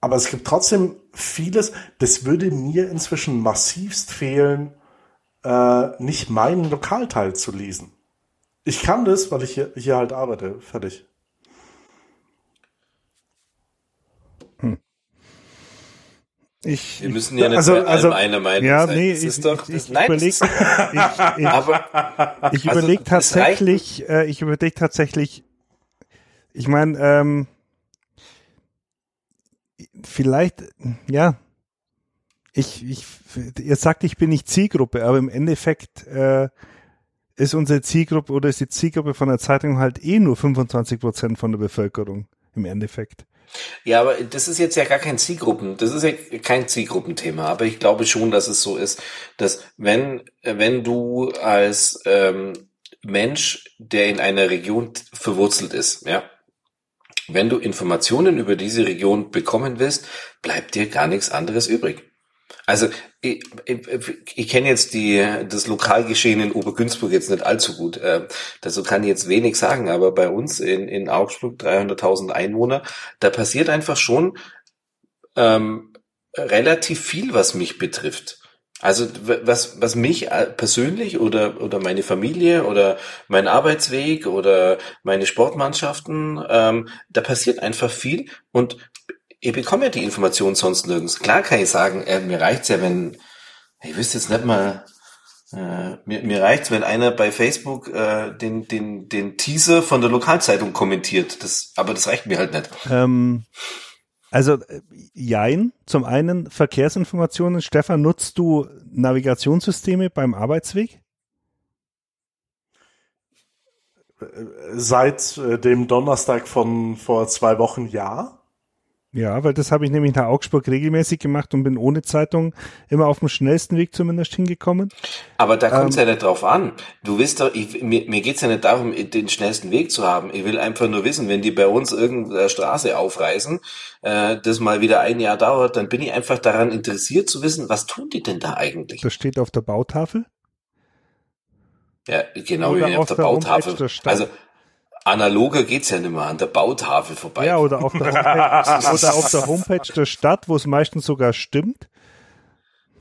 aber es gibt trotzdem vieles, das würde mir inzwischen massivst fehlen, äh, nicht meinen Lokalteil zu lesen. Ich kann das, weil ich hier, hier halt arbeite. Fertig. Hm. Ich, Wir müssen ja nicht also, also, eine Meinung ja, sein. Nee, das ich, ist doch, ich, das, nein, überleg, ich, ich, aber, ich also, überlege tatsächlich, äh, ich überlege tatsächlich, ich meine, ähm, vielleicht, ja, ich, ich, ihr sagt, ich bin nicht Zielgruppe, aber im Endeffekt äh, ist unsere Zielgruppe oder ist die Zielgruppe von der Zeitung halt eh nur 25 Prozent von der Bevölkerung im Endeffekt. Ja, aber das ist jetzt ja gar kein Zielgruppen, das ist ja kein Zielgruppenthema, aber ich glaube schon, dass es so ist, dass wenn, wenn du als ähm, Mensch, der in einer Region verwurzelt ist, ja, wenn du Informationen über diese Region bekommen willst, bleibt dir gar nichts anderes übrig. Also ich, ich, ich kenne jetzt die, das Lokalgeschehen in Obergünzburg jetzt nicht allzu gut. Äh, dazu kann ich jetzt wenig sagen, aber bei uns in, in Augsburg 300.000 Einwohner, da passiert einfach schon ähm, relativ viel, was mich betrifft. Also was, was mich äh, persönlich oder, oder meine Familie oder mein Arbeitsweg oder meine Sportmannschaften, ähm, da passiert einfach viel und ich bekomme ja die Information sonst nirgends. Klar kann ich sagen, äh, mir reicht's ja, wenn, ich wüsste jetzt nicht mal, äh, mir, mir reicht's, wenn einer bei Facebook äh, den, den, den Teaser von der Lokalzeitung kommentiert. Das, aber das reicht mir halt nicht. Ähm, also äh, jein, zum einen Verkehrsinformationen. Stefan, nutzt du Navigationssysteme beim Arbeitsweg? Seit äh, dem Donnerstag von vor zwei Wochen ja. Ja, weil das habe ich nämlich nach Augsburg regelmäßig gemacht und bin ohne Zeitung immer auf dem schnellsten Weg zumindest hingekommen. Aber da kommt es ähm, ja nicht drauf an. Du willst doch, ich, mir, mir geht's ja nicht darum, den schnellsten Weg zu haben. Ich will einfach nur wissen, wenn die bei uns irgendeine Straße aufreißen, äh, das mal wieder ein Jahr dauert, dann bin ich einfach daran interessiert zu wissen, was tun die denn da eigentlich? Das steht auf der Bautafel? Ja, genau Oder wie auf, der, der Bautafel. Also analoger geht's ja nicht mehr, an der Bautafel vorbei. Ja, oder auf der Homepage, oder auf der, Homepage der Stadt, wo es meistens sogar stimmt.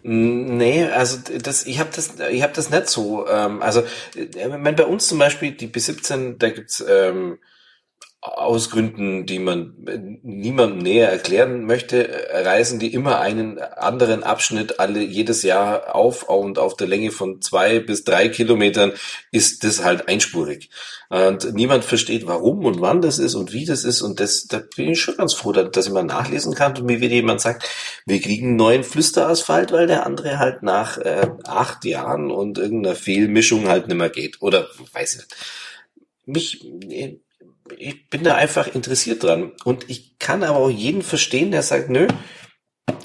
Nee, also das, ich habe das, ich habe das nicht so. Ähm, also, äh, wenn bei uns zum Beispiel die B17, da gibt's ähm, aus Gründen, die man niemandem näher erklären möchte, reisen die immer einen anderen Abschnitt alle jedes Jahr auf und auf der Länge von zwei bis drei Kilometern ist das halt einspurig. Und niemand versteht, warum und wann das ist und wie das ist. Und das, da bin ich schon ganz froh, dass ich mal nachlesen kann und mir wieder jemand sagt, wir kriegen einen neuen Flüsterasphalt, weil der andere halt nach äh, acht Jahren und irgendeiner Fehlmischung halt nicht mehr geht. Oder weiß ich nicht. Mich ich bin da einfach interessiert dran. Und ich kann aber auch jeden verstehen, der sagt, nö,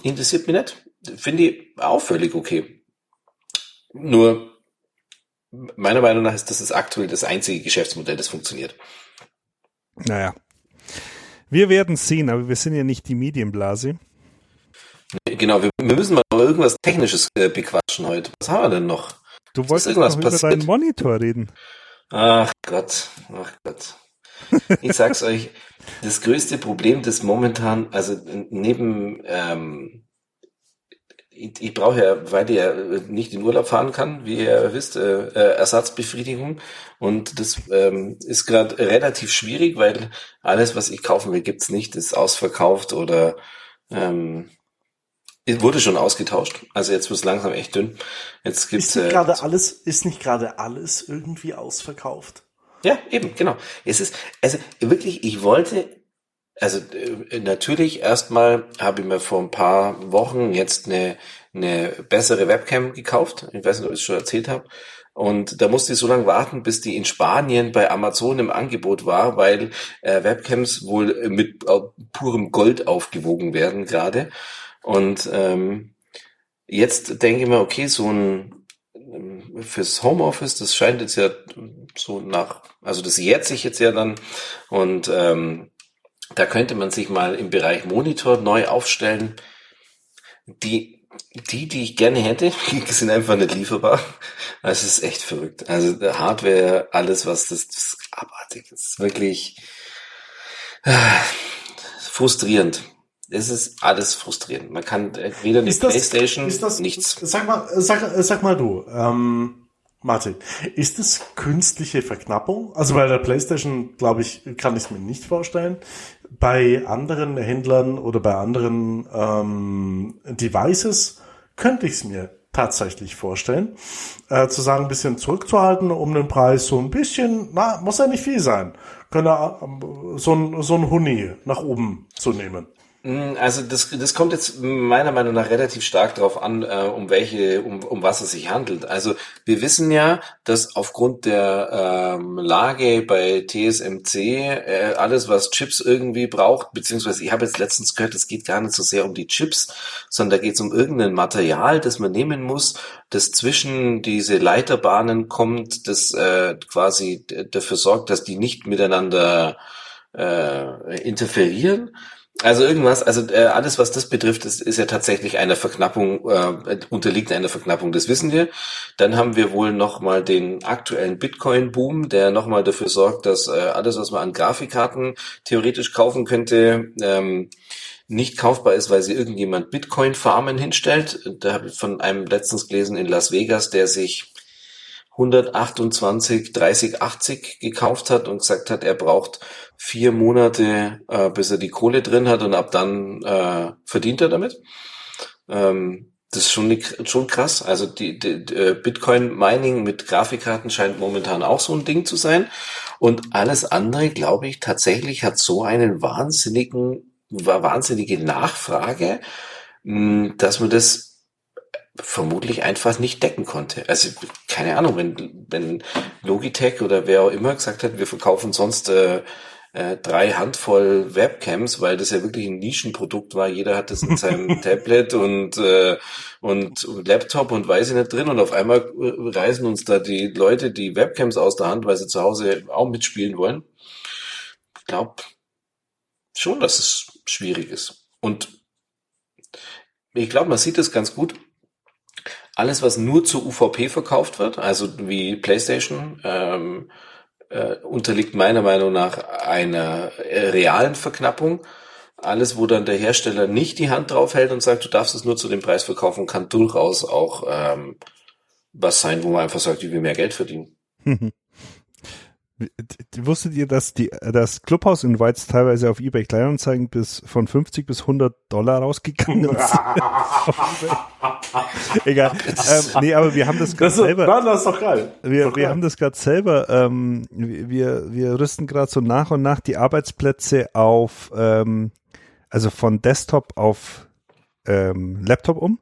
interessiert mich nicht. Finde ich auch völlig okay. Nur, meiner Meinung nach ist das, das aktuell das einzige Geschäftsmodell, das funktioniert. Naja. Wir werden sehen, aber wir sind ja nicht die Medienblase. Genau, wir, wir müssen mal irgendwas Technisches äh, bequatschen heute. Was haben wir denn noch? Du wolltest noch über deinen Monitor reden. Ach Gott, ach Gott. Ich sag's euch, das größte Problem, das momentan, also neben, ähm, ich, ich brauche ja, weil ich ja nicht in Urlaub fahren kann, wie ihr wisst, äh, äh Ersatzbefriedigung. Und das ähm, ist gerade relativ schwierig, weil alles, was ich kaufen will, gibt's nicht, ist ausverkauft oder ähm, wurde schon ausgetauscht. Also jetzt wird es langsam echt dünn. Jetzt gibt's ist nicht äh, gerade alles, ist nicht gerade alles irgendwie ausverkauft? Ja, eben, genau. Es ist, also wirklich, ich wollte, also äh, natürlich erstmal habe ich mir vor ein paar Wochen jetzt eine, eine bessere Webcam gekauft. Ich weiß nicht, ob ich es schon erzählt habe. Und da musste ich so lange warten, bis die in Spanien bei Amazon im Angebot war, weil äh, Webcams wohl mit äh, purem Gold aufgewogen werden gerade. Und ähm, jetzt denke ich mir, okay, so ein fürs Homeoffice, das scheint jetzt ja so nach, also das jährt sich jetzt ja dann und ähm, da könnte man sich mal im Bereich Monitor neu aufstellen. Die, die, die ich gerne hätte, sind einfach nicht lieferbar. Also es ist echt verrückt. Also Hardware, alles was das, das ist abartig. Das ist wirklich äh, frustrierend. Es ist alles frustrierend. Man kann weder eine das, Playstation, das, nichts. Sag mal, sag, sag mal du, ähm, Martin, ist das künstliche Verknappung? Also bei der PlayStation, glaube ich, kann ich es mir nicht vorstellen. Bei anderen Händlern oder bei anderen ähm, Devices könnte ich es mir tatsächlich vorstellen, äh, zu sagen, ein bisschen zurückzuhalten, um den Preis so ein bisschen, na, muss ja nicht viel sein, können äh, so ein, so ein Huni nach oben zu nehmen. Mm, also das, das kommt jetzt meiner Meinung nach relativ stark darauf an, äh, um welche, um, um was es sich handelt. Also wir wissen ja, dass aufgrund der ähm, Lage bei TSMC äh, alles, was Chips irgendwie braucht, beziehungsweise ich habe jetzt letztens gehört, es geht gar nicht so sehr um die Chips, sondern da geht es um irgendein Material, das man nehmen muss, das zwischen diese Leiterbahnen kommt, das äh, quasi dafür sorgt, dass die nicht miteinander äh, interferieren. Also irgendwas, also äh, alles, was das betrifft, ist, ist ja tatsächlich einer Verknappung, äh, unterliegt einer Verknappung, das wissen wir. Dann haben wir wohl nochmal den aktuellen Bitcoin-Boom, der nochmal dafür sorgt, dass äh, alles, was man an Grafikkarten theoretisch kaufen könnte, ähm, nicht kaufbar ist, weil sie irgendjemand Bitcoin-Farmen hinstellt. Da habe ich von einem letztens gelesen in Las Vegas, der sich 128 3080 gekauft hat und gesagt hat, er braucht vier Monate, äh, bis er die Kohle drin hat und ab dann äh, verdient er damit. Ähm, das ist schon, schon krass. Also die, die, die äh, Bitcoin Mining mit Grafikkarten scheint momentan auch so ein Ding zu sein. Und alles andere, glaube ich, tatsächlich hat so einen wahnsinnigen, wahnsinnige Nachfrage, hm, dass man das vermutlich einfach nicht decken konnte. Also keine Ahnung, wenn, wenn Logitech oder wer auch immer gesagt hat, wir verkaufen sonst äh, äh, drei Handvoll Webcams, weil das ja wirklich ein Nischenprodukt war. Jeder hat das in seinem Tablet und, äh, und Laptop und weiß ich nicht drin und auf einmal äh, reisen uns da die Leute die Webcams aus der Hand, weil sie zu Hause auch mitspielen wollen. Ich glaube schon, dass es schwierig ist. Und ich glaube, man sieht das ganz gut alles, was nur zur UVP verkauft wird, also wie PlayStation, ähm, äh, unterliegt meiner Meinung nach einer äh, realen Verknappung. Alles, wo dann der Hersteller nicht die Hand drauf hält und sagt, du darfst es nur zu dem Preis verkaufen, kann durchaus auch ähm, was sein, wo man einfach sagt, ich will mehr Geld verdienen. Wusstet ihr, dass die, das Clubhaus in Whites teilweise auf eBay Kleinanzeigen bis von 50 bis 100 Dollar rausgegangen ist? Egal. Ähm, nee, aber wir haben das gerade selber. Nein, das ist doch geil. Wir, doch wir geil. haben das gerade selber. Ähm, wir, wir rüsten gerade so nach und nach die Arbeitsplätze auf, ähm, also von Desktop auf ähm, Laptop um.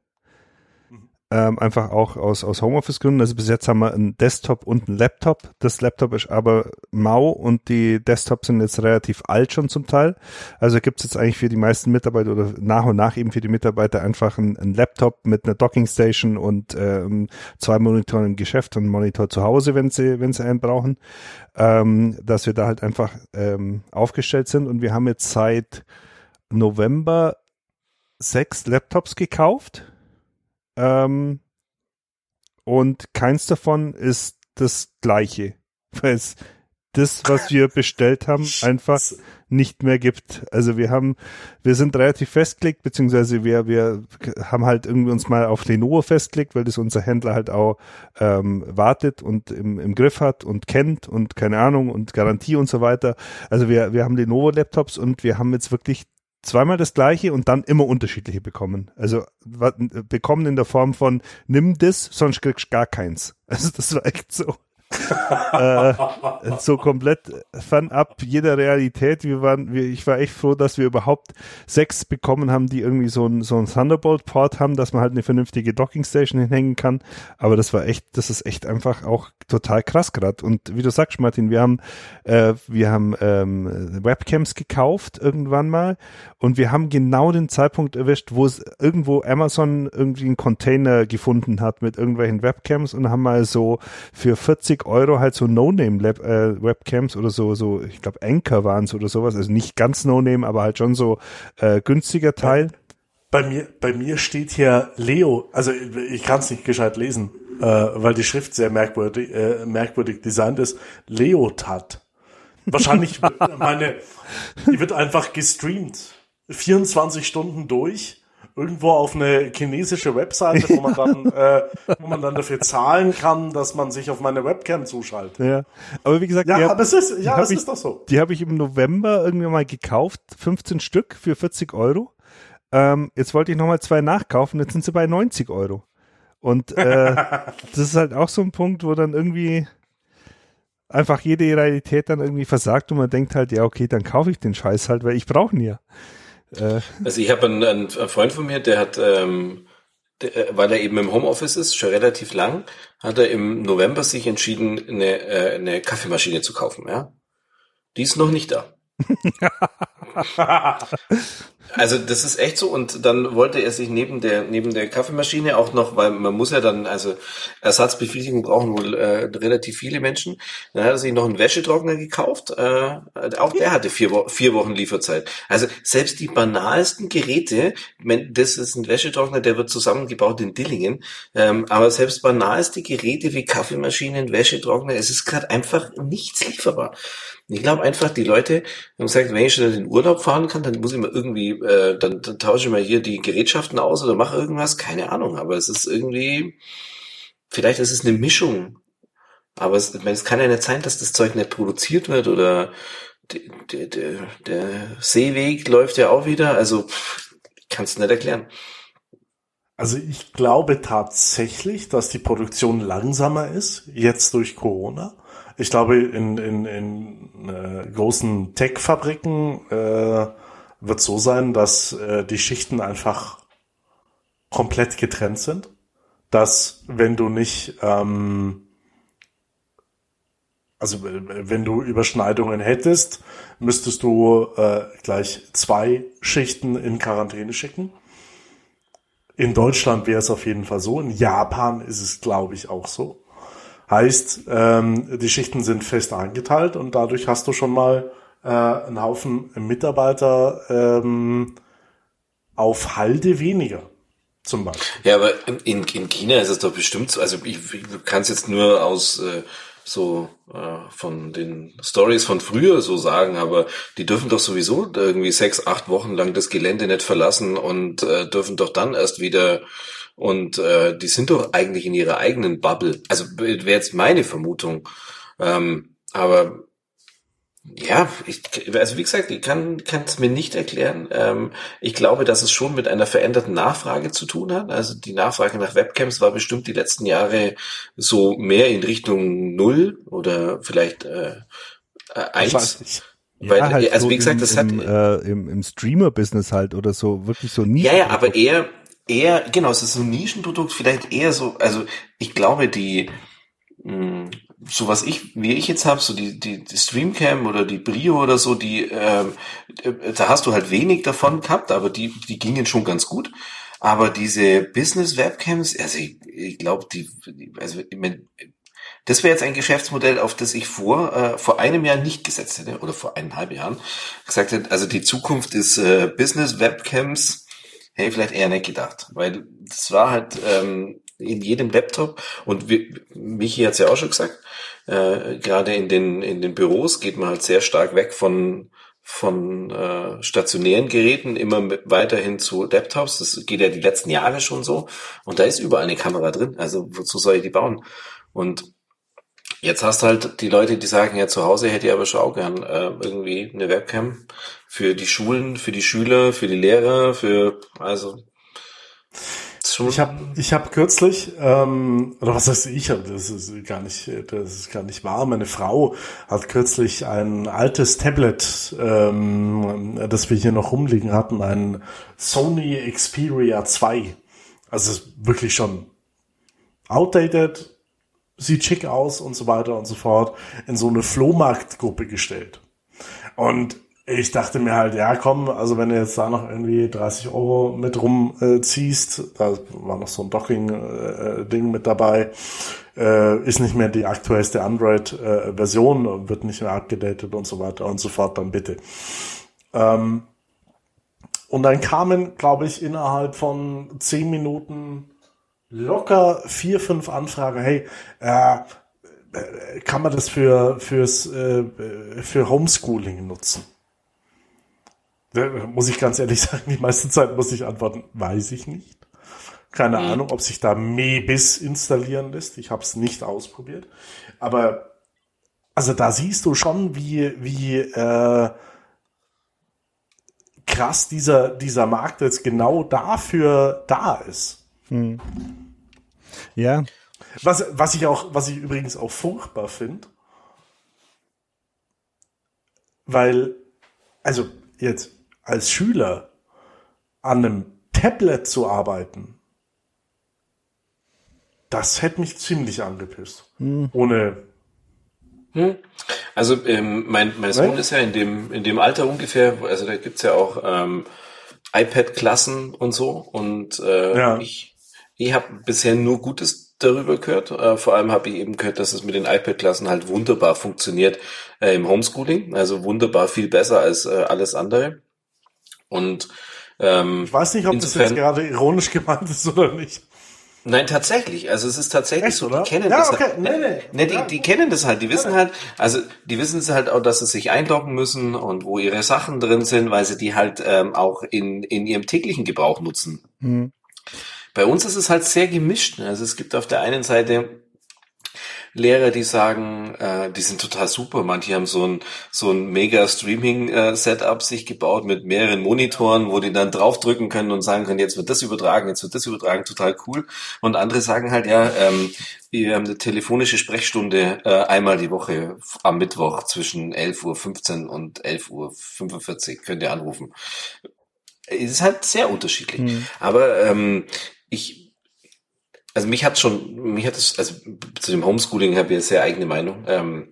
Ähm, einfach auch aus, aus Homeoffice-Gründen. Also bis jetzt haben wir einen Desktop und einen Laptop. Das Laptop ist aber mau und die Desktops sind jetzt relativ alt schon zum Teil. Also gibt es jetzt eigentlich für die meisten Mitarbeiter oder nach und nach eben für die Mitarbeiter einfach einen, einen Laptop mit einer Dockingstation und ähm, zwei Monitoren im Geschäft und einen Monitor zu Hause, wenn sie, wenn sie einen brauchen. Ähm, dass wir da halt einfach ähm, aufgestellt sind und wir haben jetzt seit November sechs Laptops gekauft ähm, und keins davon ist das gleiche, weil es das, was wir bestellt haben, einfach nicht mehr gibt. Also wir haben, wir sind relativ festgelegt, beziehungsweise wir, wir haben halt irgendwie uns mal auf Lenovo festgelegt, weil das unser Händler halt auch ähm, wartet und im, im Griff hat und kennt und keine Ahnung und Garantie und so weiter. Also wir, wir haben Lenovo-Laptops und wir haben jetzt wirklich zweimal das gleiche und dann immer unterschiedliche bekommen. Also bekommen in der Form von nimm das, sonst kriegst du gar keins. Also das war echt so. Äh, so komplett fernab jeder Realität. Wir waren, wir, ich war echt froh, dass wir überhaupt sechs bekommen haben, die irgendwie so ein, so ein Thunderbolt-Port haben, dass man halt eine vernünftige Dockingstation hinhängen kann. Aber das war echt, das ist echt einfach auch total krass gerade. Und wie du sagst, Martin, wir haben, äh, wir haben ähm, Webcams gekauft irgendwann mal und wir haben genau den Zeitpunkt erwischt, wo es irgendwo Amazon irgendwie einen Container gefunden hat mit irgendwelchen Webcams und haben mal so für 40 Euro halt so No-Name-Webcams oder so, so, ich glaube Anchor waren es oder sowas, also nicht ganz No-Name, aber halt schon so äh, günstiger Teil. Bei mir, bei mir steht hier Leo, also ich kann es nicht gescheit lesen, äh, weil die Schrift sehr merkwürdig, äh, merkwürdig designt ist. Leotard. Wahrscheinlich, meine, die wird einfach gestreamt. 24 Stunden durch. Irgendwo auf eine chinesische Webseite, wo man dann, äh, wo man dann dafür zahlen kann, dass man sich auf meine Webcam zuschaltet. Ja, aber wie gesagt, Ja, die hab- aber es ist, ja, es ich- ist doch so. Die habe ich im November irgendwie mal gekauft, 15 Stück für 40 Euro. Ähm, jetzt wollte ich nochmal zwei nachkaufen, jetzt sind sie bei 90 Euro. Und äh, das ist halt auch so ein Punkt, wo dann irgendwie einfach jede Realität dann irgendwie versagt und man denkt halt, ja okay, dann kaufe ich den Scheiß halt, weil ich brauche ihn ja. Äh, Also ich habe einen, einen Freund von mir, der hat, ähm, der, äh, weil er eben im Homeoffice ist, schon relativ lang, hat er im November sich entschieden, eine, äh, eine Kaffeemaschine zu kaufen. Ja, die ist noch nicht da. Also das ist echt so und dann wollte er sich neben der neben der Kaffeemaschine auch noch, weil man muss ja dann also Ersatzbefriedigung brauchen wohl äh, relativ viele Menschen. Dann hat er sich noch einen Wäschetrockner gekauft. Äh, auch der hatte vier, Wo vier Wochen Lieferzeit. Also selbst die banalsten Geräte, das ist ein Wäschetrockner, der wird zusammengebaut in Dillingen, ähm, aber selbst banalste Geräte wie Kaffeemaschinen, Wäschetrockner, es ist gerade einfach nichts lieferbar. Ich glaube einfach, die Leute haben gesagt, wenn ich schon in den Urlaub fahren kann, dann muss ich mal irgendwie, äh, dann, dann tausche ich mal hier die Gerätschaften aus oder mache irgendwas, keine Ahnung. Aber es ist irgendwie, vielleicht ist es eine Mischung. Aber es, ich meine, es kann ja nicht sein, dass das Zeug nicht produziert wird oder die, die, der Seeweg läuft ja auch wieder. Also kannst du nicht erklären. Also ich glaube tatsächlich, dass die Produktion langsamer ist, jetzt durch Corona. Ich glaube, in, in, in äh, großen Tech-Fabriken äh, wird so sein, dass äh, die Schichten einfach komplett getrennt sind. Dass wenn du nicht, ähm, also wenn du Überschneidungen hättest, müsstest du äh, gleich zwei Schichten in Quarantäne schicken. In Deutschland wäre es auf jeden Fall so. In Japan ist es, glaube ich, auch so. Heißt, ähm, die Schichten sind fest eingeteilt und dadurch hast du schon mal äh, einen Haufen Mitarbeiter ähm, auf Halde weniger. Zum Beispiel. Ja, aber in, in China ist es doch bestimmt so, also ich, ich kann es jetzt nur aus, äh, so äh, von den Stories von früher so sagen, aber die dürfen doch sowieso irgendwie sechs, acht Wochen lang das Gelände nicht verlassen und äh, dürfen doch dann erst wieder und äh, die sind doch eigentlich in ihrer eigenen Bubble. Also wäre jetzt meine Vermutung. Ähm, aber ja, ich, also wie gesagt, ich kann es mir nicht erklären. Ähm, ich glaube, dass es schon mit einer veränderten Nachfrage zu tun hat. Also die Nachfrage nach Webcams war bestimmt die letzten Jahre so mehr in Richtung Null oder vielleicht äh, äh eins. Ja, Weil, halt also so wie gesagt, das im, hat äh, im, im Streamer-Business halt oder so wirklich so nie. Ja, ja, aber eher eher genau, es ist ein Nischenprodukt, vielleicht eher so. Also ich glaube, die mh, hm, so was ich, wie ich jetzt habe, so die, die, die Streamcam oder die Brio oder so, die, ähm, äh, da hast du halt wenig davon gehabt, aber die, die gingen schon ganz gut. Aber diese Business-Webcams, also ich, ich glaube, die, also ich mein, das wäre jetzt ein Geschäftsmodell, auf das ich vor, äh, vor einem Jahr nicht gesetzt hätte, oder vor eineinhalb Jahren gesagt hätte, also die Zukunft ist äh, Business-Webcams, hätte ich vielleicht eher nicht gedacht. Weil das war halt ähm, in jedem Laptop und wie, Michi hat es ja auch schon gesagt, äh, gerade in den, in den Büros geht man halt sehr stark weg von, von äh, stationären Geräten immer weiterhin zu Laptops. Das geht ja die letzten Jahre schon so. Und da ist überall eine Kamera drin. Also wozu soll ich die bauen? Und jetzt hast halt die Leute, die sagen, ja, zu Hause hätte ich aber schon auch gern äh, irgendwie eine Webcam für die Schulen, für die Schüler, für die Lehrer, für also. Ich habe ich hab kürzlich, ähm, oder was heißt ich, das ist gar nicht, das ist gar nicht wahr. Meine Frau hat kürzlich ein altes Tablet, ähm, das wir hier noch rumliegen hatten, ein Sony Xperia 2. Also wirklich schon outdated, sieht schick aus und so weiter und so fort, in so eine Flohmarktgruppe gestellt. Und ich dachte mir halt, ja komm, also wenn du jetzt da noch irgendwie 30 Euro mit rumziehst, äh, da war noch so ein Docking-Ding äh, mit dabei, äh, ist nicht mehr die aktuellste Android-Version, wird nicht mehr abgedatet und so weiter und so fort, dann bitte. Ähm, und dann kamen, glaube ich, innerhalb von 10 Minuten locker vier, fünf Anfragen, hey, äh, kann man das für fürs äh, für Homeschooling nutzen? muss ich ganz ehrlich sagen, die meiste Zeit muss ich antworten, weiß ich nicht. Keine mhm. Ahnung, ob sich da Mebis installieren lässt. Ich habe es nicht ausprobiert. Aber also da siehst du schon, wie, wie äh, krass dieser, dieser Markt jetzt genau dafür da ist. Mhm. Ja. Was, was ich auch, was ich übrigens auch furchtbar finde, weil, also jetzt, als Schüler an einem Tablet zu arbeiten, das hätte mich ziemlich angepisst. Hm. Ohne. Hm. Also ähm, mein, mein Sohn ne? ist ja in dem, in dem Alter ungefähr, also da gibt's ja auch ähm, iPad-Klassen und so. Und äh, ja. ich, ich habe bisher nur Gutes darüber gehört. Äh, vor allem habe ich eben gehört, dass es mit den iPad-Klassen halt wunderbar funktioniert äh, im Homeschooling. Also wunderbar viel besser als äh, alles andere. Und ähm, ich weiß nicht, ob insofern, das jetzt gerade ironisch gemeint ist oder nicht. Nein, tatsächlich. Also es ist tatsächlich Echt, so, die kennen ja, das okay. halt. Nee, nee. nee die, ja. die kennen das halt. Die wissen halt, also die wissen es halt auch, dass sie sich einloggen müssen und wo ihre Sachen drin sind, weil sie die halt ähm, auch in, in ihrem täglichen Gebrauch nutzen. Mhm. Bei uns ist es halt sehr gemischt. Also es gibt auf der einen Seite Lehrer, die sagen, äh, die sind total super. Manche haben so ein so ein mega Streaming-Setup äh, sich gebaut mit mehreren Monitoren, wo die dann draufdrücken können und sagen können, jetzt wird das übertragen, jetzt wird das übertragen, total cool. Und andere sagen halt, ja, ähm, wir haben eine telefonische Sprechstunde äh, einmal die Woche am Mittwoch zwischen 11.15 Uhr und 11.45 Uhr könnt ihr anrufen. Es ist halt sehr unterschiedlich. Mhm. Aber ähm, ich also mich hat schon, mich hat es, also zu dem Homeschooling habe ich eine sehr eigene Meinung. Ähm,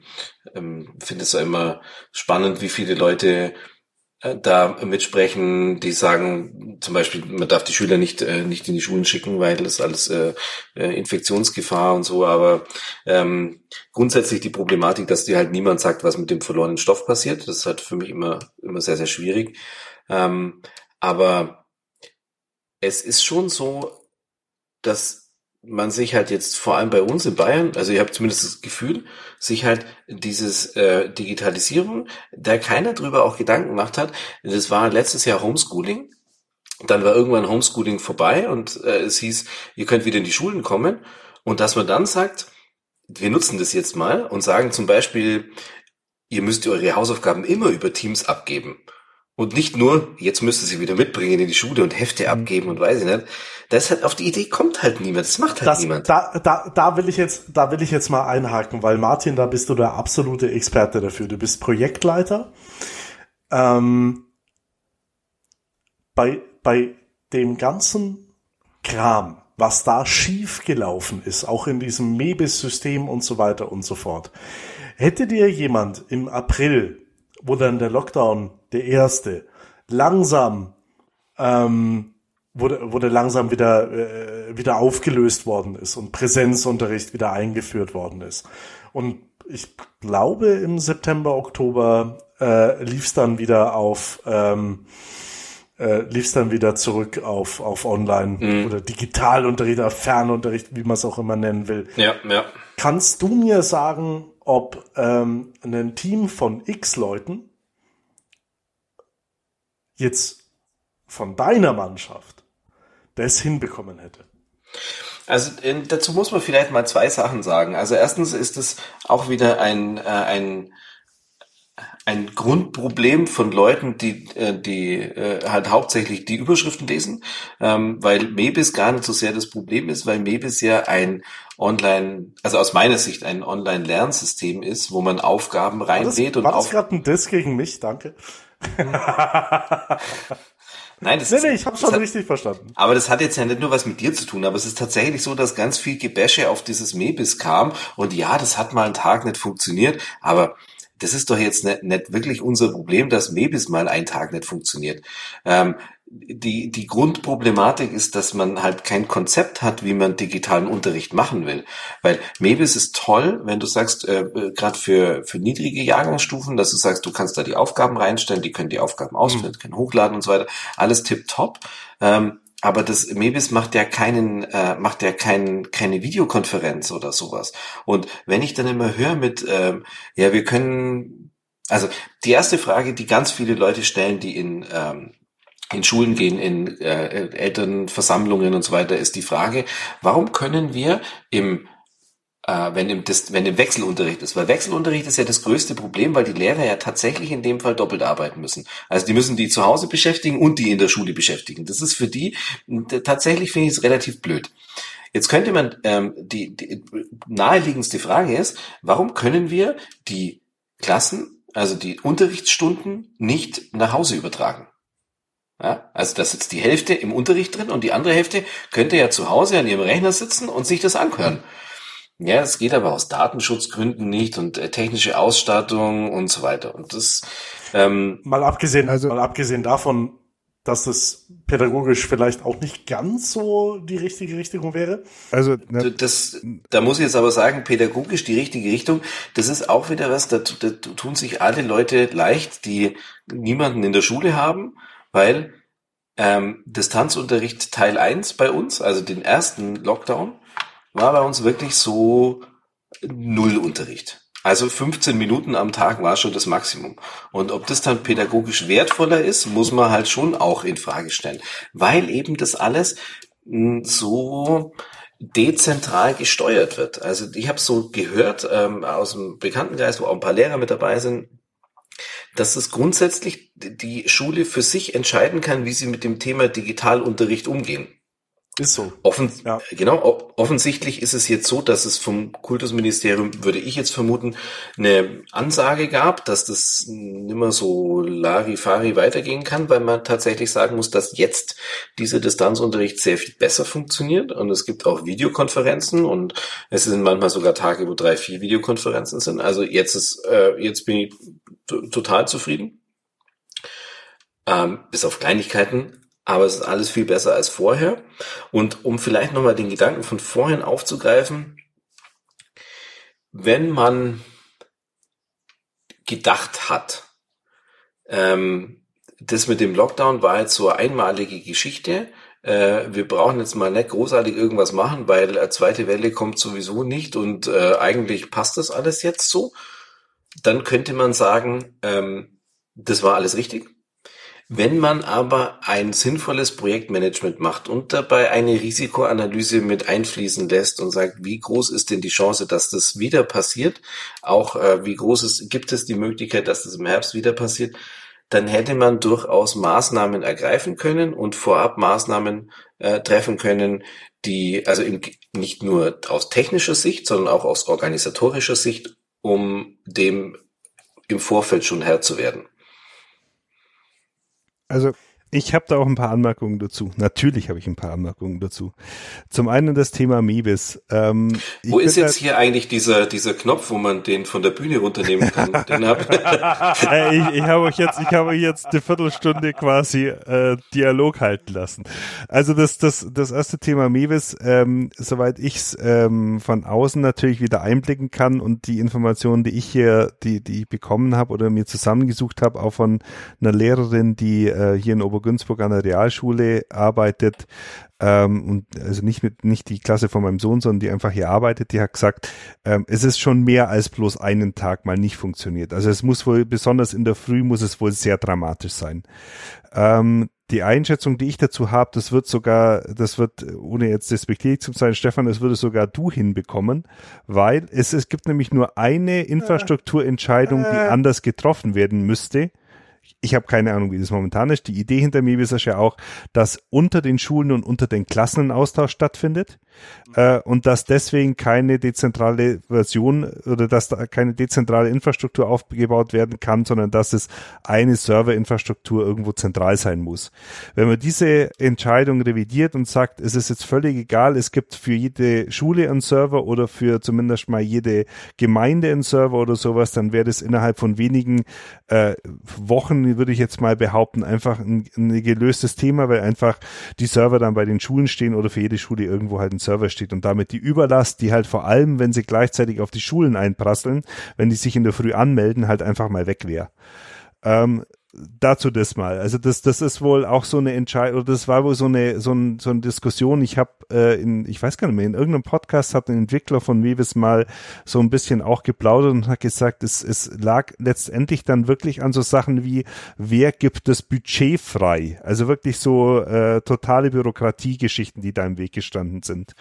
ähm, Finde es immer spannend, wie viele Leute äh, da mitsprechen, die sagen, zum Beispiel, man darf die Schüler nicht äh, nicht in die Schulen schicken, weil das alles äh, äh, Infektionsgefahr und so. Aber ähm, grundsätzlich die Problematik, dass dir halt niemand sagt, was mit dem verlorenen Stoff passiert, das ist halt für mich immer immer sehr sehr schwierig. Ähm, aber es ist schon so, dass man sich halt jetzt vor allem bei uns in Bayern, also ich habe zumindest das Gefühl, sich halt dieses äh, Digitalisierung, da keiner drüber auch Gedanken gemacht hat. Das war letztes Jahr Homeschooling. Dann war irgendwann Homeschooling vorbei und äh, es hieß, ihr könnt wieder in die Schulen kommen. Und dass man dann sagt, wir nutzen das jetzt mal und sagen zum Beispiel, ihr müsst eure Hausaufgaben immer über Teams abgeben. Und nicht nur, jetzt müsst ihr sie wieder mitbringen in die Schule und Hefte mhm. abgeben und weiß ich nicht. Das hat auf die Idee kommt halt niemand. Das macht halt das, niemand. Da, da, da will ich jetzt, da will ich jetzt mal einhaken, weil Martin, da bist du der absolute Experte dafür. Du bist Projektleiter. Ähm, bei, bei dem ganzen Kram, was da schief gelaufen ist, auch in diesem Mebis-System und so weiter und so fort. Hätte dir jemand im April, wo dann der Lockdown der erste, langsam ähm, wurde, wurde langsam wieder, äh, wieder aufgelöst worden ist und Präsenzunterricht wieder eingeführt worden ist. Und ich glaube, im September, Oktober äh, lief es dann wieder auf ähm, äh, lief dann wieder zurück auf, auf Online mhm. oder Digitalunterricht oder Fernunterricht, wie man es auch immer nennen will. Ja, ja. Kannst du mir sagen, ob ähm, ein Team von X Leuten jetzt von deiner Mannschaft das hinbekommen hätte? Also dazu muss man vielleicht mal zwei Sachen sagen. Also erstens ist es auch wieder ein, äh, ein, ein Grundproblem von Leuten, die, äh, die äh, halt hauptsächlich die Überschriften lesen, ähm, weil Mebis gar nicht so sehr das Problem ist, weil Mebis ja ein Online, also aus meiner Sicht ein Online-Lernsystem ist, wo man Aufgaben reinlädt und war das gerade ein Diss gegen mich? Danke. Nein, das nee, nee, ich habe schon hat, richtig verstanden. Aber das hat jetzt ja nicht nur was mit dir zu tun, aber es ist tatsächlich so, dass ganz viel Gebäsche auf dieses Mebis kam und ja, das hat mal einen Tag nicht funktioniert, aber das ist doch jetzt nicht, nicht wirklich unser Problem, dass Mebis mal einen Tag nicht funktioniert. Ähm, die, die Grundproblematik ist, dass man halt kein Konzept hat, wie man digitalen Unterricht machen will. Weil Mebis ist toll, wenn du sagst, äh, gerade für, für niedrige Jahrgangsstufen, dass du sagst, du kannst da die Aufgaben reinstellen, die können die Aufgaben ausführen, mhm. können hochladen und so weiter. Alles tipptopp. Ähm, aber das Mebis macht ja keinen, äh, macht ja kein, keine Videokonferenz oder sowas. Und wenn ich dann immer höre mit, ähm, ja, wir können, also die erste Frage, die ganz viele Leute stellen, die in ähm, in Schulen gehen, in äh, Elternversammlungen und so weiter, ist die Frage, warum können wir im äh, wenn, im, das, wenn im Wechselunterricht ist. Weil Wechselunterricht ist ja das größte Problem, weil die Lehrer ja tatsächlich in dem Fall doppelt arbeiten müssen. Also die müssen die zu Hause beschäftigen und die in der Schule beschäftigen. Das ist für die, tatsächlich finde ich es relativ blöd. Jetzt könnte man, ähm, die, die naheliegendste Frage ist, warum können wir die Klassen, also die Unterrichtsstunden nicht nach Hause übertragen? Ja, also da sitzt die Hälfte im Unterricht drin und die andere Hälfte könnte ja zu Hause an ihrem Rechner sitzen und sich das anhören. Ja, es geht aber aus Datenschutzgründen nicht und äh, technische Ausstattung und so weiter. Und das ähm, mal abgesehen, also mal abgesehen davon, dass es pädagogisch vielleicht auch nicht ganz so die richtige Richtung wäre. Also ne, das, da muss ich jetzt aber sagen, pädagogisch die richtige Richtung. Das ist auch wieder was, da, da tun sich alle Leute leicht, die niemanden in der Schule haben weil ähm, Distanzunterricht Teil 1 bei uns, also den ersten Lockdown, war bei uns wirklich so Nullunterricht. Also 15 Minuten am Tag war schon das Maximum. Und ob das dann pädagogisch wertvoller ist, muss man halt schon auch in Frage stellen, weil eben das alles hm, so dezentral gesteuert wird. Also ich habe so gehört ähm, aus dem Bekanntenkreis, wo auch ein paar Lehrer mit dabei sind, dass es grundsätzlich die Schule für sich entscheiden kann, wie sie mit dem Thema Digitalunterricht umgehen. Ist so. Offen, ja. Genau, offensichtlich ist es jetzt so, dass es vom Kultusministerium, würde ich jetzt vermuten, eine Ansage gab, dass das nimmer so Larifari weitergehen kann, weil man tatsächlich sagen muss, dass jetzt dieser Distanzunterricht sehr viel besser funktioniert und es gibt auch Videokonferenzen und es sind manchmal sogar Tage, wo drei, vier Videokonferenzen sind. Also jetzt ist, äh, jetzt bin ich total zufrieden. Ähm, bis auf Kleinigkeiten, aber es ist alles viel besser als vorher. Und um vielleicht nochmal den Gedanken von vorhin aufzugreifen, wenn man gedacht hat, ähm, das mit dem Lockdown war jetzt so eine einmalige Geschichte, äh, wir brauchen jetzt mal nicht großartig irgendwas machen, weil eine zweite Welle kommt sowieso nicht und äh, eigentlich passt das alles jetzt so, dann könnte man sagen, ähm, das war alles richtig. Wenn man aber ein sinnvolles Projektmanagement macht und dabei eine Risikoanalyse mit einfließen lässt und sagt, wie groß ist denn die Chance, dass das wieder passiert, auch äh, wie groß ist, gibt es die Möglichkeit, dass das im Herbst wieder passiert, dann hätte man durchaus Maßnahmen ergreifen können und vorab Maßnahmen äh, treffen können, die also im, nicht nur aus technischer Sicht, sondern auch aus organisatorischer Sicht, um dem im Vorfeld schon Herr zu werden. Also ich habe da auch ein paar Anmerkungen dazu. Natürlich habe ich ein paar Anmerkungen dazu. Zum einen das Thema Mebis. Ähm, wo ist jetzt hier eigentlich dieser, dieser Knopf, wo man den von der Bühne runternehmen kann? den hab äh, ich ich habe euch jetzt, ich habe euch jetzt eine Viertelstunde quasi äh, Dialog halten lassen. Also das, das, das erste Thema Mebis, ähm, soweit ich es ähm, von außen natürlich wieder einblicken kann und die Informationen, die ich hier, die, die ich bekommen habe oder mir zusammengesucht habe, auch von einer Lehrerin, die äh, hier in Ober Günzburg an der Realschule arbeitet ähm, und also nicht mit nicht die Klasse von meinem Sohn, sondern die einfach hier arbeitet, die hat gesagt, ähm, es ist schon mehr als bloß einen Tag mal nicht funktioniert. Also es muss wohl besonders in der Früh muss es wohl sehr dramatisch sein. Ähm, die Einschätzung, die ich dazu habe, das wird sogar, das wird, ohne jetzt despektierlich zu sein, Stefan, das würde sogar du hinbekommen, weil es, es gibt nämlich nur eine Infrastrukturentscheidung, die anders getroffen werden müsste ich habe keine Ahnung, wie das momentan ist. Die Idee hinter mir ist ja auch, dass unter den Schulen und unter den Klassen ein Austausch stattfindet äh, und dass deswegen keine dezentrale Version oder dass da keine dezentrale Infrastruktur aufgebaut werden kann, sondern dass es eine Serverinfrastruktur irgendwo zentral sein muss. Wenn man diese Entscheidung revidiert und sagt, es ist jetzt völlig egal, es gibt für jede Schule einen Server oder für zumindest mal jede Gemeinde einen Server oder sowas, dann wäre das innerhalb von wenigen äh, Wochen, würde ich jetzt mal behaupten, einfach ein, ein gelöstes Thema, weil einfach die Server dann bei den Schulen stehen oder für jede Schule irgendwo halt ein Server steht und damit die Überlast, die halt vor allem, wenn sie gleichzeitig auf die Schulen einprasseln, wenn die sich in der Früh anmelden, halt einfach mal weg wäre. Ähm, dazu das mal. Also das, das ist wohl auch so eine Entscheidung, oder das war wohl so eine, so, ein, so eine Diskussion. Ich habe äh, in, ich weiß gar nicht mehr, in irgendeinem Podcast hat ein Entwickler von Mevis mal so ein bisschen auch geplaudert und hat gesagt, es, es lag letztendlich dann wirklich an so Sachen wie, wer gibt das Budget frei? Also wirklich so äh, totale Bürokratiegeschichten, die da im Weg gestanden sind.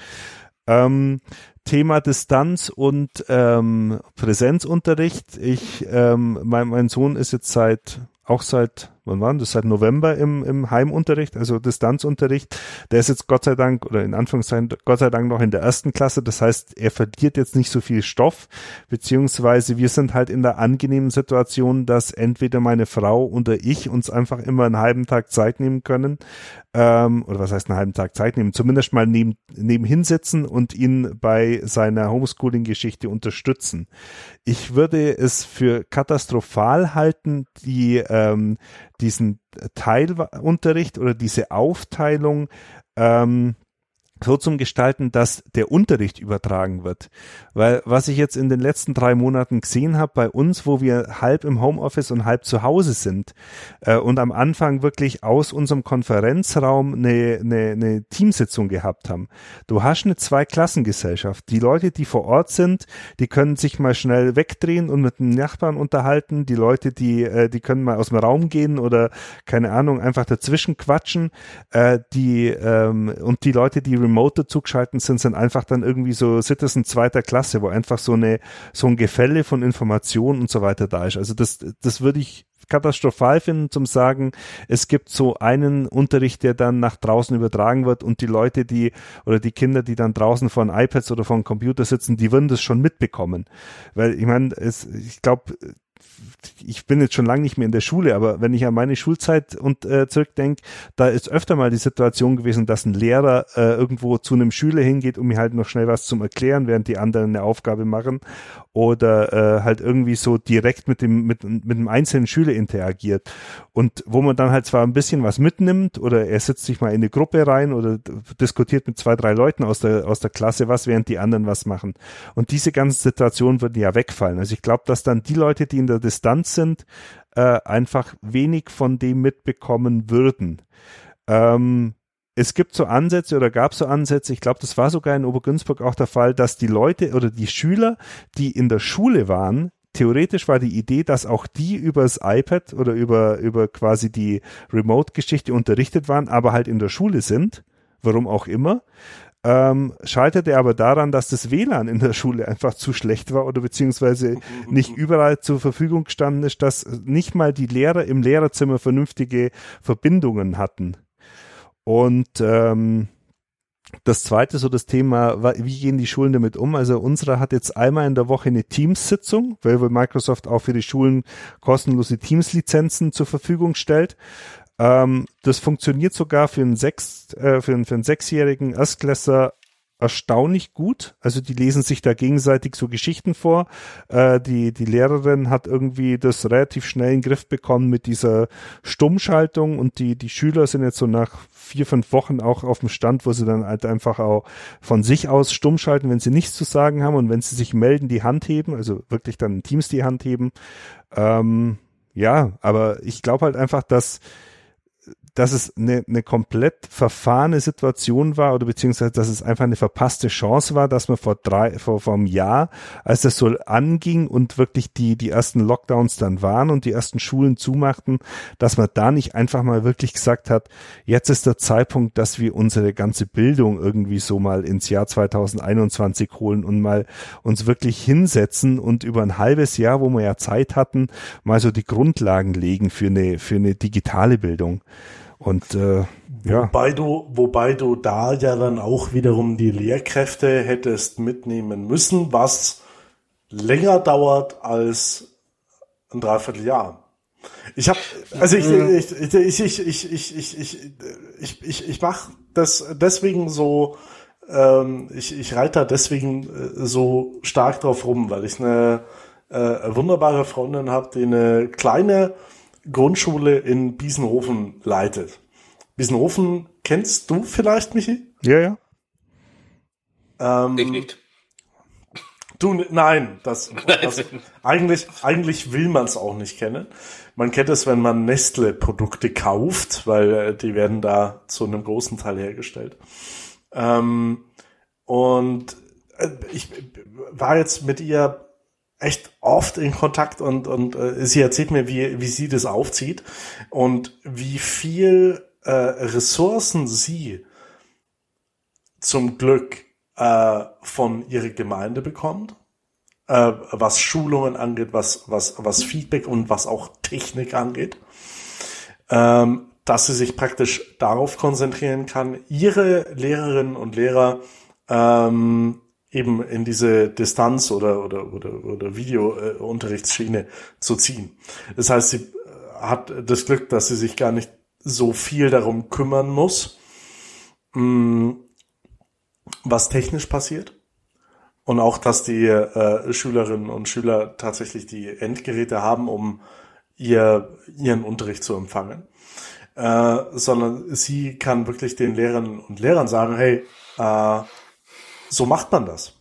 Ähm, Thema Distanz und ähm, Präsenzunterricht. Ich, ähm, mein, mein Sohn ist jetzt seit auch seit, wann war das, seit November im, im Heimunterricht, also Distanzunterricht. Der ist jetzt Gott sei Dank, oder in Anführungszeichen, Gott sei Dank noch in der ersten Klasse. Das heißt, er verliert jetzt nicht so viel Stoff, beziehungsweise wir sind halt in der angenehmen Situation, dass entweder meine Frau oder ich uns einfach immer einen halben Tag Zeit nehmen können, ähm, oder was heißt einen halben Tag Zeit nehmen, zumindest mal neben, nebenhin sitzen und ihn bei seiner Homeschooling-Geschichte unterstützen. Ich würde es für katastrophal halten, die ähm, diesen Teilunterricht oder diese Aufteilung ähm, so zum Gestalten, dass der Unterricht übertragen wird. Weil was ich jetzt in den letzten drei Monaten gesehen habe bei uns, wo wir halb im Homeoffice und halb zu Hause sind äh, und am Anfang wirklich aus unserem Konferenzraum eine, eine, eine Teamsitzung gehabt haben. Du hast eine Zweiklassengesellschaft. Die Leute, die vor Ort sind, die können sich mal schnell wegdrehen und mit dem Nachbarn unterhalten. Die Leute, die, äh, die können mal aus dem Raum gehen oder keine Ahnung, einfach dazwischen quatschen. Äh, die ähm, und die Leute, die remote dazugeschalten sind, sind einfach dann irgendwie so Citizen zweiter Klasse, wo einfach so eine, so ein Gefälle von Informationen und so weiter da ist. Also das, das würde ich katastrophal finden, zum sagen, es gibt so einen Unterricht, der dann nach draußen übertragen wird und die Leute, die oder die Kinder, die dann draußen vor iPads oder vor Computer sitzen, die würden das schon mitbekommen. Weil ich meine, es, ich glaube, ich bin jetzt schon lange nicht mehr in der Schule, aber wenn ich an meine Schulzeit und äh, zurückdenke, da ist öfter mal die Situation gewesen, dass ein Lehrer äh, irgendwo zu einem Schüler hingeht, um mir halt noch schnell was zum Erklären, während die anderen eine Aufgabe machen oder äh, halt irgendwie so direkt mit dem mit mit einem einzelnen Schüler interagiert und wo man dann halt zwar ein bisschen was mitnimmt oder er setzt sich mal in eine Gruppe rein oder diskutiert mit zwei drei Leuten aus der aus der Klasse was, während die anderen was machen und diese ganzen Situationen würden ja wegfallen. Also ich glaube, dass dann die Leute, die in der Distanz sind, äh, einfach wenig von dem mitbekommen würden. Ähm, es gibt so Ansätze oder gab so Ansätze, ich glaube, das war sogar in Obergünzburg auch der Fall, dass die Leute oder die Schüler, die in der Schule waren, theoretisch war die Idee, dass auch die übers iPad oder über, über quasi die Remote-Geschichte unterrichtet waren, aber halt in der Schule sind, warum auch immer. Ähm, scheiterte aber daran, dass das WLAN in der Schule einfach zu schlecht war oder beziehungsweise nicht überall zur Verfügung gestanden ist, dass nicht mal die Lehrer im Lehrerzimmer vernünftige Verbindungen hatten. Und ähm, das zweite so das Thema, wie gehen die Schulen damit um? Also unsere hat jetzt einmal in der Woche eine Teams-Sitzung, weil Microsoft auch für die Schulen kostenlose Teams-Lizenzen zur Verfügung stellt. Ähm, das funktioniert sogar für einen, sechs, äh, für einen, für einen sechsjährigen Erstklässler erstaunlich gut. Also die lesen sich da gegenseitig so Geschichten vor. Äh, die, die Lehrerin hat irgendwie das relativ schnell in den Griff bekommen mit dieser Stummschaltung und die, die Schüler sind jetzt so nach vier, fünf Wochen auch auf dem Stand, wo sie dann halt einfach auch von sich aus stumm schalten, wenn sie nichts zu sagen haben und wenn sie sich melden, die Hand heben, also wirklich dann in Teams die Hand heben. Ähm, ja, aber ich glaube halt einfach, dass dass es eine, eine komplett verfahrene Situation war oder beziehungsweise dass es einfach eine verpasste Chance war, dass man vor drei, vor, vor einem Jahr, als das so anging und wirklich die, die ersten Lockdowns dann waren und die ersten Schulen zumachten, dass man da nicht einfach mal wirklich gesagt hat, jetzt ist der Zeitpunkt, dass wir unsere ganze Bildung irgendwie so mal ins Jahr 2021 holen und mal uns wirklich hinsetzen und über ein halbes Jahr, wo wir ja Zeit hatten, mal so die Grundlagen legen für eine, für eine digitale Bildung. Und äh, ja. Wobei du, wobei du da ja dann auch wiederum die Lehrkräfte hättest mitnehmen müssen, was länger dauert als ein Dreivierteljahr. Ich habe, also ich, ich, ich, ich, ich, ich, ich, ich, ich, ich, ich mache das deswegen so, ähm, ich, ich reite da deswegen so stark drauf rum, weil ich eine äh, wunderbare Freundin habe, die eine kleine Grundschule in Biesenhofen leitet. Biesenhofen kennst du vielleicht, Michi? Ja, ja. Ähm, ich nicht. Du, nein, das, das eigentlich, eigentlich will man es auch nicht kennen. Man kennt es, wenn man Nestle-Produkte kauft, weil äh, die werden da zu einem großen Teil hergestellt. Ähm, und äh, ich war jetzt mit ihr echt oft in Kontakt und, und äh, sie erzählt mir, wie, wie sie das aufzieht und wie viel äh, Ressourcen sie zum Glück äh, von ihrer Gemeinde bekommt, äh, was Schulungen angeht, was, was, was Feedback und was auch Technik angeht, ähm, dass sie sich praktisch darauf konzentrieren kann, ihre Lehrerinnen und Lehrer ähm, eben in diese Distanz oder oder oder, oder Videounterrichtsschiene zu ziehen. Das heißt, sie hat das Glück, dass sie sich gar nicht so viel darum kümmern muss, mm, was technisch passiert. Und auch, dass die äh, Schülerinnen und Schüler tatsächlich die Endgeräte haben, um ihr, ihren Unterricht zu empfangen. Äh, sondern sie kann wirklich den Lehrerinnen und Lehrern sagen, hey, äh, so macht man das.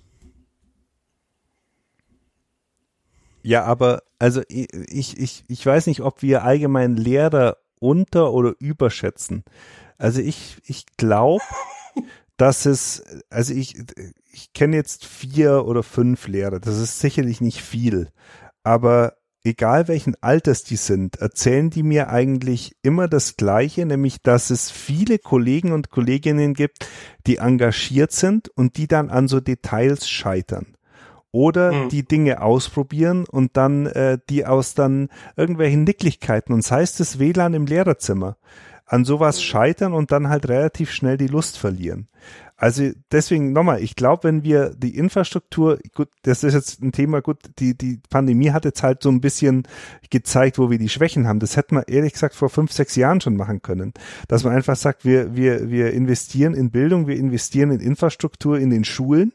Ja, aber also ich, ich, ich weiß nicht, ob wir allgemein Lehrer unter- oder überschätzen. Also ich, ich glaube, dass es, also ich, ich kenne jetzt vier oder fünf Lehrer, das ist sicherlich nicht viel, aber egal welchen Alters die sind, erzählen die mir eigentlich immer das Gleiche, nämlich dass es viele Kollegen und Kolleginnen gibt, die engagiert sind und die dann an so Details scheitern oder mhm. die Dinge ausprobieren und dann äh, die aus dann irgendwelchen Nicklichkeiten und sei es das WLAN im Lehrerzimmer an sowas scheitern und dann halt relativ schnell die Lust verlieren. Also deswegen nochmal, ich glaube, wenn wir die Infrastruktur, gut, das ist jetzt ein Thema, gut, die, die Pandemie hat jetzt halt so ein bisschen gezeigt, wo wir die Schwächen haben. Das hätten wir ehrlich gesagt vor fünf, sechs Jahren schon machen können. Dass man einfach sagt, wir, wir, wir investieren in Bildung, wir investieren in Infrastruktur in den Schulen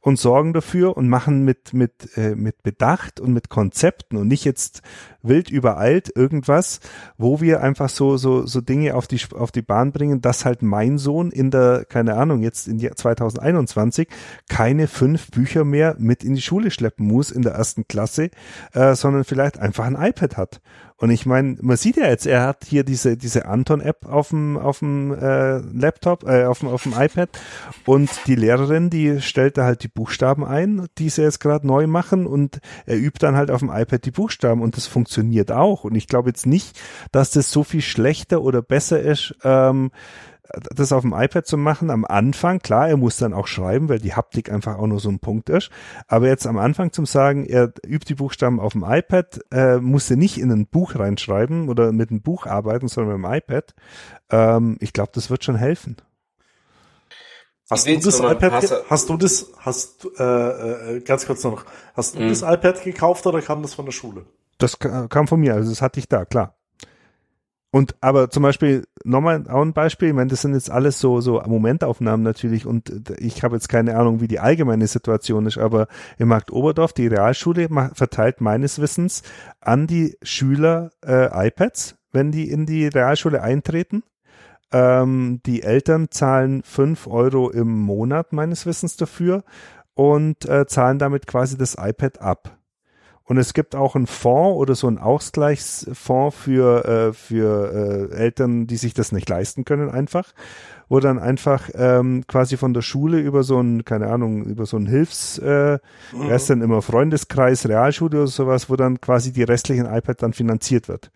und sorgen dafür und machen mit, mit, äh, mit Bedacht und mit Konzepten und nicht jetzt wild übereilt irgendwas, wo wir einfach so, so, so Dinge auf die, auf die Bahn bringen, dass halt mein Sohn in der, keine Ahnung, jetzt jetzt in 2021 keine fünf Bücher mehr mit in die Schule schleppen muss in der ersten Klasse, äh, sondern vielleicht einfach ein iPad hat. Und ich meine, man sieht ja jetzt, er hat hier diese diese Anton-App auf dem auf dem äh, Laptop, äh, auf dem auf dem iPad und die Lehrerin, die stellt da halt die Buchstaben ein, die sie jetzt gerade neu machen und er übt dann halt auf dem iPad die Buchstaben und das funktioniert auch. Und ich glaube jetzt nicht, dass das so viel schlechter oder besser ist. Ähm, das auf dem iPad zu machen, am Anfang, klar, er muss dann auch schreiben, weil die Haptik einfach auch nur so ein Punkt ist. Aber jetzt am Anfang zum sagen, er übt die Buchstaben auf dem iPad, äh, musste nicht in ein Buch reinschreiben oder mit einem Buch arbeiten, sondern mit dem iPad. Ähm, ich glaube, das wird schon helfen. Hast du das iPad, hast du das, hast, äh, äh, ganz kurz noch, hast du mhm. das iPad gekauft oder kam das von der Schule? Das kam von mir, also das hatte ich da, klar. Und aber zum Beispiel nochmal auch ein Beispiel, ich meine, das sind jetzt alles so so Momentaufnahmen natürlich und ich habe jetzt keine Ahnung, wie die allgemeine Situation ist, aber im Markt Oberdorf, die Realschule verteilt meines Wissens an die Schüler äh, iPads, wenn die in die Realschule eintreten. Ähm, die Eltern zahlen fünf Euro im Monat meines Wissens dafür und äh, zahlen damit quasi das iPad ab. Und es gibt auch einen Fonds oder so einen Ausgleichsfonds für, äh, für äh, Eltern, die sich das nicht leisten können, einfach, wo dann einfach ähm, quasi von der Schule über so ein, keine Ahnung, über so ein Hilfs, äh, mhm. erst dann immer Freundeskreis, Realschule oder sowas, wo dann quasi die restlichen iPad dann finanziert wird.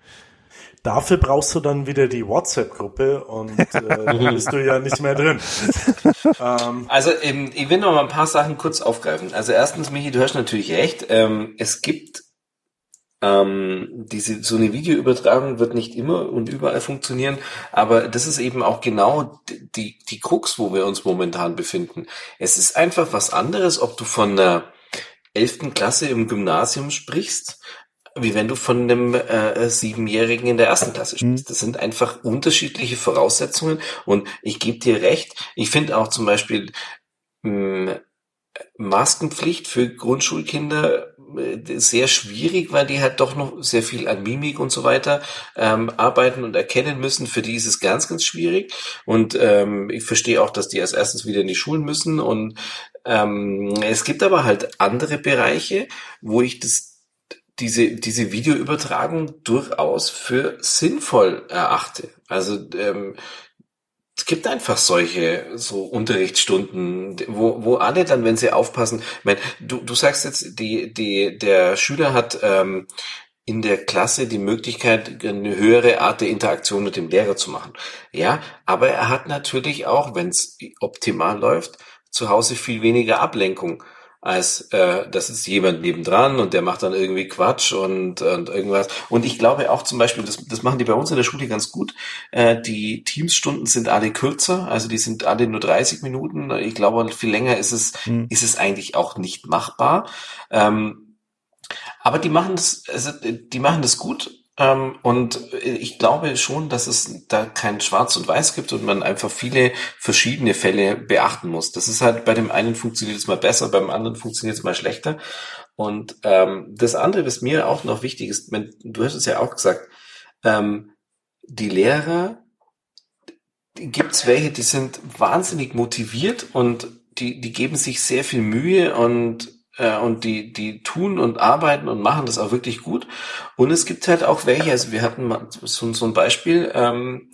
Dafür brauchst du dann wieder die WhatsApp-Gruppe und äh, bist du ja nicht mehr drin. ähm. Also ähm, ich will noch mal ein paar Sachen kurz aufgreifen. Also erstens, Michi, du hast natürlich recht. Ähm, es gibt ähm, diese so eine Videoübertragung wird nicht immer und überall funktionieren, aber das ist eben auch genau die die Krux, wo wir uns momentan befinden. Es ist einfach was anderes, ob du von der elften Klasse im Gymnasium sprichst wie wenn du von einem äh, Siebenjährigen in der ersten Klasse mhm. sprichst. Das sind einfach unterschiedliche Voraussetzungen und ich gebe dir recht. Ich finde auch zum Beispiel mh, hm, Maskenpflicht für Grundschulkinder äh, sehr schwierig, weil die halt doch noch sehr viel an Mimik und so weiter ähm, arbeiten und erkennen müssen. Für die ist es ganz, ganz schwierig. Und ähm, ich verstehe auch, dass die als erstes wieder in die Schulen müssen. Und ähm, es gibt aber halt andere Bereiche, wo ich das diese, diese Videoübertragung durchaus für sinnvoll erachte. Also ähm, es gibt einfach solche so Unterrichtsstunden, wo, wo alle dann, wenn sie aufpassen, ich meine, du, du sagst jetzt, die, die, der Schüler hat ähm, in der Klasse die Möglichkeit, eine höhere Art der Interaktion mit dem Lehrer zu machen. Ja, aber er hat natürlich auch, wenn es optimal läuft, zu Hause viel weniger Ablenkung als äh, das ist jemand nebendran und der macht dann irgendwie Quatsch und, und irgendwas. Und ich glaube auch zum Beispiel, das, das machen die bei uns in der Schule ganz gut. Äh, die Teamsstunden sind alle kürzer, also die sind alle nur 30 Minuten. Ich glaube, viel länger ist es, hm. ist es eigentlich auch nicht machbar. Ähm, aber die machen das, also die machen das gut und ich glaube schon, dass es da kein Schwarz und Weiß gibt und man einfach viele verschiedene Fälle beachten muss. Das ist halt bei dem einen funktioniert es mal besser, beim anderen funktioniert es mal schlechter. Und ähm, das andere, was mir auch noch wichtig ist, wenn, du hast es ja auch gesagt, ähm, die Lehrer gibt es welche, die sind wahnsinnig motiviert und die, die geben sich sehr viel Mühe und und die, die tun und arbeiten und machen das auch wirklich gut. Und es gibt halt auch welche, also wir hatten mal so, so ein Beispiel, ähm,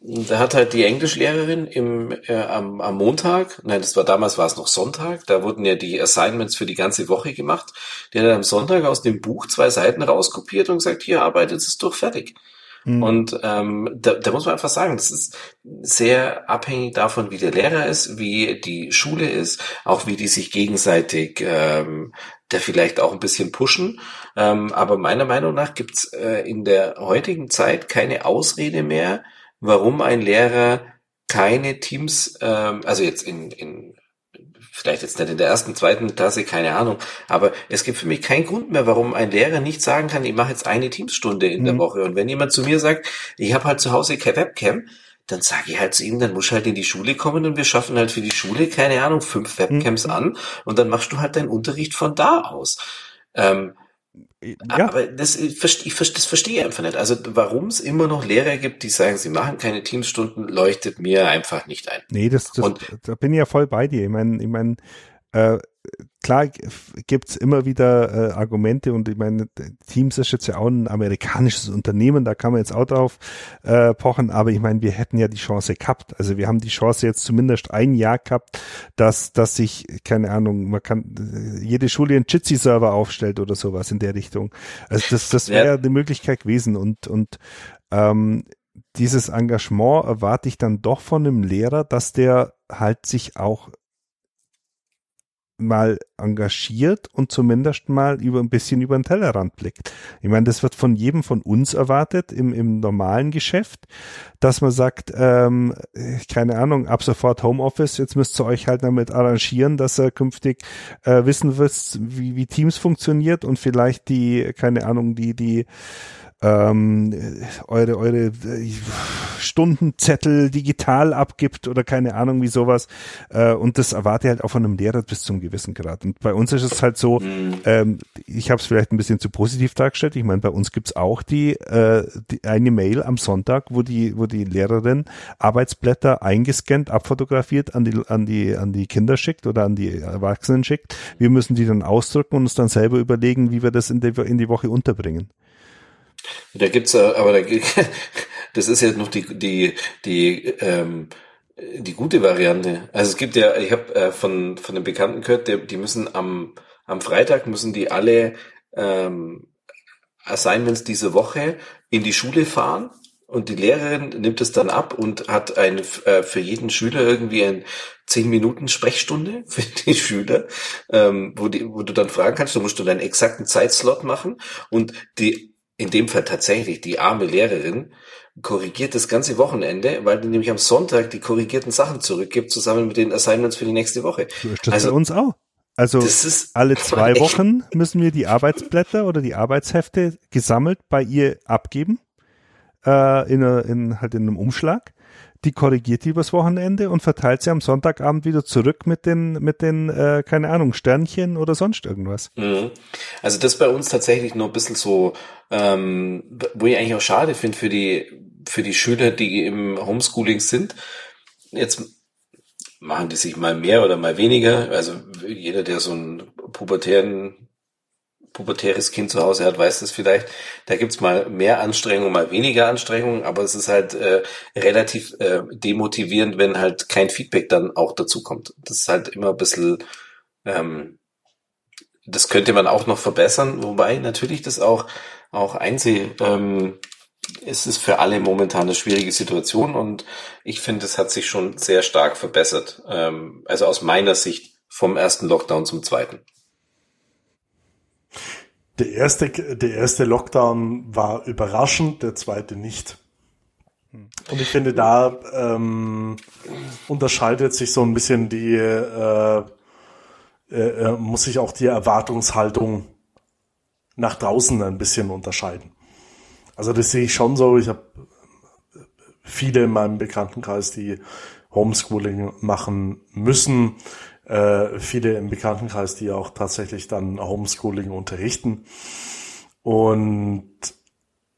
da hat halt die Englischlehrerin im, äh, am, am Montag, nein, das war damals war es noch Sonntag, da wurden ja die Assignments für die ganze Woche gemacht. Die hat dann am Sonntag aus dem Buch zwei Seiten rauskopiert und gesagt, hier arbeitet es durch fertig. Mhm. Und ähm, da, da muss man einfach sagen, das ist sehr abhängig davon, wie der Lehrer ist, wie die Schule ist, auch wie die sich gegenseitig ähm, da vielleicht auch ein bisschen pushen. Ähm, aber meiner Meinung nach gibt's äh, in der heutigen Zeit keine Ausrede mehr, warum ein Lehrer keine Teams, ähm, also jetzt in, in vielleicht jetzt nicht in der ersten, zweiten Klasse, keine Ahnung, aber es gibt für mich keinen Grund mehr, warum ein Lehrer nicht sagen kann, ich mache jetzt eine Teamsstunde in mhm. der Woche. Und wenn jemand zu mir sagt, ich habe halt zu Hause keine Webcam, dann sage ich halt zu ihm, dann musst du halt in die Schule kommen und wir schaffen halt für die Schule, keine Ahnung, fünf Webcams mhm. an und dann machst du halt deinen Unterricht von da aus. Ähm, ja. Aber das, ich, ich, das verstehe ich einfach nicht. Also warum es immer noch Lehrer gibt, die sagen, sie machen keine Teamstunden, leuchtet mir einfach nicht ein. Nee, das, das Und, da bin ich ja voll bei dir. Ich meine, ich meine, äh, klar gibt's immer wieder äh, Argumente und ich meine, Teams ist jetzt ja auch ein amerikanisches Unternehmen, da kann man jetzt auch drauf äh, pochen, aber ich meine, wir hätten ja die Chance gehabt. Also wir haben die Chance jetzt zumindest ein Jahr gehabt, dass, dass sich, keine Ahnung, man kann jede Schule einen Jitsi-Server aufstellt oder sowas in der Richtung. Also das, das wäre ja. eine Möglichkeit gewesen und, und ähm, dieses Engagement erwarte ich dann doch von einem Lehrer, dass der halt sich auch mal engagiert und zumindest mal über ein bisschen über den Tellerrand blickt. Ich meine, das wird von jedem von uns erwartet im, im normalen Geschäft, dass man sagt, ähm, keine Ahnung, ab sofort Homeoffice, jetzt müsst ihr euch halt damit arrangieren, dass ihr künftig äh, wissen wisst, wie, wie Teams funktioniert und vielleicht die, keine Ahnung, die, die ähm, eure, eure äh, Stundenzettel digital abgibt oder keine Ahnung wie sowas. Äh, und das erwarte ich halt auch von einem Lehrer bis zum gewissen Grad. Und bei uns ist es halt so, mhm. ähm, ich habe es vielleicht ein bisschen zu positiv dargestellt. Ich meine, bei uns gibt's auch die, äh, die eine Mail am Sonntag, wo die, wo die Lehrerin Arbeitsblätter eingescannt, abfotografiert an die, an die, an die Kinder schickt oder an die Erwachsenen schickt. Wir müssen die dann ausdrücken und uns dann selber überlegen, wie wir das in die, in die Woche unterbringen. Da gibt's aber da, das ist jetzt noch die die die ähm, die gute Variante. Also es gibt ja, ich habe äh, von von den Bekannten gehört, die, die müssen am am Freitag müssen die alle ähm, Assignments diese Woche in die Schule fahren und die Lehrerin nimmt es dann ab und hat ein, äh, für jeden Schüler irgendwie ein zehn Minuten Sprechstunde für die Schüler, ähm, wo, die, wo du dann fragen kannst, du musst du deinen exakten Zeitslot machen und die in dem Fall tatsächlich die arme Lehrerin, korrigiert das ganze Wochenende, weil die nämlich am Sonntag die korrigierten Sachen zurückgibt, zusammen mit den Assignments für die nächste Woche. So ist das also, bei uns auch. Also alle zwei Wochen müssen wir die Arbeitsblätter oder die Arbeitshefte gesammelt bei ihr abgeben, äh, in, in, halt in einem Umschlag die korrigiert die übers Wochenende und verteilt sie am Sonntagabend wieder zurück mit den, mit den, äh, keine Ahnung, Sternchen oder sonst irgendwas. Mhm. Also das bei uns tatsächlich nur ein bisschen so, ähm, wo ich eigentlich auch schade finde für die, für die Schüler, die im Homeschooling sind. Jetzt machen die sich mal mehr oder mal weniger. Also jeder, der so einen pubertären pubertäres Kind zu Hause hat, weiß das vielleicht. Da gibt's mal mehr Anstrengung, mal weniger Anstrengung, aber es ist halt äh, relativ äh, demotivierend, wenn halt kein Feedback dann auch dazu kommt. Das ist halt immer ein bisschen, ähm, das könnte man auch noch verbessern, wobei natürlich das auch, auch einsehe, ähm, es ist für alle momentan eine schwierige Situation und ich finde, es hat sich schon sehr stark verbessert. Ähm, also aus meiner Sicht vom ersten Lockdown zum zweiten. Der erste, der erste Lockdown war überraschend, der zweite nicht. Und ich finde, da ähm, unterscheidet sich so ein bisschen die, äh, äh, äh, muss sich auch die Erwartungshaltung nach draußen ein bisschen unterscheiden. Also das sehe ich schon so. Ich habe viele in meinem Bekanntenkreis, die Homeschooling machen müssen äh, viele im Bekanntenkreis, die auch tatsächlich dann Homeschooling unterrichten. Und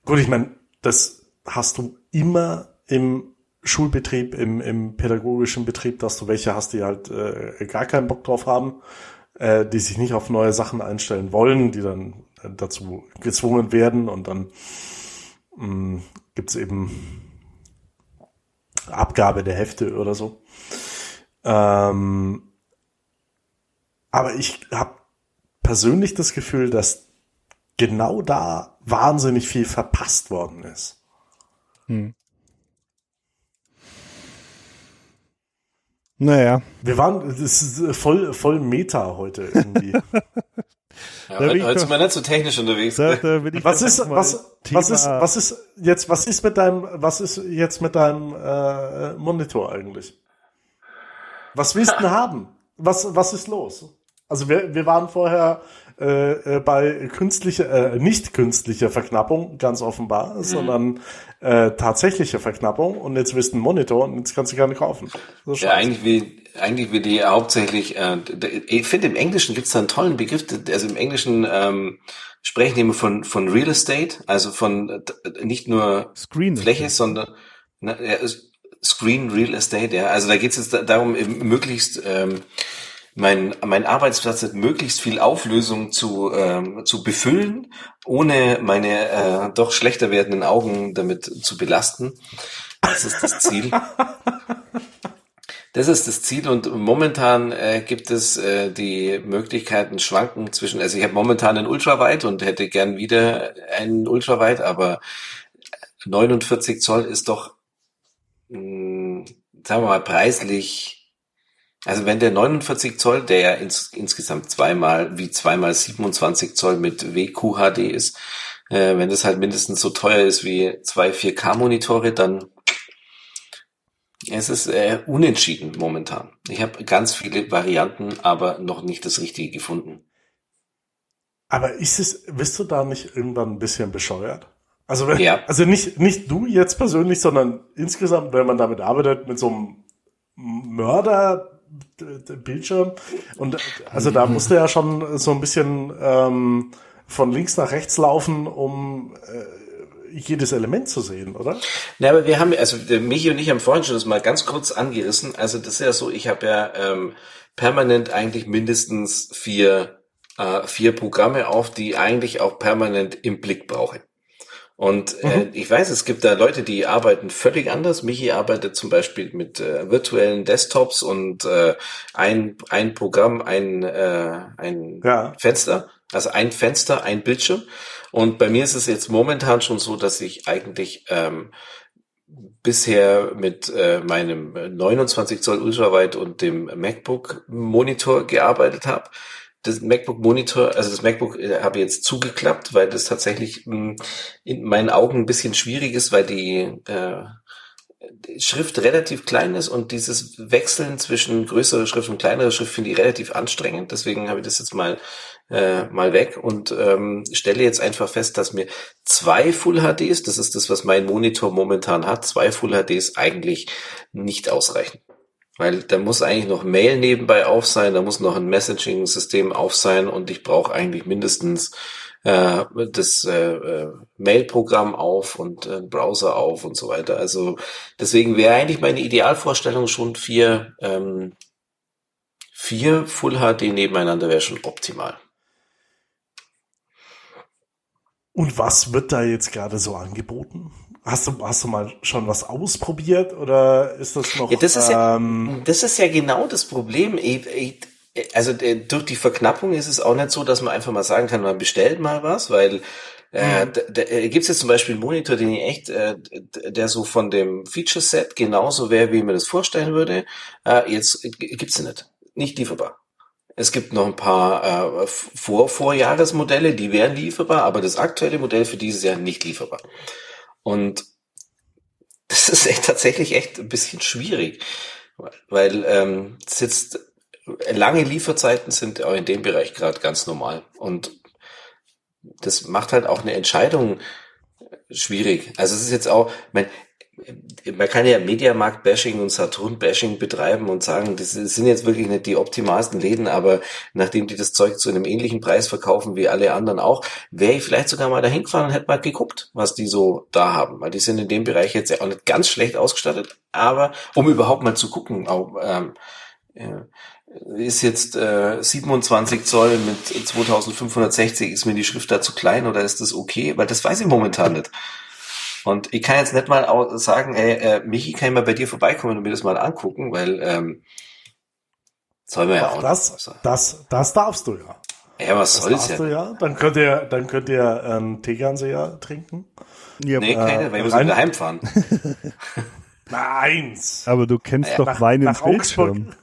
gut, ich meine, das hast du immer im Schulbetrieb, im, im pädagogischen Betrieb, dass du welche hast, die halt äh, gar keinen Bock drauf haben, äh, die sich nicht auf neue Sachen einstellen wollen, die dann äh, dazu gezwungen werden und dann mh, gibt's eben Abgabe der Hefte oder so. Ähm, aber ich habe persönlich das Gefühl, dass genau da wahnsinnig viel verpasst worden ist. Hm. Naja. Wir waren, das ist voll, voll Meta heute irgendwie. Ja, heute, heute sind wir nicht so technisch unterwegs. Da, da was ist, was, was ist, was ist jetzt, was ist mit deinem, was ist jetzt mit deinem äh, Monitor eigentlich? Was willst du denn haben? Was, was ist los? Also wir, wir waren vorher äh, äh, bei künstlicher, äh, nicht künstlicher Verknappung, ganz offenbar, mhm. sondern äh, tatsächliche Verknappung und jetzt wirst du einen Monitor und jetzt kannst du gerne kaufen. Ja, eigentlich wie, eigentlich wie die hauptsächlich, äh, ich finde im Englischen gibt es da einen tollen Begriff, also im Englischen ähm, sprechen immer von, von Real Estate, also von äh, nicht nur Screen Fläche, sondern na, ja, Screen Real Estate, ja. Also da geht es jetzt darum, möglichst ähm, mein, mein Arbeitsplatz mit möglichst viel Auflösung zu, ähm, zu befüllen, ohne meine äh, doch schlechter werdenden Augen damit zu belasten. Das ist das Ziel. Das ist das Ziel und momentan äh, gibt es äh, die Möglichkeiten schwanken zwischen, also ich habe momentan einen Ultraweit und hätte gern wieder einen Ultraweit, aber 49 Zoll ist doch, mh, hm, sagen wir mal, preislich, also wenn der 49 Zoll, der ja ins, insgesamt zweimal, wie zweimal 27 Zoll mit WQHD ist, äh, wenn das halt mindestens so teuer ist wie zwei 4K-Monitore, dann es ist äh, unentschieden momentan. Ich habe ganz viele Varianten, aber noch nicht das Richtige gefunden. Aber ist es, bist du da nicht irgendwann ein bisschen bescheuert? Also, wenn, ja. also nicht, nicht du jetzt persönlich, sondern insgesamt, wenn man damit arbeitet, mit so einem Mörder Bildschirm. Und also da musste ja schon so ein bisschen ähm, von links nach rechts laufen, um äh, jedes Element zu sehen, oder? Ja, aber wir haben, also Michi und ich haben vorhin schon das mal ganz kurz angerissen. Also das ist ja so, ich habe ja ähm, permanent eigentlich mindestens vier, äh, vier Programme auf, die eigentlich auch permanent im Blick brauche. Und äh, mhm. ich weiß, es gibt da Leute, die arbeiten völlig anders. Michi arbeitet zum Beispiel mit äh, virtuellen Desktops und äh, ein, ein Programm, ein, äh, ein ja. Fenster, also ein Fenster, ein Bildschirm. Und bei mir ist es jetzt momentan schon so, dass ich eigentlich ähm, bisher mit äh, meinem 29 Zoll Ultrawide und dem MacBook Monitor gearbeitet habe. Das MacBook Monitor, also das MacBook äh, habe ich jetzt zugeklappt, weil das tatsächlich hm, in meinen Augen ein bisschen schwierig ist, weil die äh, Schrift relativ klein ist und dieses Wechseln zwischen größerer Schrift und kleinerer Schrift finde ich relativ anstrengend. Deswegen habe ich das jetzt mal äh, mal weg und ähm, stelle jetzt einfach fest, dass mir zwei Full HDs, das ist das, was mein Monitor momentan hat, zwei Full HDs eigentlich nicht ausreichen. Weil da muss eigentlich noch Mail nebenbei auf sein, da muss noch ein Messaging-System auf sein und ich brauche eigentlich mindestens äh, das äh, äh, Mail-Programm auf und äh, Browser auf und so weiter. Also deswegen wäre eigentlich meine Idealvorstellung schon vier, ähm, vier Full HD nebeneinander wäre schon optimal. Und was wird da jetzt gerade so angeboten? Hast du, hast du mal schon was ausprobiert oder ist das noch? Ja, das ist ähm, ja, das ist ja genau das Problem. Also durch die Verknappung ist es auch nicht so, dass man einfach mal sagen kann, man bestellt mal was, weil äh, mhm. da, äh, gibt es jetzt zum Beispiel einen Monitor, den ich echt, äh, der so von dem Feature Set genauso wäre, wie man das vorstellen würde. Äh, jetzt gibt's nicht, nicht lieferbar. Es gibt noch ein paar äh, Vor Vorjahresmodelle, die wären lieferbar, aber das aktuelle Modell für dieses Jahr nicht lieferbar. Und das ist echt tatsächlich echt ein bisschen schwierig, weil ähm, es jetzt lange Lieferzeiten sind auch in dem Bereich gerade ganz normal und das macht halt auch eine Entscheidung schwierig. Also es ist jetzt auch, mein, man kann ja Mediamarkt-Bashing und Saturn-Bashing betreiben und sagen, das sind jetzt wirklich nicht die optimalsten Läden, aber nachdem die das Zeug zu einem ähnlichen Preis verkaufen wie alle anderen auch, wäre ich vielleicht sogar mal dahin gefahren und hätte mal geguckt, was die so da haben, weil die sind in dem Bereich jetzt ja auch nicht ganz schlecht ausgestattet, aber um überhaupt mal zu gucken, auch, ähm, ja, ist jetzt äh, 27 Zoll mit 2560, ist mir die Schrift da zu klein oder ist das okay? Weil das weiß ich momentan nicht. Und ich kann jetzt nicht mal sagen, ey, äh, Michi, kann ich mal bei dir vorbeikommen und mir das mal angucken, weil ähm, soll man ja auch das, also. das, das darfst du ja. Ja, was das soll's ja? Du ja? Dann könnt ihr, dann könnt ihr ähm, Tegernsee trinken. Ja, nee, keine, äh, weil wir rein, sind heimfahren. Nein. Aber du kennst ja, doch nach, Wein ins Bildschirm.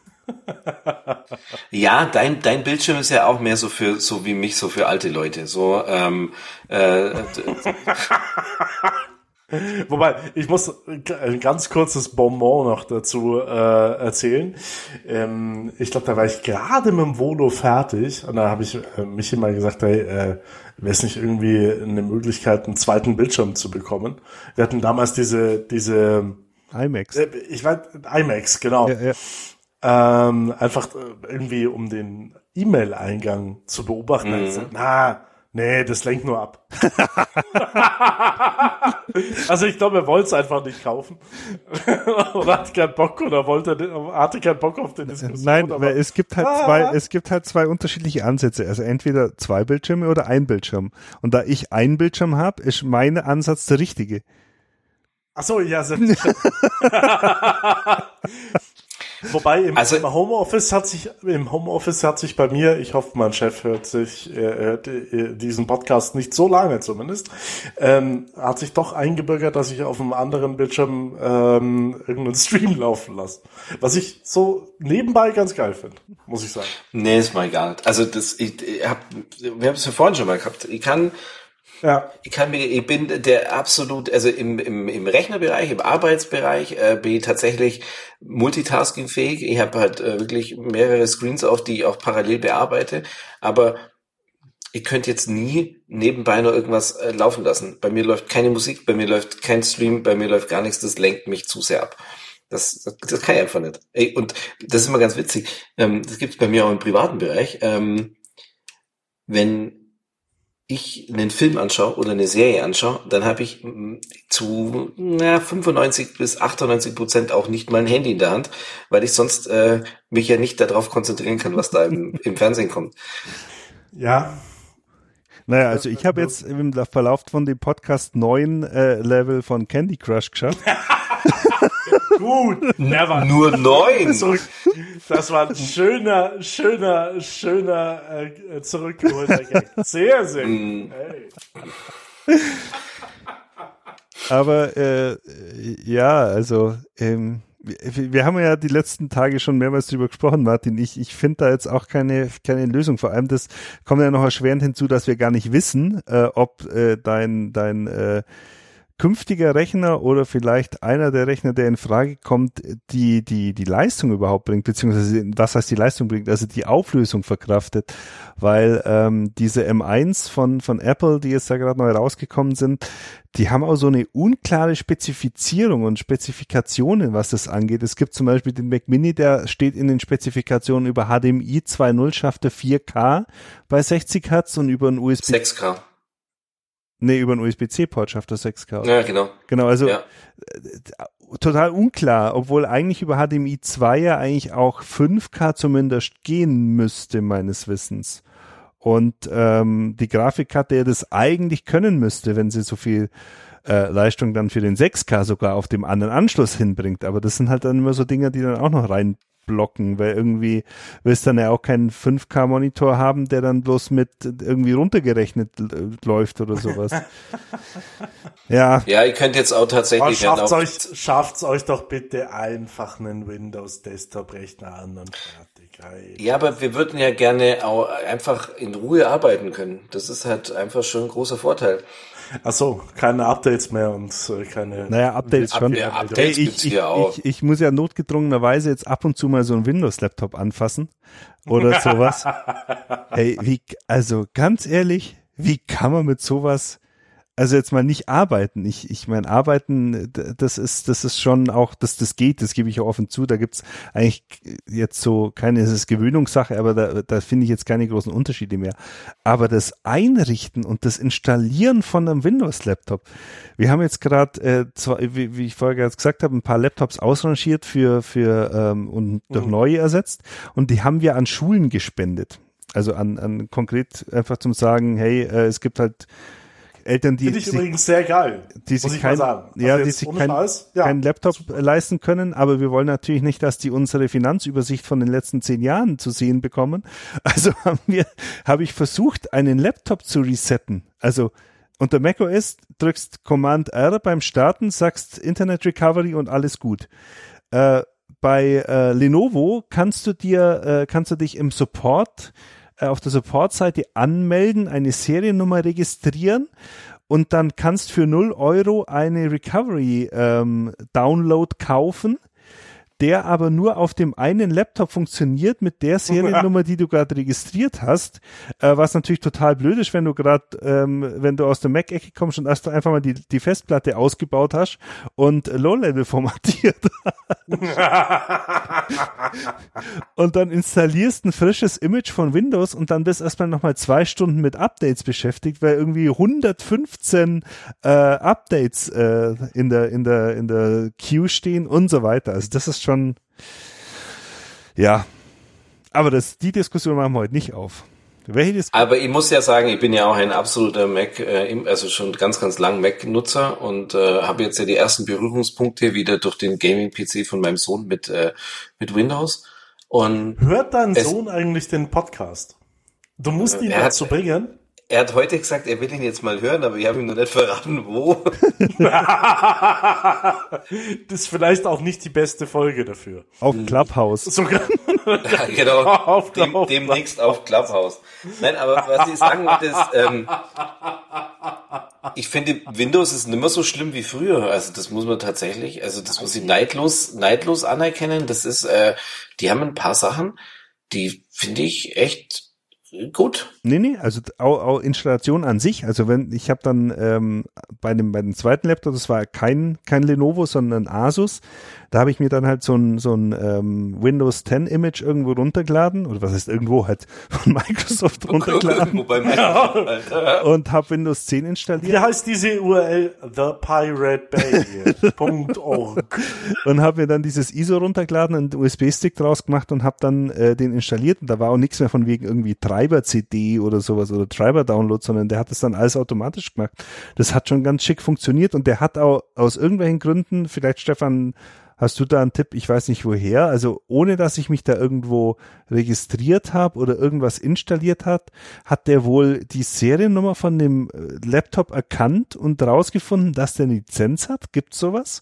ja, dein, dein Bildschirm ist ja auch mehr so für, so wie mich, so für alte Leute. So, ähm, äh, Wobei, ich muss ein ganz kurzes Bonbon noch dazu äh, erzählen. Ähm, ich glaube, da war ich gerade mit dem Volo fertig und da habe ich äh, mich immer gesagt, hey, äh, wäre es nicht irgendwie eine Möglichkeit, einen zweiten Bildschirm zu bekommen? Wir hatten damals diese, diese IMAX. Äh, ich weiß, IMAX, genau. Ja, ja. Ähm, einfach äh, irgendwie, um den E-Mail-Eingang zu beobachten. Mhm. na, Nee, das lenkt nur ab. also ich glaube, er wollte es einfach nicht kaufen. oder hat keinen Bock oder wollte, hatte keinen Bock auf den Diskussion. Nein, aber es gibt halt ah. zwei, es gibt halt zwei unterschiedliche Ansätze. Also entweder zwei Bildschirme oder ein Bildschirm. Und da ich einen Bildschirm habe, ist mein Ansatz der richtige. Ach so, ja, Wobei im, also, im, Homeoffice hat sich im Homeoffice hat sich bei mir, ich hoffe, mein Chef hört sich äh, hört, äh, diesen Podcast nicht so lange zumindest, ähm, hat sich doch eingebürgert, dass ich auf einem anderen Bildschirm ähm, irgendeinen Stream laufen lasse. Was ich so nebenbei ganz geil finde, muss ich sagen. Nee, ist mal nicht. Also das, ich, ich hab, wir haben es ja vorhin schon mal gehabt. Ich kann ja. Ich kann mir, ich bin der absolut, also im, im, im Rechnerbereich, im Arbeitsbereich äh, bin ich tatsächlich multitaskingfähig. Ich habe halt äh, wirklich mehrere Screens auf, die ich auch parallel bearbeite. Aber ich könnte jetzt nie nebenbei noch irgendwas äh, laufen lassen. Bei mir läuft keine Musik, bei mir läuft kein Stream, bei mir läuft gar nichts. Das lenkt mich zu sehr ab. Das, das, das kann ich einfach nicht. Ey, und das ist immer ganz witzig. Ähm, das gibt es bei mir auch im privaten Bereich. Ähm, wenn ich einen Film anschaue oder eine Serie anschaue, dann habe ich mm, zu na, 95 bis 98 Prozent auch nicht mein Handy in der Hand, weil ich sonst äh, mich ja nicht darauf konzentrieren kann, was da im, im Fernsehen kommt. Ja. Naja, also ich habe jetzt im Verlauf von dem Podcast neun äh, Level von Candy Crush geschafft. Gut, never. Nur neun. Das war ein schöner, schöner, schöner äh, zurückgeholter Gag. Sehr, sehr gut. Mm. Hey. Aber äh, ja, also ähm, wir, wir haben ja die letzten Tage schon mehrmals drüber gesprochen, Martin. Ich, ich finde da jetzt auch keine, keine Lösung. Vor allem, das kommt ja noch erschwerend hinzu, dass wir gar nicht wissen, äh, ob äh, dein, dein äh, künftiger Rechner oder vielleicht einer der Rechner, der in Frage kommt, die, die, die Leistung überhaupt bringt, beziehungsweise was heißt die Leistung bringt, also die Auflösung verkraftet, weil ähm, diese M1 von, von Apple, die jetzt da gerade neu rausgekommen sind, die haben auch so eine unklare Spezifizierung und Spezifikationen, was das angeht. Es gibt zum Beispiel den Mac Mini, der steht in den Spezifikationen über HDMI 2.0 schaffte 4K bei 60 Hertz und über ein USB 6K. Nee, über einen USB-C-Port schafft das 6K. Ja, genau. Genau, also ja. Äh, total unklar, obwohl eigentlich über HDMI 2 ja eigentlich auch 5K zumindest gehen müsste, meines Wissens. Und ähm, die Grafikkarte ja das eigentlich können müsste, wenn sie so viel äh, Leistung dann für den 6K sogar auf dem anderen Anschluss hinbringt. Aber das sind halt dann immer so Dinge, die dann auch noch rein blocken, weil irgendwie willst du dann ja auch keinen 5K-Monitor haben, der dann bloß mit irgendwie runtergerechnet läuft oder sowas. ja. Ja, ihr könnt jetzt auch tatsächlich. Schafft's euch, schafft's euch doch bitte einfach einen Windows-Desktop-Rechner an und fertig. Ja, aber wir würden ja gerne auch einfach in Ruhe arbeiten können. Das ist halt einfach schon ein großer Vorteil. Ach so, keine Updates mehr und äh, keine. Naja, Updates schon. Ja, Updates hey, ich, ich, auch. Ich, ich, muss ja notgedrungenerweise jetzt ab und zu mal so einen Windows-Laptop anfassen oder sowas. hey, wie, also ganz ehrlich, wie kann man mit sowas also jetzt mal nicht arbeiten. Ich, ich meine, arbeiten, das ist, das ist schon auch, dass das geht, das gebe ich auch offen zu. Da gibt's eigentlich jetzt so keine, es ist Gewöhnungssache, aber da, da finde ich jetzt keine großen Unterschiede mehr. Aber das Einrichten und das Installieren von einem Windows-Laptop. Wir haben jetzt gerade, äh, wie, wie ich vorher gesagt habe, ein paar Laptops ausrangiert für, für ähm, und durch mhm. neue ersetzt und die haben wir an Schulen gespendet. Also an, an konkret einfach zum sagen, hey, äh, es gibt halt Eltern, die Finde ich sich, übrigens sehr geil. Die sich kein, ja, also die sich kein, ja, keinen Laptop leisten können, aber wir wollen natürlich nicht, dass die unsere Finanzübersicht von den letzten zehn Jahren zu sehen bekommen. Also haben wir, habe ich versucht, einen Laptop zu resetten. Also unter macOS drückst Command R beim Starten, sagst Internet Recovery und alles gut. Äh, bei äh, Lenovo kannst du dir, äh, kannst du dich im Support auf der Support-Seite anmelden, eine Seriennummer registrieren und dann kannst für 0 Euro eine Recovery ähm, Download kaufen. Der aber nur auf dem einen Laptop funktioniert mit der Seriennummer, die du gerade registriert hast, äh, was natürlich total blöd ist, wenn du gerade, ähm, wenn du aus der Mac-Ecke kommst und erst einfach mal die, die Festplatte ausgebaut hast und Low-Level formatiert. und dann installierst ein frisches Image von Windows und dann bist erstmal nochmal zwei Stunden mit Updates beschäftigt, weil irgendwie 115 äh, Updates äh, in der in der in der Queue stehen und so weiter. Also das ist schon ja, aber das die Diskussion machen wir heute nicht auf. Aber ich muss ja sagen, ich bin ja auch ein absoluter Mac, äh, also schon ganz, ganz lang Mac-Nutzer und äh, habe jetzt ja die ersten Berührungspunkte wieder durch den Gaming-PC von meinem Sohn mit, äh, mit Windows. Und Hört dein Sohn eigentlich den Podcast? Du musst ihn dazu bringen. Er hat heute gesagt, er will ihn jetzt mal hören, aber ich habe ihm noch nicht verraten, wo. das ist vielleicht auch nicht die beste Folge dafür. Auf Clubhouse. Sogar. ja, genau. Auf, Dem, auf, demnächst auf Clubhouse. Nein, aber was ich sagen wollte ist, ähm, ich finde, Windows ist nicht mehr so schlimm wie früher. Also das muss man tatsächlich, also das muss ich neidlos, neidlos anerkennen. Das ist, äh, die haben ein paar Sachen, die finde ich echt gut. Nee, nee, also auch, auch Installation an sich, also wenn, ich habe dann ähm, bei dem, bei dem zweiten Laptop, das war kein, kein Lenovo, sondern Asus, da habe ich mir dann halt so ein, so ein ähm, Windows 10 Image irgendwo runtergeladen, oder was heißt irgendwo, halt von Microsoft runtergeladen. Microsoft, ja. und habe Windows 10 installiert. Wie heißt diese URL? ThePirateBay.org Und habe mir dann dieses ISO runtergeladen, einen USB-Stick draus gemacht und habe dann äh, den installiert und da war auch nichts mehr von wegen irgendwie Treiber-CD oder sowas oder Treiber-Download, sondern der hat das dann alles automatisch gemacht. Das hat schon ganz schick funktioniert und der hat auch aus irgendwelchen Gründen, vielleicht Stefan Hast du da einen Tipp? Ich weiß nicht woher. Also ohne dass ich mich da irgendwo registriert habe oder irgendwas installiert hat, hat der wohl die Seriennummer von dem äh, Laptop erkannt und rausgefunden, dass der eine Lizenz hat. Gibt's sowas?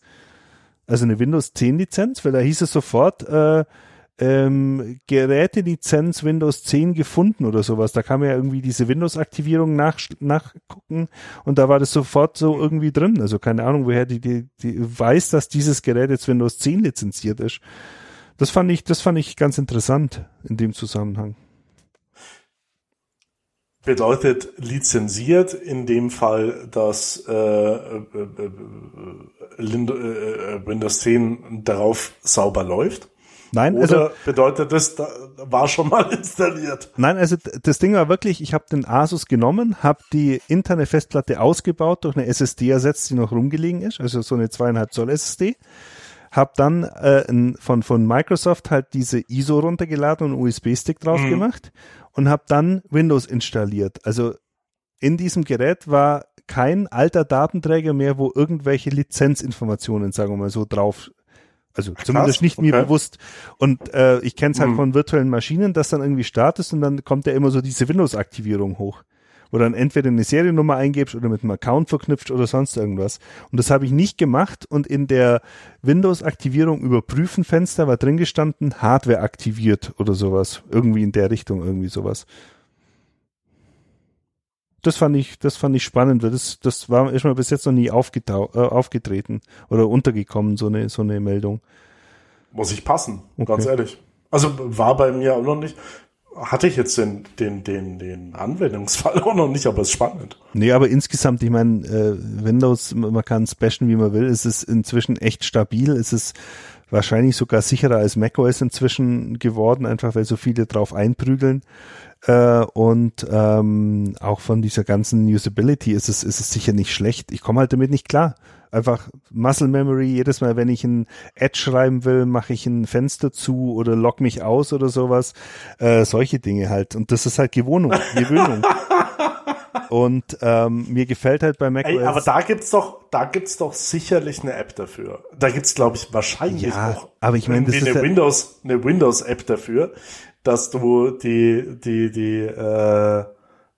Also eine Windows 10 Lizenz, weil da hieß es sofort, äh, ähm, Gerätelizenz Windows 10 gefunden oder sowas. Da kann man ja irgendwie diese Windows-Aktivierung nach, nachgucken und da war das sofort so irgendwie drin. Also keine Ahnung, woher die, die, die weiß, dass dieses Gerät jetzt Windows 10 lizenziert ist. Das fand ich, das fand ich ganz interessant in dem Zusammenhang. Bedeutet lizenziert in dem Fall, dass äh, äh, äh, äh Windows 10 darauf sauber läuft? Nein, Oder also bedeutet das, da war schon mal installiert. Nein, also das Ding war wirklich, ich habe den Asus genommen, habe die interne Festplatte ausgebaut, durch eine SSD ersetzt, die noch rumgelegen ist, also so eine zweieinhalb Zoll SSD. Hab dann äh, von von Microsoft halt diese ISO runtergeladen und einen USB-Stick drauf mhm. gemacht und habe dann Windows installiert. Also in diesem Gerät war kein alter Datenträger mehr, wo irgendwelche Lizenzinformationen, sagen wir mal so, drauf also Ach, zumindest nicht okay. mir bewusst. Und äh, ich kenne es halt hm. von virtuellen Maschinen, dass dann irgendwie startest und dann kommt ja immer so diese Windows-Aktivierung hoch. Wo dann entweder eine Seriennummer eingibst oder mit einem Account verknüpft oder sonst irgendwas. Und das habe ich nicht gemacht und in der Windows-Aktivierung überprüfen Fenster war drin gestanden, Hardware aktiviert oder sowas. Irgendwie in der Richtung, irgendwie sowas das fand ich, das fand ich spannend, weil das, das war erstmal bis jetzt noch nie aufgetau äh, aufgetreten oder untergekommen, so eine, so eine Meldung. Muss ich passen, okay. ganz ehrlich. Also war bei mir auch noch nicht. Hatte ich jetzt den, den, den, den Anwendungsfall auch noch nicht, aber es ist spannend. Nee, aber insgesamt, ich meine, äh, Windows, man kann es bashen, wie man will, es ist inzwischen echt stabil, es ist wahrscheinlich sogar sicherer als macOS inzwischen geworden, einfach weil so viele drauf einprügeln. Äh, und ähm, auch von dieser ganzen Usability ist es, ist es sicher nicht schlecht. Ich komme halt damit nicht klar. Einfach Muscle Memory, jedes Mal, wenn ich ein Ad schreiben will, mache ich ein Fenster zu oder log mich aus oder sowas. Äh, solche Dinge halt. Und das ist halt Gewohnung, Gewöhnung. Und ähm, mir gefällt halt bei macOS. Ey, aber da gibt's doch, da gibt's doch sicherlich eine App dafür. Da gibt's, glaube ich, wahrscheinlich ja, auch. Aber ich meine, das ist eine Windows, eine Windows-App dafür, dass du die, die, die, äh,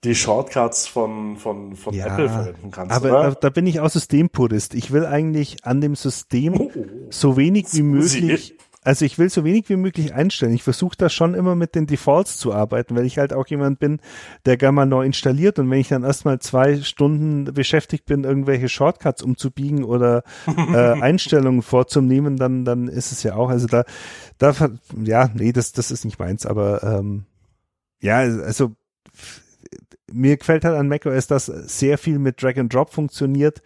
die Shortcuts von, von, von ja, Apple verwenden kannst. Aber da, da, bin ich auch Systempurist. Ich will eigentlich an dem System oh, so wenig wie möglich also ich will so wenig wie möglich einstellen. Ich versuche da schon immer mit den Defaults zu arbeiten, weil ich halt auch jemand bin, der gerne mal neu installiert und wenn ich dann erstmal zwei Stunden beschäftigt bin, irgendwelche Shortcuts umzubiegen oder äh, Einstellungen vorzunehmen, dann, dann ist es ja auch, also da, da, ja, nee, das, das ist nicht meins, aber ähm, ja, also mir gefällt halt an macOS, dass sehr viel mit Drag and Drop funktioniert,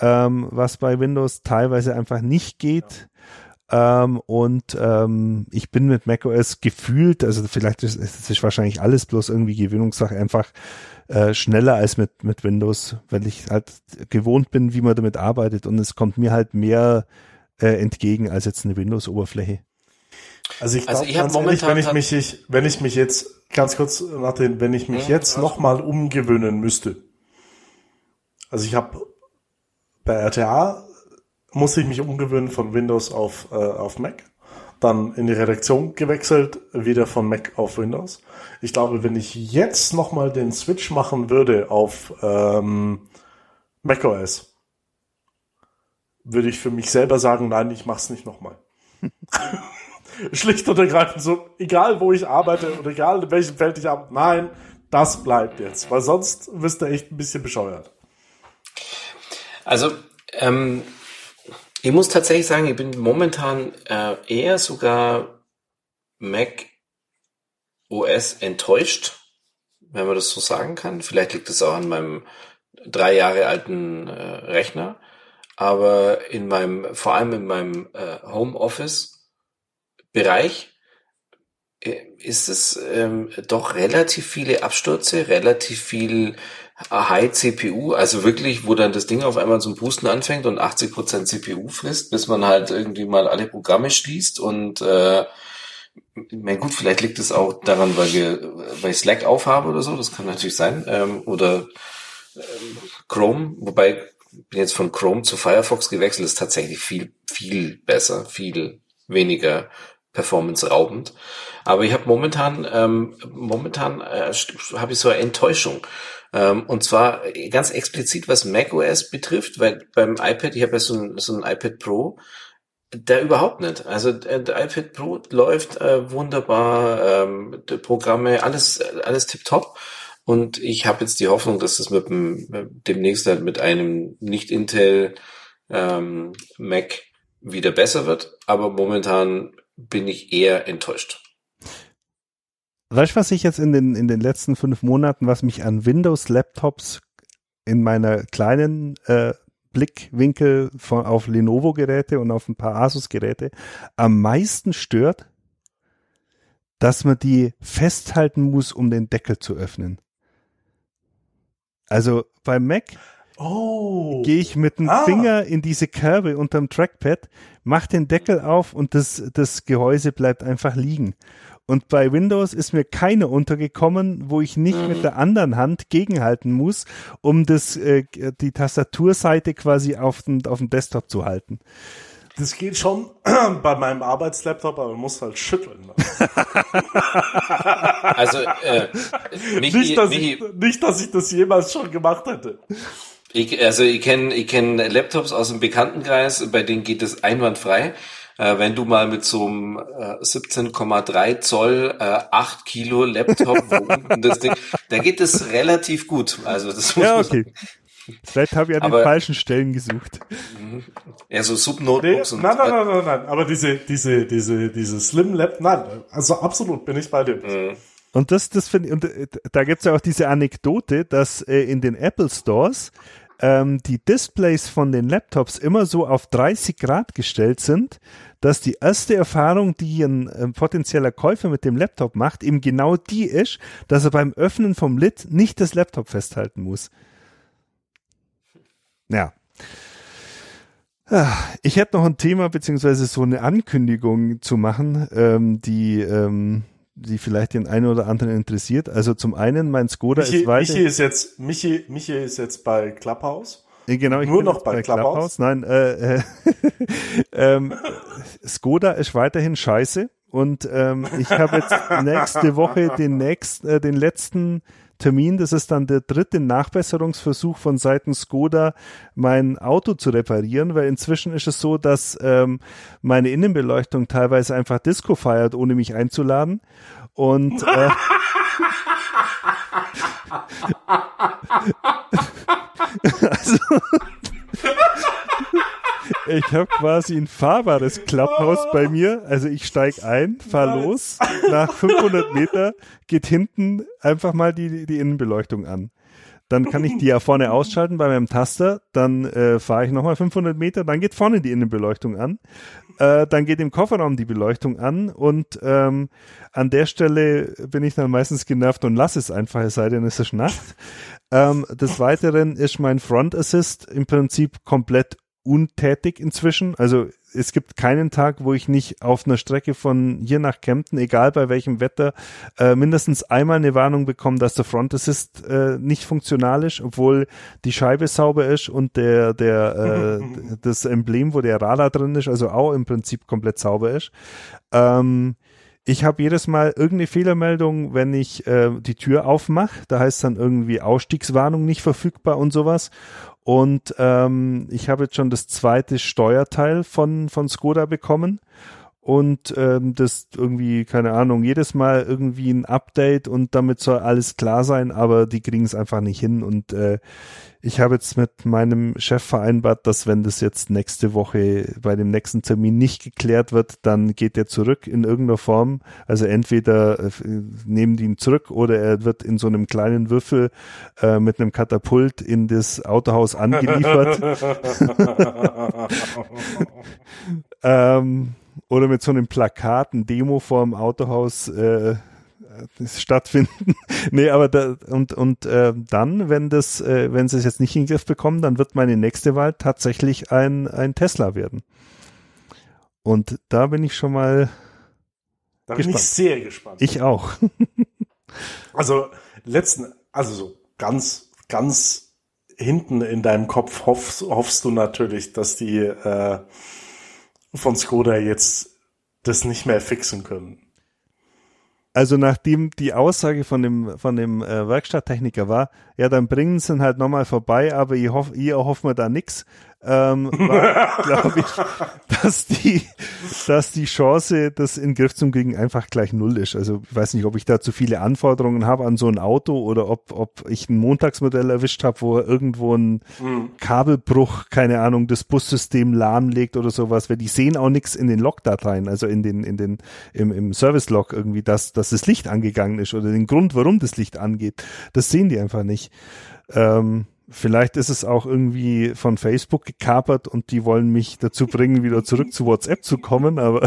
ähm, was bei Windows teilweise einfach nicht geht. Ähm, und ähm, ich bin mit macOS gefühlt, also vielleicht ist es wahrscheinlich alles bloß irgendwie Gewöhnungssache, einfach äh, schneller als mit, mit Windows, weil ich halt gewohnt bin, wie man damit arbeitet und es kommt mir halt mehr äh, entgegen als jetzt eine Windows-Oberfläche. Also ich, also ich ganz ehrlich, wenn ich mich, ich, wenn ich mich jetzt ganz kurz, Martin, wenn ich mich ja, jetzt nochmal umgewöhnen müsste. Also ich habe bei RTA muss ich mich umgewöhnen von Windows auf, äh, auf Mac. Dann in die Redaktion gewechselt, wieder von Mac auf Windows. Ich glaube, wenn ich jetzt nochmal den Switch machen würde auf ähm, macOS, würde ich für mich selber sagen, nein, ich mach's nicht nochmal. Schlicht und ergreifend so, egal wo ich arbeite und egal in welchem Feld ich arbeite, nein, das bleibt jetzt, weil sonst wirst du echt ein bisschen bescheuert. Also, ähm, ich muss tatsächlich sagen, ich bin momentan äh, eher sogar Mac OS enttäuscht, wenn man das so sagen kann. Vielleicht liegt es auch an meinem drei Jahre alten äh, Rechner, aber in meinem, vor allem in meinem äh, Homeoffice Bereich äh, ist es ähm, doch relativ viele Abstürze, relativ viel High CPU, also wirklich, wo dann das Ding auf einmal zum Pusten anfängt und 80% CPU frisst, bis man halt irgendwie mal alle Programme schließt und äh, ich meine, gut, vielleicht liegt es auch daran, weil wir, weil ich Slack aufhabe oder so, das kann natürlich sein, ähm, oder ähm, Chrome, wobei bin jetzt von Chrome zu Firefox gewechselt, ist tatsächlich viel, viel besser, viel weniger performance-raubend. Aber ich habe momentan, ähm, momentan äh, habe ich so eine Enttäuschung. Ähm, und zwar ganz explizit, was macOS betrifft, weil beim iPad, ich habe ja so ein, so ein iPad Pro, da überhaupt nicht. Also äh, der iPad Pro läuft äh, wunderbar, ähm, Programme, alles, alles tipptopp. Und ich habe jetzt die Hoffnung, dass das mit dem demnächst halt mit einem nicht Intel ähm, Mac wieder besser wird. Aber momentan bin ich eher enttäuscht. Weißt du, was ich jetzt in den, in den letzten fünf Monaten, was mich an Windows-Laptops in meiner kleinen äh, Blickwinkel von, auf Lenovo-Geräte und auf ein paar Asus-Geräte am meisten stört, dass man die festhalten muss, um den Deckel zu öffnen. Also beim Mac oh. gehe ich mit dem ah. Finger in diese Kerbe unterm Trackpad, mach den Deckel auf und das, das Gehäuse bleibt einfach liegen. Und bei Windows ist mir keine untergekommen, wo ich nicht mhm. mit der anderen Hand gegenhalten muss, um das, äh, die Tastaturseite quasi auf dem, auf dem Desktop zu halten. Das geht schon bei meinem Arbeitslaptop, aber man muss halt schütteln. Ne? also äh, Michi, nicht, dass Michi, ich, nicht, dass ich das jemals schon gemacht hätte. Ich, also ich kenne ich kenn Laptops aus dem Bekanntenkreis, bei denen geht es einwandfrei. Äh, wenn du mal mit so einem äh, 17,3 Zoll, äh, 8 Kilo Laptop, das Ding, da geht es relativ gut. Also das muss ja, okay. Vielleicht habe ich an den falschen Stellen gesucht. Ja, so Subnotebooks nee, und Nein, nein, nein, nein, nein. Aber diese, diese, diese, diese Slim Lap, nein, also absolut bin ich bei dir. Mhm. Und das, das finde ich, und äh, da gibt's ja auch diese Anekdote, dass äh, in den Apple Stores ähm, die Displays von den Laptops immer so auf 30 Grad gestellt sind, dass die erste Erfahrung, die ein, ein potenzieller Käufer mit dem Laptop macht, eben genau die ist, dass er beim Öffnen vom Lid nicht das Laptop festhalten muss. Ja. Ah, ich hätte noch ein Thema beziehungsweise so eine Ankündigung zu machen, ähm, die ähm, die vielleicht den einen oder anderen interessiert. Also zum einen, mein Skoda Michi, ist weiter. Michi ist jetzt, Michi, Michi ist jetzt bei Clubhouse. Genau, ich Nur bin noch bei, bei Clubhouse. Clubhouse. Nein, äh, äh, ähm, Skoda ist weiterhin scheiße und ähm, ich habe jetzt nächste Woche den nächsten, äh, den letzten Termin, das ist dann der dritte Nachbesserungsversuch von Seiten Skoda, mein Auto zu reparieren, weil inzwischen ist es so, dass ähm, meine Innenbeleuchtung teilweise einfach Disco feiert, ohne mich einzuladen. Und äh, also, ich habe quasi ein fahrbares Klapphaus bei mir. Also ich steig ein, fahr los, nach 500 Meter geht hinten einfach mal die, die Innenbeleuchtung an. Dann kann ich die ja vorne ausschalten bei meinem Taster. Dann äh, fahre ich nochmal 500 Meter. Dann geht vorne die Innenbeleuchtung an. Äh, dann geht im Kofferraum die Beleuchtung an. Und ähm, an der Stelle bin ich dann meistens genervt und lasse es einfach, es sei denn, es ist Nacht. Ähm, des Weiteren ist mein Front Assist im Prinzip komplett untätig inzwischen. Also es gibt keinen Tag, wo ich nicht auf einer Strecke von hier nach Kempten, egal bei welchem Wetter, äh, mindestens einmal eine Warnung bekomme, dass der Front Assist äh, nicht funktional ist, obwohl die Scheibe sauber ist und der der äh, das Emblem, wo der Radar drin ist, also auch im Prinzip komplett sauber ist. Ähm, ich habe jedes Mal irgendeine Fehlermeldung, wenn ich äh, die Tür aufmache. Da heißt dann irgendwie Ausstiegswarnung nicht verfügbar und sowas. Und ähm, ich habe jetzt schon das zweite Steuerteil von, von Skoda bekommen und ähm, das irgendwie, keine Ahnung, jedes Mal irgendwie ein Update und damit soll alles klar sein, aber die kriegen es einfach nicht hin. Und äh, ich habe jetzt mit meinem Chef vereinbart, dass wenn das jetzt nächste Woche bei dem nächsten Termin nicht geklärt wird, dann geht er zurück in irgendeiner Form. Also entweder äh, nehmen die ihn zurück oder er wird in so einem kleinen Würfel äh, mit einem Katapult in das Autohaus angeliefert. ähm, oder mit so einem Plakat, ein Demo vorm Autohaus äh, stattfinden. nee, aber da, und und äh, dann, wenn das, äh, wenn sie es jetzt nicht in den Griff bekommen, dann wird meine nächste Wahl tatsächlich ein ein Tesla werden. Und da bin ich schon mal. Da gespannt. bin ich sehr gespannt. Ich auch. also letzten, also so ganz ganz hinten in deinem Kopf hoffst, hoffst du natürlich, dass die äh, von Skoda jetzt das nicht mehr fixen können. Also nachdem die Aussage von dem von dem äh, Werkstatttechniker war, ja, dann bringen sie ihn halt nochmal vorbei, aber ich hoffe, ihr hoffen wir da nix, ähm, glaube ich, dass die, dass die Chance, das in Griff zu kriegen, einfach gleich null ist. Also ich weiß nicht, ob ich da zu viele Anforderungen habe an so ein Auto oder ob, ob ich ein Montagsmodell erwischt habe, wo irgendwo ein mhm. Kabelbruch, keine Ahnung, das Bussystem lahmlegt oder sowas, weil die sehen auch nichts in den Logdateien, also in den, in den, im, im Service-Log irgendwie, dass, dass das Licht angegangen ist oder den Grund, warum das Licht angeht. Das sehen die einfach nicht. Ähm, Vielleicht ist es auch irgendwie von Facebook gekapert und die wollen mich dazu bringen, wieder zurück zu WhatsApp zu kommen, aber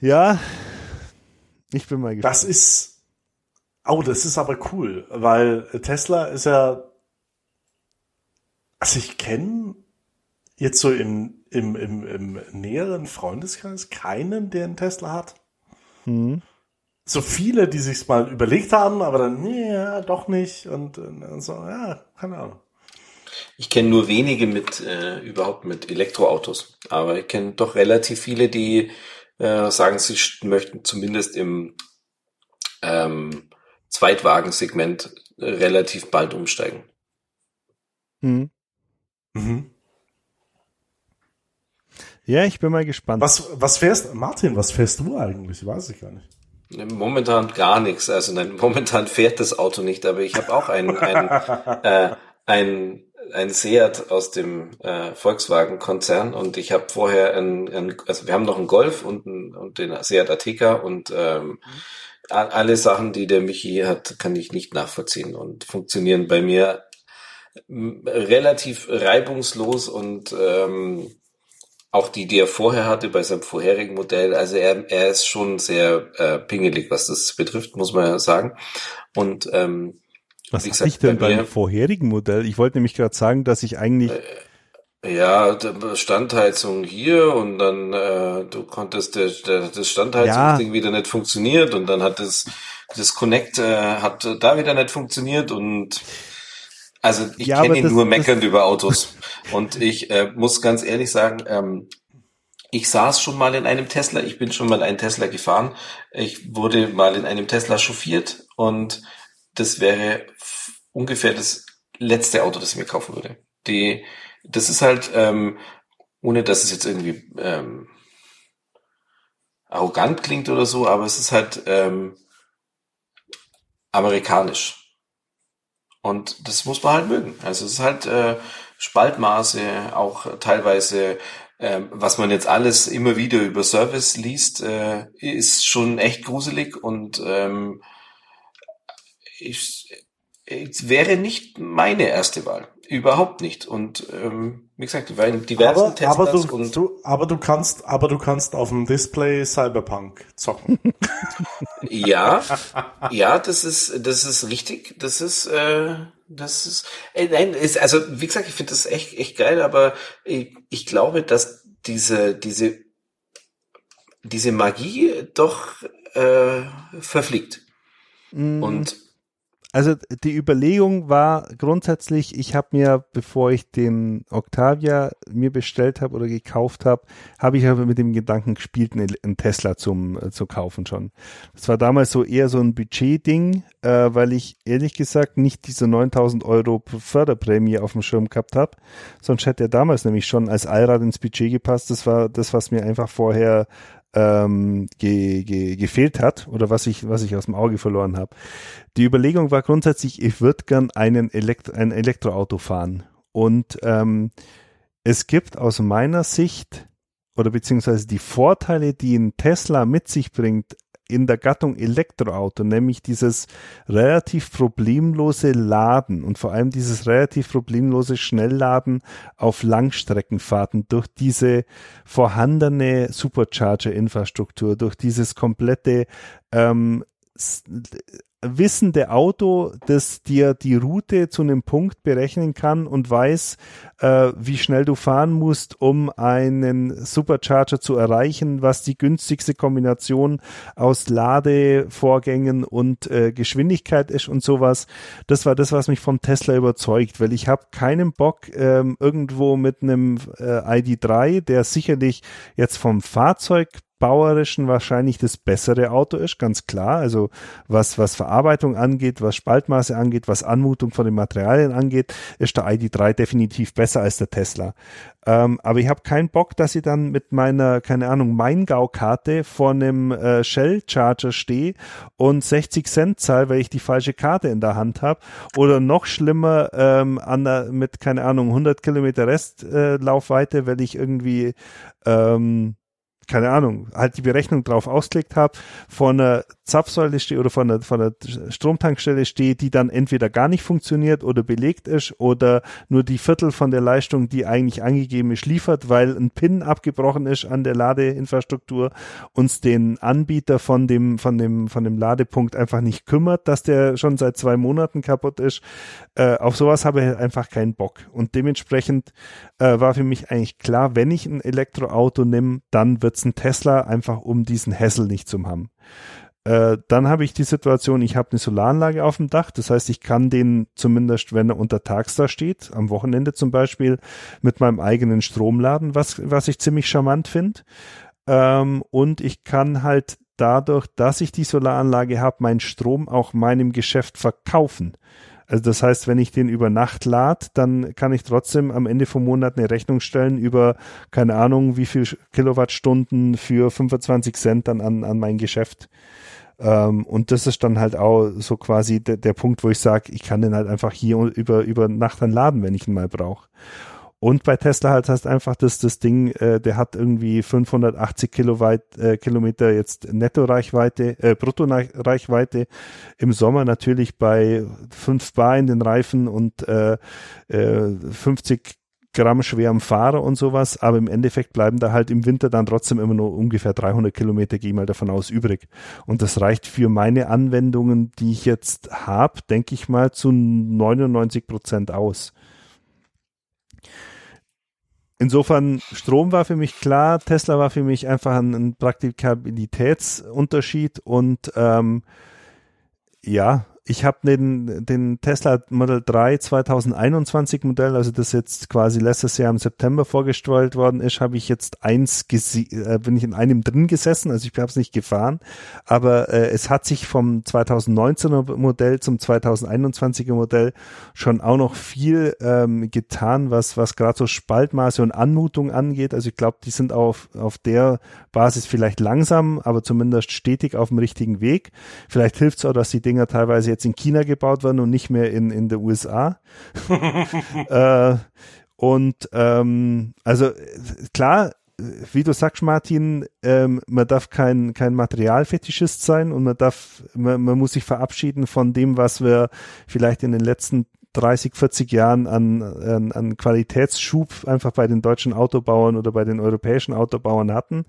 ja, ich bin mal gespannt. Das ist, oh, das ist aber cool, weil Tesla ist ja, also ich kenne jetzt so im, im, im, im näheren Freundeskreis keinen, der einen Tesla hat. Hm so viele, die sich's mal überlegt haben, aber dann, nee, ja, doch nicht und, und so, ja, keine Ahnung. Ich kenne nur wenige mit äh, überhaupt mit Elektroautos, aber ich kenne doch relativ viele, die äh, sagen, sie möchten zumindest im ähm, Zweitwagensegment relativ bald umsteigen. Mhm. Mhm. Ja, ich bin mal gespannt. Was, was fährst, Martin, was fährst du eigentlich? Weiß ich gar nicht. Momentan gar nichts. Also nein, momentan fährt das Auto nicht, aber ich habe auch ein, ein, äh, ein, ein Seat aus dem äh, Volkswagen-Konzern und ich habe vorher ein, ein, also wir haben noch einen Golf und, ein, und den Seat Ateca und ähm, alle Sachen, die der Michi hat, kann ich nicht nachvollziehen und funktionieren bei mir relativ reibungslos und ähm, auch die, die er vorher hatte bei seinem vorherigen Modell. Also er, er ist schon sehr äh, pingelig, was das betrifft, muss man ja sagen. Und ähm, was wie gesagt, ich denn bei beim vorherigen Modell? Ich wollte nämlich gerade sagen, dass ich eigentlich äh, ja, Standheizung hier und dann äh, du konntest der, der, das Standheizungsding ja. wieder nicht funktioniert und dann hat das das Connect äh, hat da wieder nicht funktioniert und also ich ja, kenne ihn das, nur meckernd über Autos. Und ich äh, muss ganz ehrlich sagen, ähm, ich saß schon mal in einem Tesla, ich bin schon mal einen Tesla gefahren, ich wurde mal in einem Tesla chauffiert und das wäre ungefähr das letzte Auto, das ich mir kaufen würde. Die, das ist halt, ähm, ohne dass es jetzt irgendwie ähm, arrogant klingt oder so, aber es ist halt ähm, amerikanisch. Und das muss man halt mögen. Also es ist halt äh, Spaltmaße, auch teilweise, äh, was man jetzt alles immer wieder über Service liest, äh, ist schon echt gruselig und ähm, ich, es wäre nicht meine erste Wahl. Überhaupt nicht. Und ähm, wie gesagt, die waren diversen aber, Teslas aber du, und du, aber du kannst, aber du kannst auf dem Display Cyberpunk zocken. ja, ja, das ist, das ist richtig. Das ist, äh, das ist, äh, nein, ist, also wie gesagt, ich finde das echt, echt geil. Aber ich, ich glaube, dass diese, diese, diese Magie doch äh, verfliegt. Mm. Und also die Überlegung war grundsätzlich, ich habe mir, bevor ich den Octavia mir bestellt habe oder gekauft habe, habe ich aber mit dem Gedanken gespielt, einen Tesla zum äh, zu kaufen schon. Das war damals so eher so ein Budgetding, äh, weil ich ehrlich gesagt nicht diese 9000 Euro Förderprämie auf dem Schirm gehabt habe. Sonst hätte er damals nämlich schon als Allrad ins Budget gepasst. Das war das, was mir einfach vorher ähm, ge, ge, gefehlt hat oder was ich, was ich aus dem Auge verloren habe. Die Überlegung war grundsätzlich, ich würde gern einen Elektro, ein Elektroauto fahren. Und ähm, es gibt aus meiner Sicht oder beziehungsweise die Vorteile, die ein Tesla mit sich bringt, in der Gattung Elektroauto, nämlich dieses relativ problemlose Laden und vor allem dieses relativ problemlose Schnellladen auf Langstreckenfahrten durch diese vorhandene Supercharger-Infrastruktur, durch dieses komplette ähm, wissende Auto, das dir die Route zu einem Punkt berechnen kann und weiß, äh, wie schnell du fahren musst, um einen Supercharger zu erreichen, was die günstigste Kombination aus Ladevorgängen und äh, Geschwindigkeit ist und sowas. Das war das, was mich vom Tesla überzeugt, weil ich habe keinen Bock ähm, irgendwo mit einem äh, ID3, der sicherlich jetzt vom Fahrzeug bauerischen wahrscheinlich das bessere Auto ist, ganz klar. Also was, was Verarbeitung angeht, was Spaltmaße angeht, was Anmutung von den Materialien angeht, ist der ID3 definitiv besser als der Tesla. Ähm, aber ich habe keinen Bock, dass ich dann mit meiner, keine Ahnung, Maingau-Karte vor einem äh, Shell-Charger stehe und 60 Cent zahle, weil ich die falsche Karte in der Hand habe. Oder noch schlimmer, ähm, an der, mit, keine Ahnung, 100 Kilometer Restlaufweite, äh, weil ich irgendwie ähm, keine Ahnung, halt die Berechnung drauf ausgelegt habe, von einer Zapfsäule stehe oder von einer, von einer Stromtankstelle stehe, die dann entweder gar nicht funktioniert oder belegt ist oder nur die Viertel von der Leistung, die eigentlich angegeben ist, liefert, weil ein Pin abgebrochen ist an der Ladeinfrastruktur, uns den Anbieter von dem, von dem, von dem Ladepunkt einfach nicht kümmert, dass der schon seit zwei Monaten kaputt ist. Äh, auf sowas habe ich einfach keinen Bock. Und dementsprechend äh, war für mich eigentlich klar, wenn ich ein Elektroauto nehme, dann wird jetzt ein Tesla, einfach um diesen Hassel nicht zu haben. Äh, dann habe ich die Situation, ich habe eine Solaranlage auf dem Dach, das heißt, ich kann den zumindest, wenn er unter Tags da steht, am Wochenende zum Beispiel, mit meinem eigenen Strom laden, was, was ich ziemlich charmant finde. Ähm, und ich kann halt dadurch, dass ich die Solaranlage habe, meinen Strom auch meinem Geschäft verkaufen. Also das heißt, wenn ich den über Nacht lade, dann kann ich trotzdem am Ende vom Monat eine Rechnung stellen über, keine Ahnung, wie viel Kilowattstunden für 25 Cent dann an, an mein Geschäft. Ähm, und das ist dann halt auch so quasi der, der Punkt, wo ich sage, ich kann den halt einfach hier über, über Nacht dann laden, wenn ich ihn mal brauche. Und bei Tesla halt hast einfach das, das Ding, äh, der hat irgendwie 580 Kilowatt, äh, Kilometer jetzt Netto-Reichweite, äh, Brutto-Reichweite. Im Sommer natürlich bei 5 Bar in den Reifen und äh, äh, 50 Gramm schwerem Fahrer und sowas, aber im Endeffekt bleiben da halt im Winter dann trotzdem immer nur ungefähr 300 Kilometer, gehe ich mal davon aus, übrig. Und das reicht für meine Anwendungen, die ich jetzt habe, denke ich mal, zu 99 Prozent aus. Insofern, Strom war für mich klar, Tesla war für mich einfach ein, ein Praktikabilitätsunterschied und ähm, ja, ich habe den, den Tesla Model 3 2021 Modell, also das jetzt quasi letztes Jahr im September vorgestellt worden ist, habe ich jetzt eins äh, bin ich in einem drin gesessen, also ich habe es nicht gefahren, aber äh, es hat sich vom 2019er Modell zum 2021er Modell schon auch noch viel ähm, getan, was was gerade so Spaltmaße und Anmutung angeht. Also ich glaube, die sind auf auf der Basis vielleicht langsam, aber zumindest stetig auf dem richtigen Weg. Vielleicht hilft es auch, dass die Dinger teilweise jetzt in China gebaut werden und nicht mehr in, in der USA. äh, und ähm, also klar, wie du sagst, Martin, ähm, man darf kein, kein Materialfetischist sein und man darf, man, man muss sich verabschieden von dem, was wir vielleicht in den letzten 30, 40 Jahren an, an, an Qualitätsschub einfach bei den deutschen Autobauern oder bei den europäischen Autobauern hatten.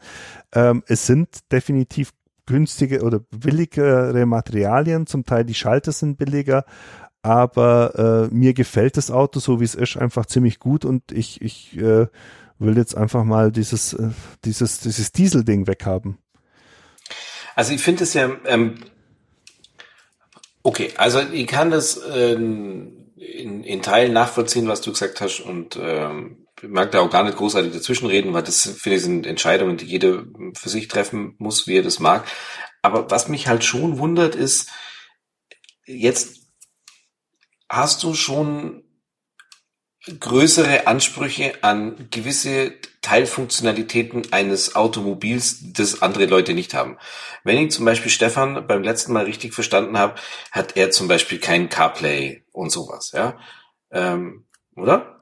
Ähm, es sind definitiv günstige oder billigere Materialien, zum Teil die Schalter sind billiger, aber äh, mir gefällt das Auto, so wie es ist, einfach ziemlich gut. Und ich, ich äh, will jetzt einfach mal dieses, äh, dieses, dieses Diesel-Ding weghaben. Also ich finde es ja, ähm, okay, also ich kann das ähm, in, in Teilen nachvollziehen, was du gesagt hast. Und ähm, mag da auch gar nicht großartig dazwischenreden, weil das, finde ich, sind Entscheidungen, die jeder für sich treffen muss, wie er das mag. Aber was mich halt schon wundert, ist, jetzt hast du schon größere Ansprüche an gewisse Teilfunktionalitäten eines Automobils, das andere Leute nicht haben. Wenn ich zum Beispiel Stefan beim letzten Mal richtig verstanden habe, hat er zum Beispiel kein CarPlay und sowas, ja. Ähm, oder?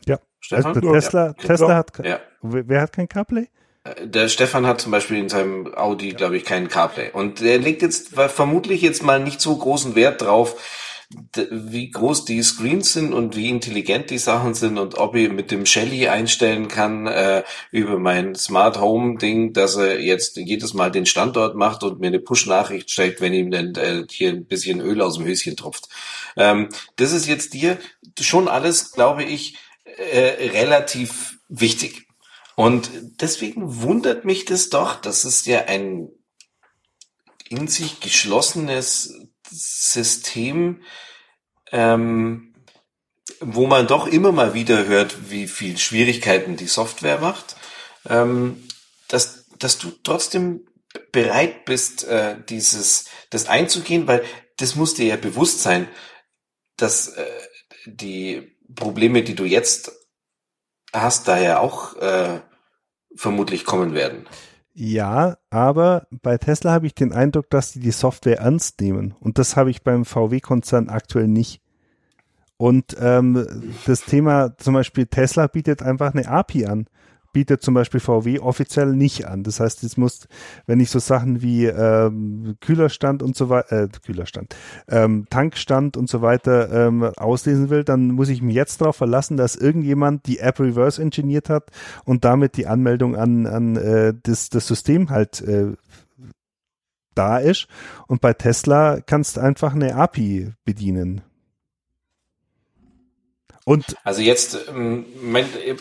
Stefan? Also Tesla, ja. Tesla hat, ja. wer hat kein CarPlay? Äh, der Stefan hat zum Beispiel in seinem Audi, glaube ich, keinen CarPlay. Und der legt jetzt vermutlich jetzt mal nicht so großen Wert drauf, wie groß die Screens sind und wie intelligent die Sachen sind und ob ich mit dem Shelly einstellen kann äh, über mein Smart Home Ding, dass er jetzt jedes Mal den Standort macht und mir eine Push-Nachricht schickt, wenn ihm dann äh, hier ein bisschen Öl aus dem Höschen tropft. Ähm, das ist jetzt dir schon alles, glaube ich, äh, relativ wichtig. Und deswegen wundert mich das doch, dass es ja ein in sich geschlossenes System, ähm, wo man doch immer mal wieder hört, wie viel Schwierigkeiten die Software macht, ähm, dass, dass du trotzdem bereit bist, äh, dieses, das einzugehen, weil das muss dir ja bewusst sein, dass äh, die Probleme, die du jetzt hast, da ja auch äh, vermutlich kommen werden. Ja, aber bei Tesla habe ich den Eindruck, dass die die Software ernst nehmen. Und das habe ich beim VW-Konzern aktuell nicht. Und ähm, das Thema zum Beispiel Tesla bietet einfach eine API an bietet zum Beispiel VW offiziell nicht an. Das heißt, es muss, wenn ich so Sachen wie ähm, Kühlerstand und so weiter, äh, Kühlerstand, ähm, Tankstand und so weiter ähm, auslesen will, dann muss ich mich jetzt darauf verlassen, dass irgendjemand die App reverse engineert hat und damit die Anmeldung an, an äh, das, das System halt äh, da ist. Und bei Tesla kannst du einfach eine API bedienen. Und also jetzt, ähm,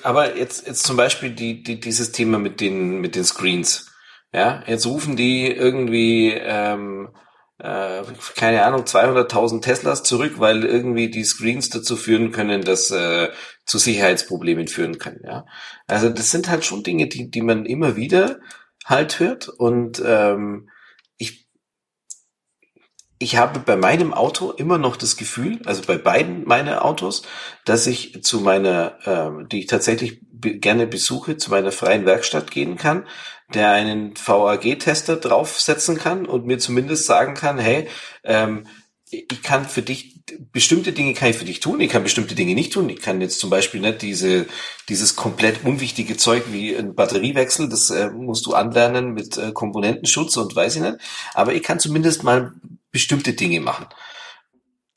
aber jetzt, jetzt zum Beispiel die, die, dieses Thema mit den, mit den Screens. Ja, jetzt rufen die irgendwie, ähm, äh, keine Ahnung, 200.000 Teslas zurück, weil irgendwie die Screens dazu führen können, dass äh, zu Sicherheitsproblemen führen können. Ja, also das sind halt schon Dinge, die, die man immer wieder halt hört und ähm, ich habe bei meinem Auto immer noch das Gefühl, also bei beiden meiner Autos, dass ich zu meiner, äh, die ich tatsächlich gerne besuche, zu meiner freien Werkstatt gehen kann, der einen VAG-Tester draufsetzen kann und mir zumindest sagen kann, hey, ähm, ich kann für dich bestimmte Dinge kann ich für dich tun, ich kann bestimmte Dinge nicht tun. Ich kann jetzt zum Beispiel nicht diese dieses komplett unwichtige Zeug wie ein Batteriewechsel, das äh, musst du anlernen mit äh, Komponentenschutz und weiß ich nicht. Aber ich kann zumindest mal bestimmte Dinge machen.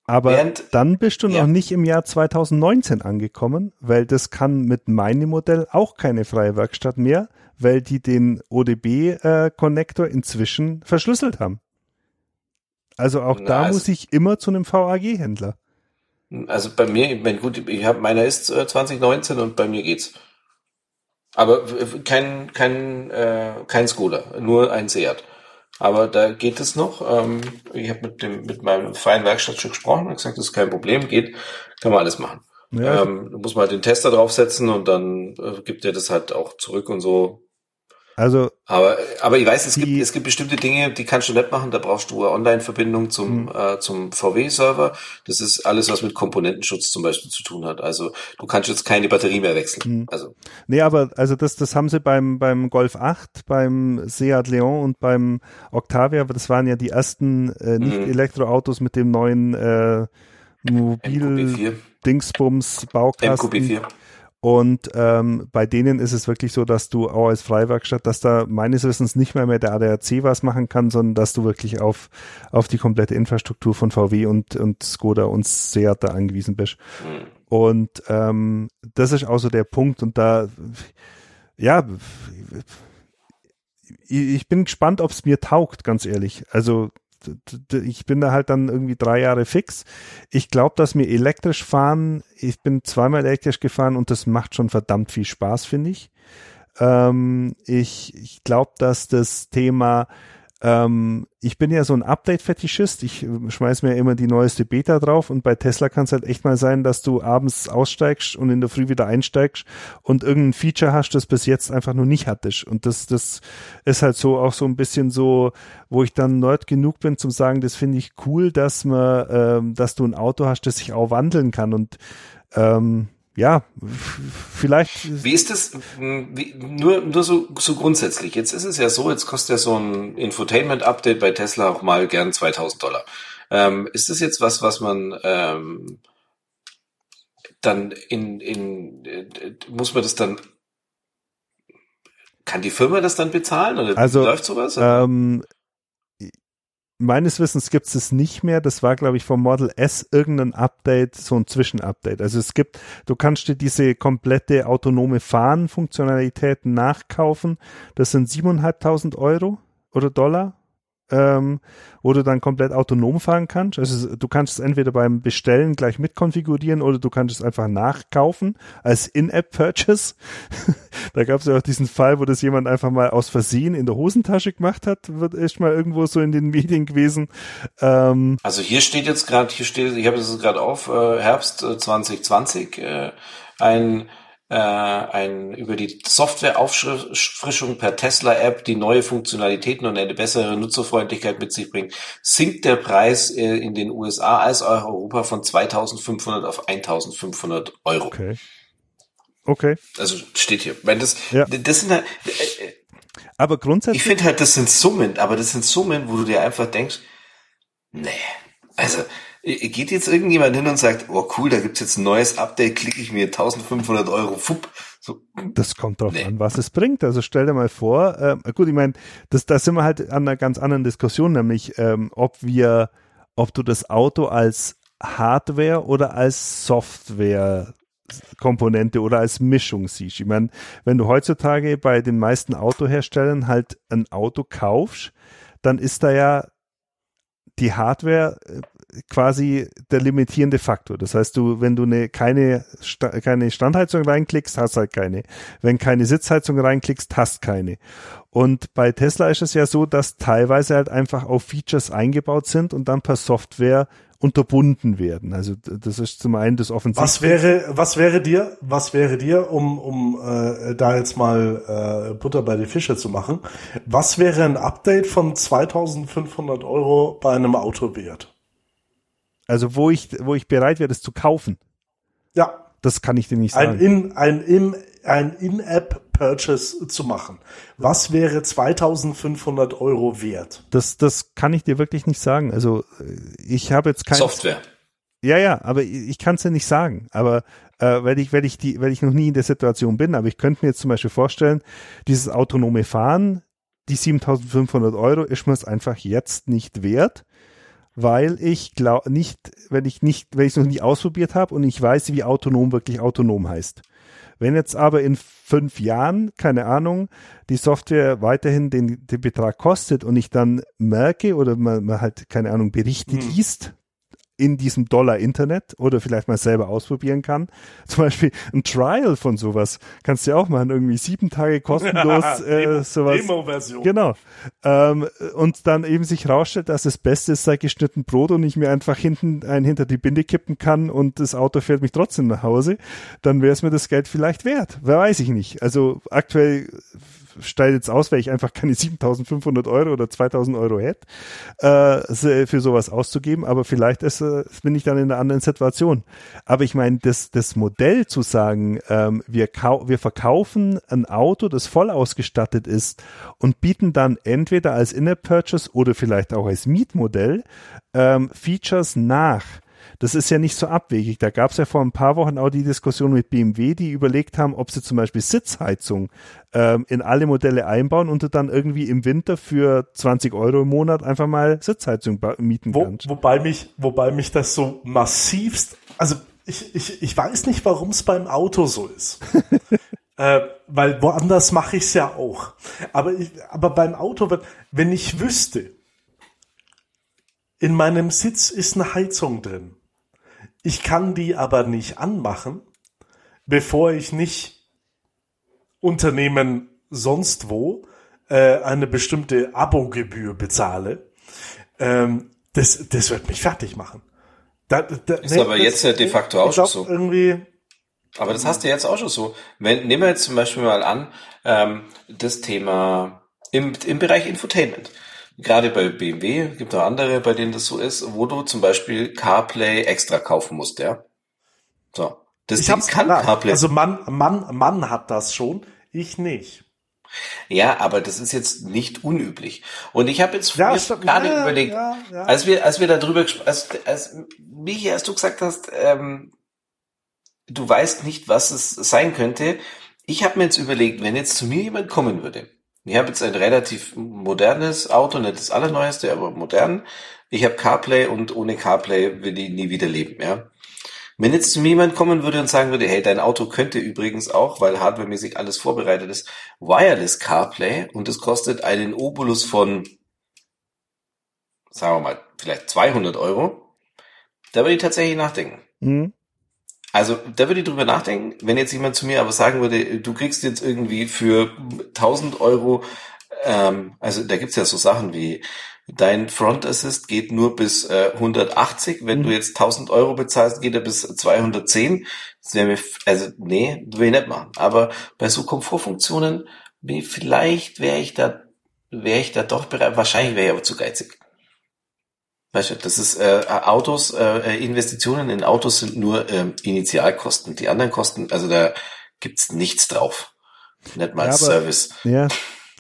Aber Während, dann bist du ja. noch nicht im Jahr 2019 angekommen, weil das kann mit meinem Modell auch keine freie Werkstatt mehr, weil die den ODB-Connector äh, inzwischen verschlüsselt haben. Also auch Na, da also, muss ich immer zu einem VAG-Händler. Also bei mir, ich meine, gut, ich habe meiner ist äh, 2019 und bei mir geht's. Aber kein kein äh, kein Skoda, nur ein Seat. Aber da geht es noch. Ähm, ich habe mit dem mit meinem freien Werkstatt schon gesprochen und gesagt, das ist kein Problem, geht, kann man alles machen. Ja. Ähm, muss man halt den Tester draufsetzen und dann äh, gibt er das halt auch zurück und so. Also, aber, aber ich weiß, es gibt, es gibt bestimmte Dinge, die kannst du nicht machen. Da brauchst du eine Online-Verbindung zum, mhm. äh, zum VW-Server. Das ist alles, was mit Komponentenschutz zum Beispiel zu tun hat. Also, du kannst jetzt keine Batterie mehr wechseln. Mhm. Also. Nee, aber, also das, das haben sie beim, beim Golf 8, beim Seat Leon und beim Octavia, aber das waren ja die ersten, äh, nicht mhm. Elektroautos mit dem neuen, äh, Mobil Dingsbums Baukasten. MQB4. Und ähm, bei denen ist es wirklich so, dass du auch als Freiwerkstatt, dass da meines Wissens nicht mehr mehr der ADAC was machen kann, sondern dass du wirklich auf, auf die komplette Infrastruktur von VW und, und Skoda und Seat da angewiesen bist. Mhm. Und ähm, das ist auch so der Punkt. Und da, ja, ich bin gespannt, ob es mir taugt, ganz ehrlich. Also ich bin da halt dann irgendwie drei Jahre fix. Ich glaube, dass mir elektrisch fahren, ich bin zweimal elektrisch gefahren und das macht schon verdammt viel Spaß, finde ich. Ähm, ich ich glaube, dass das Thema ähm, ich bin ja so ein Update-Fetischist. Ich äh, schmeiß mir immer die neueste Beta drauf und bei Tesla kann es halt echt mal sein, dass du abends aussteigst und in der Früh wieder einsteigst und irgendein Feature hast, das bis jetzt einfach nur nicht hattest. Und das, das ist halt so auch so ein bisschen so, wo ich dann nerd genug bin zum sagen, das finde ich cool, dass man, ähm, dass du ein Auto hast, das sich auch wandeln kann und ähm, ja, vielleicht. Wie ist das? Wie, nur nur so, so grundsätzlich. Jetzt ist es ja so, jetzt kostet ja so ein Infotainment-Update bei Tesla auch mal gern 2000 Dollar. Ähm, ist das jetzt was, was man ähm, dann in, in äh, muss man das dann kann die Firma das dann bezahlen oder also, läuft sowas? Ähm, meines Wissens gibt es es nicht mehr. Das war, glaube ich, vom Model S irgendein Update, so ein Zwischenupdate. Also es gibt, du kannst dir diese komplette autonome Fahren-Funktionalität nachkaufen. Das sind 7.500 Euro oder Dollar ähm, wo du dann komplett autonom fahren kannst. Also du kannst es entweder beim Bestellen gleich mitkonfigurieren oder du kannst es einfach nachkaufen als In-App-Purchase. da gab es ja auch diesen Fall, wo das jemand einfach mal aus Versehen in der Hosentasche gemacht hat, wird echt mal irgendwo so in den Medien gewesen. Ähm, also hier steht jetzt gerade, hier steht, ich habe es gerade auf, äh, Herbst 2020, äh, äh, ein äh, ein, über die Softwareauffrischung per Tesla-App, die neue Funktionalitäten und eine bessere Nutzerfreundlichkeit mit sich bringt, sinkt der Preis äh, in den USA als auch Europa von 2500 auf 1500 Euro. Okay. Okay. Also steht hier. Wenn das, ja. das sind halt, äh, äh, aber grundsätzlich. Ich finde halt, das sind Summen, aber das sind Summen, wo du dir einfach denkst, nee, also, Geht jetzt irgendjemand hin und sagt, oh cool, da gibt's jetzt ein neues Update, klicke ich mir 1500 Euro, fupp. So. Das kommt drauf nee. an, was es bringt. Also stell dir mal vor, äh, gut, ich meine, das, da sind wir halt an einer ganz anderen Diskussion, nämlich ähm, ob wir, ob du das Auto als Hardware oder als Software Komponente oder als Mischung siehst. Ich meine, wenn du heutzutage bei den meisten Autoherstellern halt ein Auto kaufst, dann ist da ja die Hardware äh, quasi der limitierende Faktor. Das heißt, du, wenn du eine, keine, keine Standheizung reinklickst, hast halt keine. Wenn keine Sitzheizung reinklickst, hast keine. Und bei Tesla ist es ja so, dass teilweise halt einfach auf Features eingebaut sind und dann per Software unterbunden werden. Also das ist zum einen das Offensiv. Was wäre, was wäre dir, was wäre dir, um, um äh, da jetzt mal äh, Butter bei die Fische zu machen, was wäre ein Update von 2500 Euro bei einem Auto wert? Also wo ich, wo ich bereit wäre, das zu kaufen. Ja. Das kann ich dir nicht sagen. Ein in, ein in, ein In-App Purchase zu machen. Was wäre 2500 Euro wert? Das, das kann ich dir wirklich nicht sagen. Also ich habe jetzt keine Software. Ja, ja, aber ich, kann es ja nicht sagen. Aber äh, weil ich, weil ich die, weil ich noch nie in der Situation bin. Aber ich könnte mir jetzt zum Beispiel vorstellen, dieses autonome Fahren, die 7500 Euro ist mir es einfach jetzt nicht wert weil ich glaube nicht, wenn ich nicht, wenn ich es noch nie ausprobiert habe und ich weiß, wie autonom wirklich autonom heißt. Wenn jetzt aber in fünf Jahren, keine Ahnung, die Software weiterhin den, den Betrag kostet und ich dann merke oder man, man halt, keine Ahnung, Berichte hm. liest, in diesem Dollar-Internet oder vielleicht mal selber ausprobieren kann. Zum Beispiel ein Trial von sowas kannst du ja auch machen, irgendwie sieben Tage kostenlos äh, sowas. Demo-Version. Genau. Ähm, und dann eben sich rausstellt, dass das Beste ist, sei geschnitten Brot und ich mir einfach hinten ein hinter die Binde kippen kann und das Auto fährt mich trotzdem nach Hause, dann wäre es mir das Geld vielleicht wert. Wer weiß ich nicht. Also aktuell steigt jetzt aus, weil ich einfach keine 7500 Euro oder 2000 Euro hätte, äh, für sowas auszugeben, aber vielleicht ist, äh, bin ich dann in einer anderen Situation. Aber ich meine, das, das Modell zu sagen, ähm, wir, wir verkaufen ein Auto, das voll ausgestattet ist und bieten dann entweder als In-App-Purchase oder vielleicht auch als Mietmodell ähm, Features nach das ist ja nicht so abwegig. Da gab es ja vor ein paar Wochen auch die Diskussion mit BMW, die überlegt haben, ob sie zum Beispiel Sitzheizung ähm, in alle Modelle einbauen und du dann irgendwie im Winter für 20 Euro im Monat einfach mal Sitzheizung mieten Wo, kannst. Wobei mich, wobei mich das so massivst, also ich, ich, ich weiß nicht, warum es beim Auto so ist. äh, weil woanders mache ich es ja auch. Aber, ich, aber beim Auto, wenn ich wüsste, in meinem Sitz ist eine Heizung drin ich kann die aber nicht anmachen, bevor ich nicht Unternehmen sonst wo äh, eine bestimmte Abogebühr bezahle. Ähm, das, das wird mich fertig machen. Da, da, ist nee, aber das, jetzt ja de facto auch schon so. Irgendwie, aber das hast du jetzt auch schon so. Wenn, nehmen wir jetzt zum Beispiel mal an, ähm, das Thema im, im Bereich Infotainment gerade bei BMW, gibt auch andere, bei denen das so ist, wo du zum Beispiel CarPlay extra kaufen musst, ja. So. Das ich Ding kann klar. CarPlay. Also Mann, Mann, Mann hat das schon, ich nicht. Ja, aber das ist jetzt nicht unüblich. Und ich habe jetzt ja, gerade ja, überlegt, ja, ja. als wir, als wir darüber, als, als Michi, als du gesagt hast, ähm, du weißt nicht, was es sein könnte. Ich habe mir jetzt überlegt, wenn jetzt zu mir jemand kommen würde ich habe jetzt ein relativ modernes Auto, nicht das allerneueste, aber modern. Ich habe CarPlay und ohne CarPlay will ich nie wieder leben, ja. Wenn jetzt zu mir jemand kommen würde und sagen würde, hey, dein Auto könnte übrigens auch, weil hardwaremäßig alles vorbereitet ist, Wireless CarPlay und es kostet einen Obolus von, sagen wir mal, vielleicht 200 Euro, da würde ich tatsächlich nachdenken. Mhm. Also da würde ich drüber nachdenken, wenn jetzt jemand zu mir aber sagen würde, du kriegst jetzt irgendwie für 1000 Euro, ähm, also da gibt's ja so Sachen wie dein Front Assist geht nur bis äh, 180, wenn mhm. du jetzt 1000 Euro bezahlst, geht er bis 210. Das wäre mir, also nee, will ich nicht machen. Aber bei so Komfortfunktionen, vielleicht wäre ich da, wäre ich da doch bereit, wahrscheinlich wäre ich aber zu geizig. Weißt du, das ist äh, Autos, äh, Investitionen in Autos sind nur ähm, Initialkosten. Die anderen Kosten, also da gibt's nichts drauf. Nicht mal ja, aber, Service. Ja,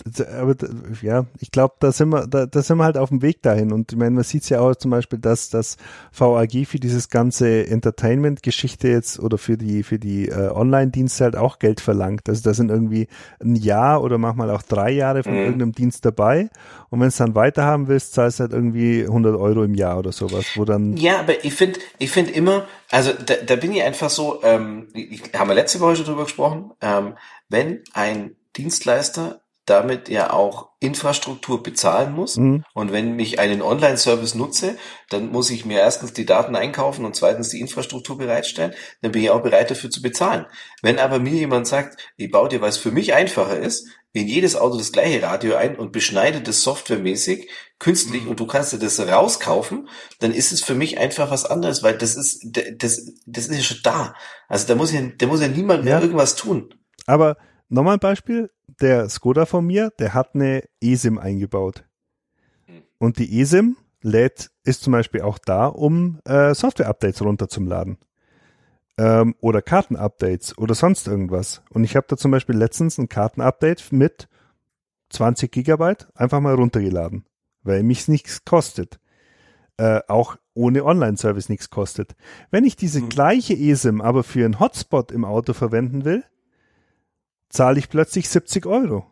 aber ja, ich glaube, da sind wir, da, da sind wir halt auf dem Weg dahin. Und ich meine, man sieht ja auch zum Beispiel, dass das VAG für dieses ganze Entertainment-Geschichte jetzt oder für die für die äh, Online-Dienste halt auch Geld verlangt. Also da sind irgendwie ein Jahr oder manchmal auch drei Jahre von mhm. irgendeinem Dienst dabei. Und wenn es dann weiterhaben willst, zahlst du halt irgendwie 100 Euro im Jahr oder sowas, wo dann. Ja, aber ich finde, ich finde immer, also da, da bin ich einfach so, ähm, ich, haben wir letzte Woche schon drüber gesprochen, ähm, wenn ein Dienstleister damit ja auch Infrastruktur bezahlen muss. Mhm. Und wenn ich einen Online-Service nutze, dann muss ich mir erstens die Daten einkaufen und zweitens die Infrastruktur bereitstellen. Dann bin ich auch bereit dafür zu bezahlen. Wenn aber mir jemand sagt, ich baue dir, was für mich einfacher ist, in jedes Auto das gleiche Radio ein und beschneide das softwaremäßig, künstlich mhm. und du kannst dir das rauskaufen, dann ist es für mich einfach was anderes, weil das ist, das, das ist ja schon da. Also da muss ja, da muss ja niemand ja. mehr irgendwas tun. Aber Nochmal ein Beispiel. Der Skoda von mir, der hat eine eSIM eingebaut. Hm. Und die eSIM lädt, ist zum Beispiel auch da, um äh, Software-Updates runterzuladen. Ähm, oder Karten-Updates oder sonst irgendwas. Und ich habe da zum Beispiel letztens ein Karten-Update mit 20 Gigabyte einfach mal runtergeladen, weil mich nichts kostet. Äh, auch ohne Online-Service nichts kostet. Wenn ich diese hm. gleiche eSIM aber für einen Hotspot im Auto verwenden will, zahle ich plötzlich 70 Euro.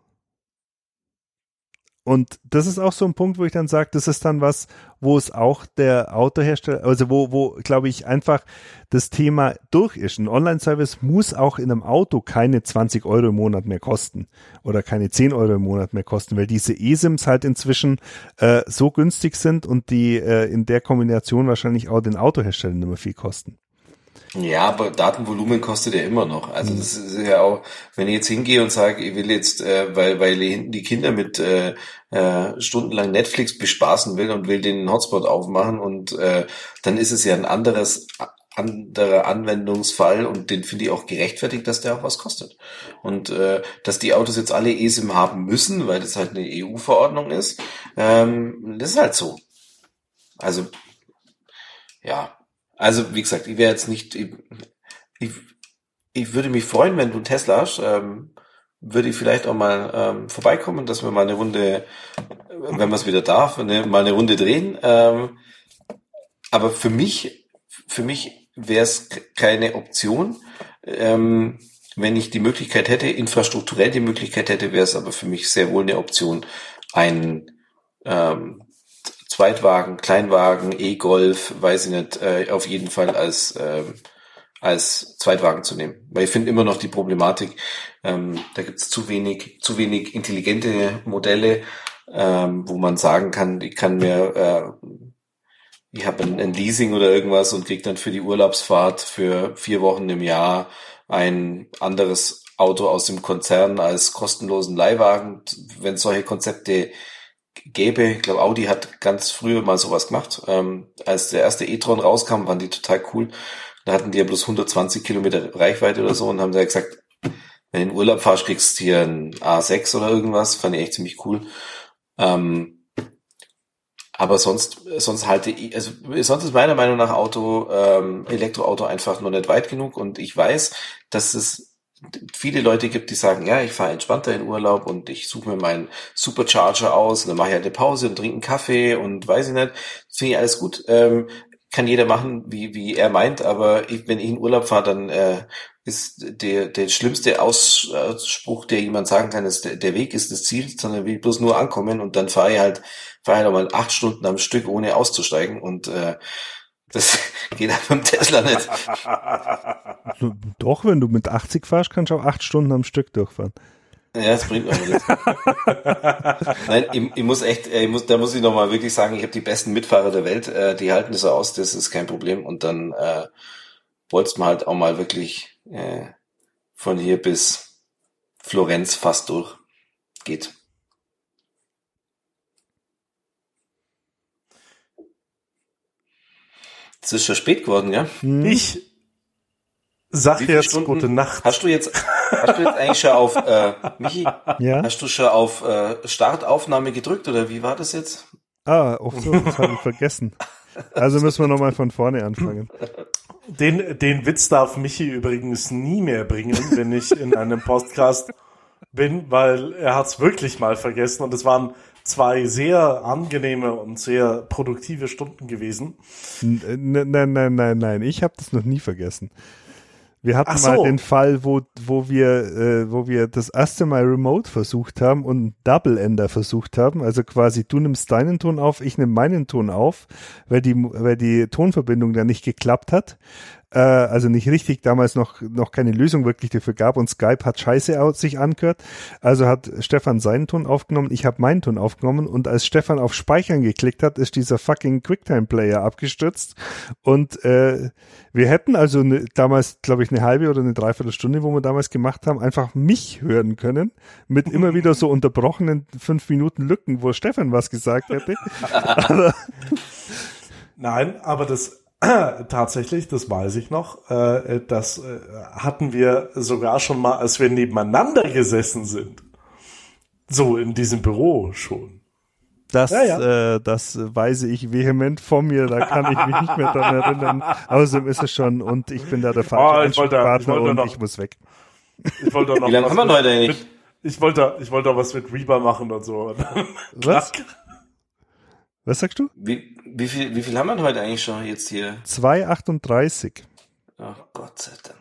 Und das ist auch so ein Punkt, wo ich dann sage, das ist dann was, wo es auch der Autohersteller, also wo, wo, glaube ich, einfach das Thema durch ist. Ein Online-Service muss auch in einem Auto keine 20 Euro im Monat mehr kosten oder keine 10 Euro im Monat mehr kosten, weil diese eSIMs halt inzwischen äh, so günstig sind und die äh, in der Kombination wahrscheinlich auch den Autoherstellern immer viel kosten. Ja, aber Datenvolumen kostet ja immer noch. Also mhm. das ist ja auch, wenn ich jetzt hingehe und sage, ich will jetzt, äh, weil, weil ich die Kinder mit äh, äh, stundenlang Netflix bespaßen will und will den Hotspot aufmachen und äh, dann ist es ja ein anderes anderer Anwendungsfall und den finde ich auch gerechtfertigt, dass der auch was kostet. Und äh, dass die Autos jetzt alle eSIM haben müssen, weil das halt eine EU-Verordnung ist, ähm, das ist halt so. Also ja, also, wie gesagt, ich wäre jetzt nicht, ich, ich, ich würde mich freuen, wenn du Tesla hast, ähm, würde ich vielleicht auch mal ähm, vorbeikommen, dass wir mal eine Runde, wenn man es wieder darf, eine, mal eine Runde drehen. Ähm, aber für mich, für mich wäre es keine Option. Ähm, wenn ich die Möglichkeit hätte, infrastrukturell die Möglichkeit hätte, wäre es aber für mich sehr wohl eine Option, ein ähm, Zweitwagen, Kleinwagen, E-Golf, weiß ich nicht, äh, auf jeden Fall als, äh, als Zweitwagen zu nehmen. Weil ich finde immer noch die Problematik, ähm, da gibt es zu wenig, zu wenig intelligente Modelle, ähm, wo man sagen kann, ich kann mir, äh, ich habe ein, ein Leasing oder irgendwas und krieg dann für die Urlaubsfahrt für vier Wochen im Jahr ein anderes Auto aus dem Konzern als kostenlosen Leihwagen. Wenn solche Konzepte gäbe. Ich glaube, Audi hat ganz früher mal sowas gemacht. Ähm, als der erste e-tron rauskam, waren die total cool. Da hatten die ja bloß 120 Kilometer Reichweite oder so und haben da gesagt, wenn du in Urlaub fahrst, kriegst du hier ein A6 oder irgendwas. Fand ich echt ziemlich cool. Ähm, aber sonst, sonst halte ich, also sonst ist meiner Meinung nach Auto, ähm, Elektroauto einfach nur nicht weit genug und ich weiß, dass es viele Leute gibt, die sagen, ja, ich fahre entspannter in Urlaub und ich suche mir meinen Supercharger aus und dann mache ich halt eine Pause und trinke einen Kaffee und weiß ich nicht. Finde ich alles gut. Ähm, kann jeder machen, wie, wie er meint, aber ich, wenn ich in Urlaub fahre, dann äh, ist der, der schlimmste Ausspruch, der jemand sagen kann, ist, der, der Weg ist das Ziel, sondern will bloß nur ankommen und dann fahre ich halt, fahre ich halt mal acht Stunden am Stück, ohne auszusteigen und äh, das geht halt beim Tesla nicht. Doch, wenn du mit 80 fährst, kannst du auch acht Stunden am Stück durchfahren. Ja, das bringt auch nichts. Nein, ich, ich, muss echt, ich muss, da muss ich nochmal wirklich sagen, ich habe die besten Mitfahrer der Welt, äh, die halten das aus, das ist kein Problem. Und dann äh, wollt's man halt auch mal wirklich äh, von hier bis Florenz fast durch. Geht. Es ist schon spät geworden, ja? Hm. Ich sag jetzt Stunden gute Nacht. Hast du jetzt, hast du jetzt eigentlich schon auf, äh, Michi, ja? hast du schon auf äh, Startaufnahme gedrückt oder wie war das jetzt? Ah, auch so, das habe ich vergessen. Also müssen wir nochmal von vorne anfangen. Den, den Witz darf Michi übrigens nie mehr bringen, wenn ich in einem Podcast bin, weil er hat's wirklich mal vergessen und es waren zwei sehr angenehme und sehr produktive Stunden gewesen. Nein, nein, nein, nein, nein. Ich habe das noch nie vergessen. Wir hatten so. mal den Fall, wo, wo wir, äh, wo wir das erste Mal Remote versucht haben und Double Ender versucht haben. Also quasi du nimmst deinen Ton auf, ich nehme meinen Ton auf, weil die, weil die Tonverbindung da nicht geklappt hat äh, also nicht richtig, damals noch, noch keine Lösung wirklich dafür gab und Skype hat scheiße aus sich angehört. Also hat Stefan seinen Ton aufgenommen, ich habe meinen Ton aufgenommen und als Stefan auf Speichern geklickt hat, ist dieser fucking Quicktime-Player abgestürzt und äh, wir hätten also ne, damals, glaube ich, eine halbe oder eine Dreiviertelstunde, wo wir damals gemacht haben, einfach mich hören können, mit immer wieder so unterbrochenen fünf Minuten Lücken, wo Stefan was gesagt hätte. aber Nein, aber das Tatsächlich, das weiß ich noch. Äh, das äh, hatten wir sogar schon mal, als wir nebeneinander gesessen sind. So in diesem Büro schon. Das, ja, ja. Äh, das weise ich vehement von mir, da kann ich mich nicht mehr daran erinnern. Außerdem ist es schon und ich bin da der falsche oh, Partner und noch, ich muss weg. Ich wollte noch Wie lange haben wir heute eigentlich? Mit, ich wollte, ich wollte auch was mit Reaper machen und so. Was? Was sagst du? Wie, wie viel, wie viel haben wir heute eigentlich schon jetzt hier? 2,38. Ach Gott sei Dank.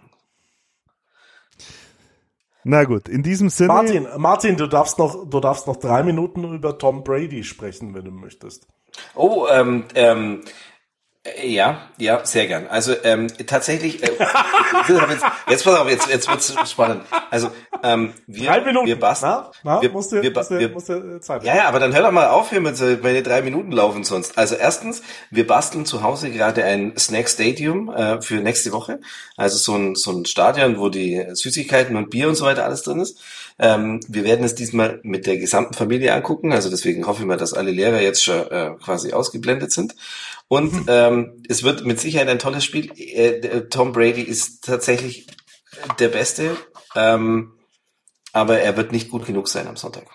Na gut, in diesem Sinne. Martin, Martin, du darfst noch, du darfst noch drei Minuten über Tom Brady sprechen, wenn du möchtest. Oh, ähm, ähm, äh, ja, ja, sehr gern. Also ähm, tatsächlich, äh, jetzt, jetzt pass auf, jetzt, jetzt wird's spannend. Also ähm, wir, drei Minuten. wir basteln. Na, na, wir, musst du, wir, musst du, wir, musst du Zeit ja, ja, aber dann hör doch mal auf hier mit meine drei Minuten laufen sonst. Also erstens, wir basteln zu Hause gerade ein Snack Stadium äh, für nächste Woche. Also so ein, so ein Stadion, wo die Süßigkeiten und Bier und so weiter alles drin ist. Ähm, wir werden es diesmal mit der gesamten Familie angucken. Also deswegen hoffe ich mal, dass alle Lehrer jetzt schon äh, quasi ausgeblendet sind. Und hm. ähm, es wird mit Sicherheit ein tolles Spiel. Äh, Tom Brady ist tatsächlich der Beste, ähm, aber er wird nicht gut genug sein am Sonntag.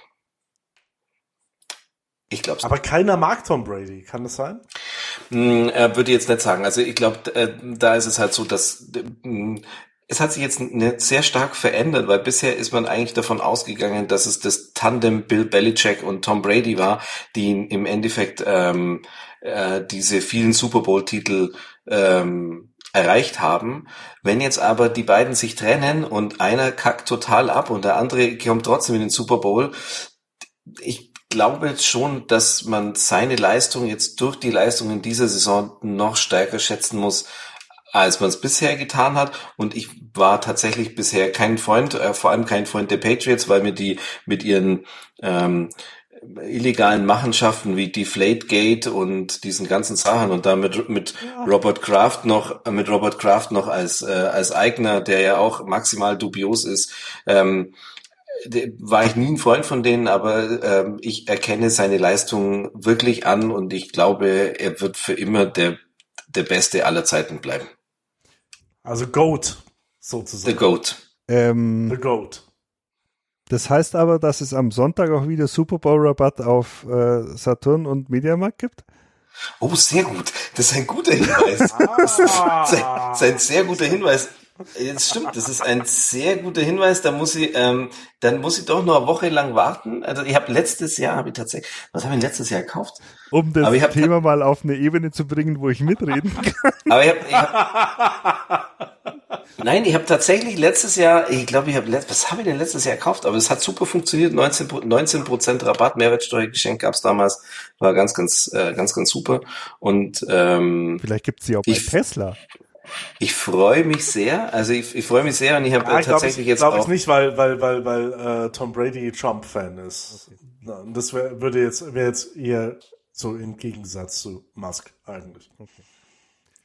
Ich glaube Aber keiner mag Tom Brady, kann das sein? Hm, er würde jetzt nicht sagen. Also ich glaube, äh, da ist es halt so, dass äh, es hat sich jetzt nicht sehr stark verändert, weil bisher ist man eigentlich davon ausgegangen, dass es das Tandem Bill Belichick und Tom Brady war, die im Endeffekt ähm, äh, diese vielen Super Bowl-Titel ähm, erreicht haben. Wenn jetzt aber die beiden sich trennen und einer kackt total ab und der andere kommt trotzdem in den Super Bowl, ich glaube jetzt schon, dass man seine Leistung jetzt durch die Leistung in dieser Saison noch stärker schätzen muss, als man es bisher getan hat. Und ich war tatsächlich bisher kein Freund, äh, vor allem kein Freund der Patriots, weil mir die mit ihren ähm, illegalen Machenschaften wie Deflategate und diesen ganzen Sachen und damit mit ja. Robert Kraft noch mit Robert Kraft noch als äh, als Eigner, der ja auch maximal dubios ist, ähm, war ich nie ein Freund von denen, aber ähm, ich erkenne seine Leistung wirklich an und ich glaube, er wird für immer der der Beste aller Zeiten bleiben. Also Goat, sozusagen. The Goat. Ähm, The Goat. Das heißt aber, dass es am Sonntag auch wieder Super Bowl Rabatt auf äh, Saturn und Mediamarkt gibt? Oh, sehr gut. Das ist ein guter Hinweis. das, ist ein, das ist ein sehr guter Hinweis. Das stimmt, das ist ein sehr guter Hinweis. Da muss ich, ähm, dann muss ich doch noch eine Woche lang warten. Also ich habe letztes Jahr, habe ich tatsächlich, was habe ich letztes Jahr gekauft? Um das Thema mal auf eine Ebene zu bringen, wo ich mitreden kann. Aber ich habe, ich hab, nein, ich habe tatsächlich letztes Jahr, ich glaube, ich habe, was habe ich denn letztes Jahr gekauft? Aber es hat super funktioniert. 19 19 Rabatt, Mehrwertsteuergeschenk gab's damals, war ganz, ganz, äh, ganz, ganz super. Und ähm, vielleicht gibt's sie auch bei ich, Tesla. Ich freue mich sehr. Also ich, ich freue mich sehr und ich habe ja, äh, tatsächlich ich, jetzt glaub auch. Glaube ich nicht, weil weil weil weil äh, Tom Brady Trump-Fan ist. Okay. Das wär, würde jetzt wäre jetzt eher so im Gegensatz zu Musk eigentlich. Okay.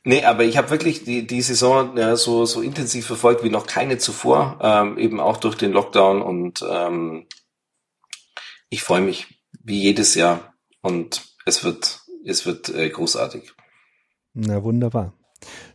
Nee, aber ich habe wirklich die, die Saison ja, so, so intensiv verfolgt wie noch keine zuvor, ähm, eben auch durch den Lockdown und ähm, ich freue mich wie jedes Jahr und es wird, es wird äh, großartig. Na wunderbar.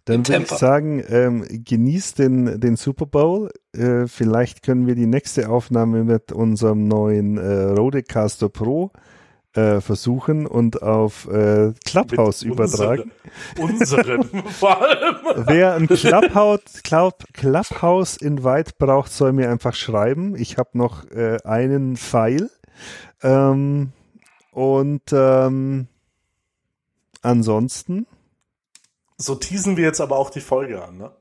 Dann würde ich sagen, ähm, genießt den, den Super Bowl. Äh, vielleicht können wir die nächste Aufnahme mit unserem neuen äh, Rodecaster Pro äh, versuchen und auf äh, Clubhouse mit übertragen. Unseren, unseren vor allem. Wer ein Clubhouse, Club, Clubhouse Invite braucht, soll mir einfach schreiben. Ich habe noch äh, einen Pfeil. Ähm, und ähm, ansonsten so teasen wir jetzt aber auch die Folge an. Ne?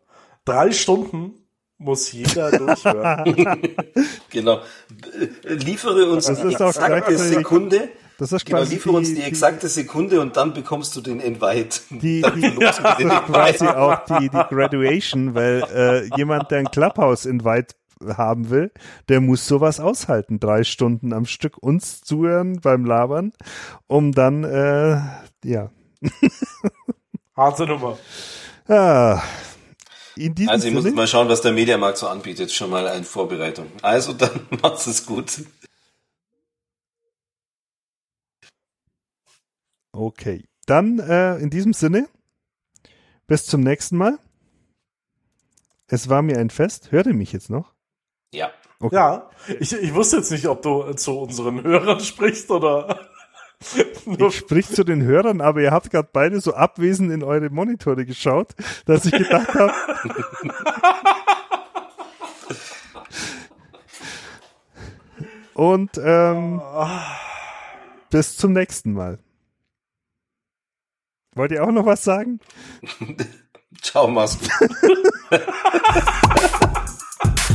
Drei Stunden muss jeder durchhören. genau. Liefere uns die exakte Sekunde. Das ist genau, liefere uns die, exakte Sekunde und dann bekommst du den Invite. Die, die, ja. quasi auch die, die Graduation, weil äh, jemand, der ein Clubhouse-Invite haben will, der muss sowas aushalten. Drei Stunden am Stück uns zuhören beim Labern, um dann, äh, ja. Harte Nummer. Ja. also ich muss mal schauen, was der Mediamarkt so anbietet, schon mal in Vorbereitung. Also dann macht's es gut. Okay, dann äh, in diesem Sinne, bis zum nächsten Mal. Es war mir ein Fest. Hört ihr mich jetzt noch? Ja. Okay. Ja, ich, ich wusste jetzt nicht, ob du zu unseren Hörern sprichst oder ich sprich zu den Hörern, aber ihr habt gerade beide so abwesend in eure Monitore geschaut, dass ich gedacht habe. Und ähm, bis zum nächsten Mal. Wollt ihr auch noch was sagen? Ciao, Masken.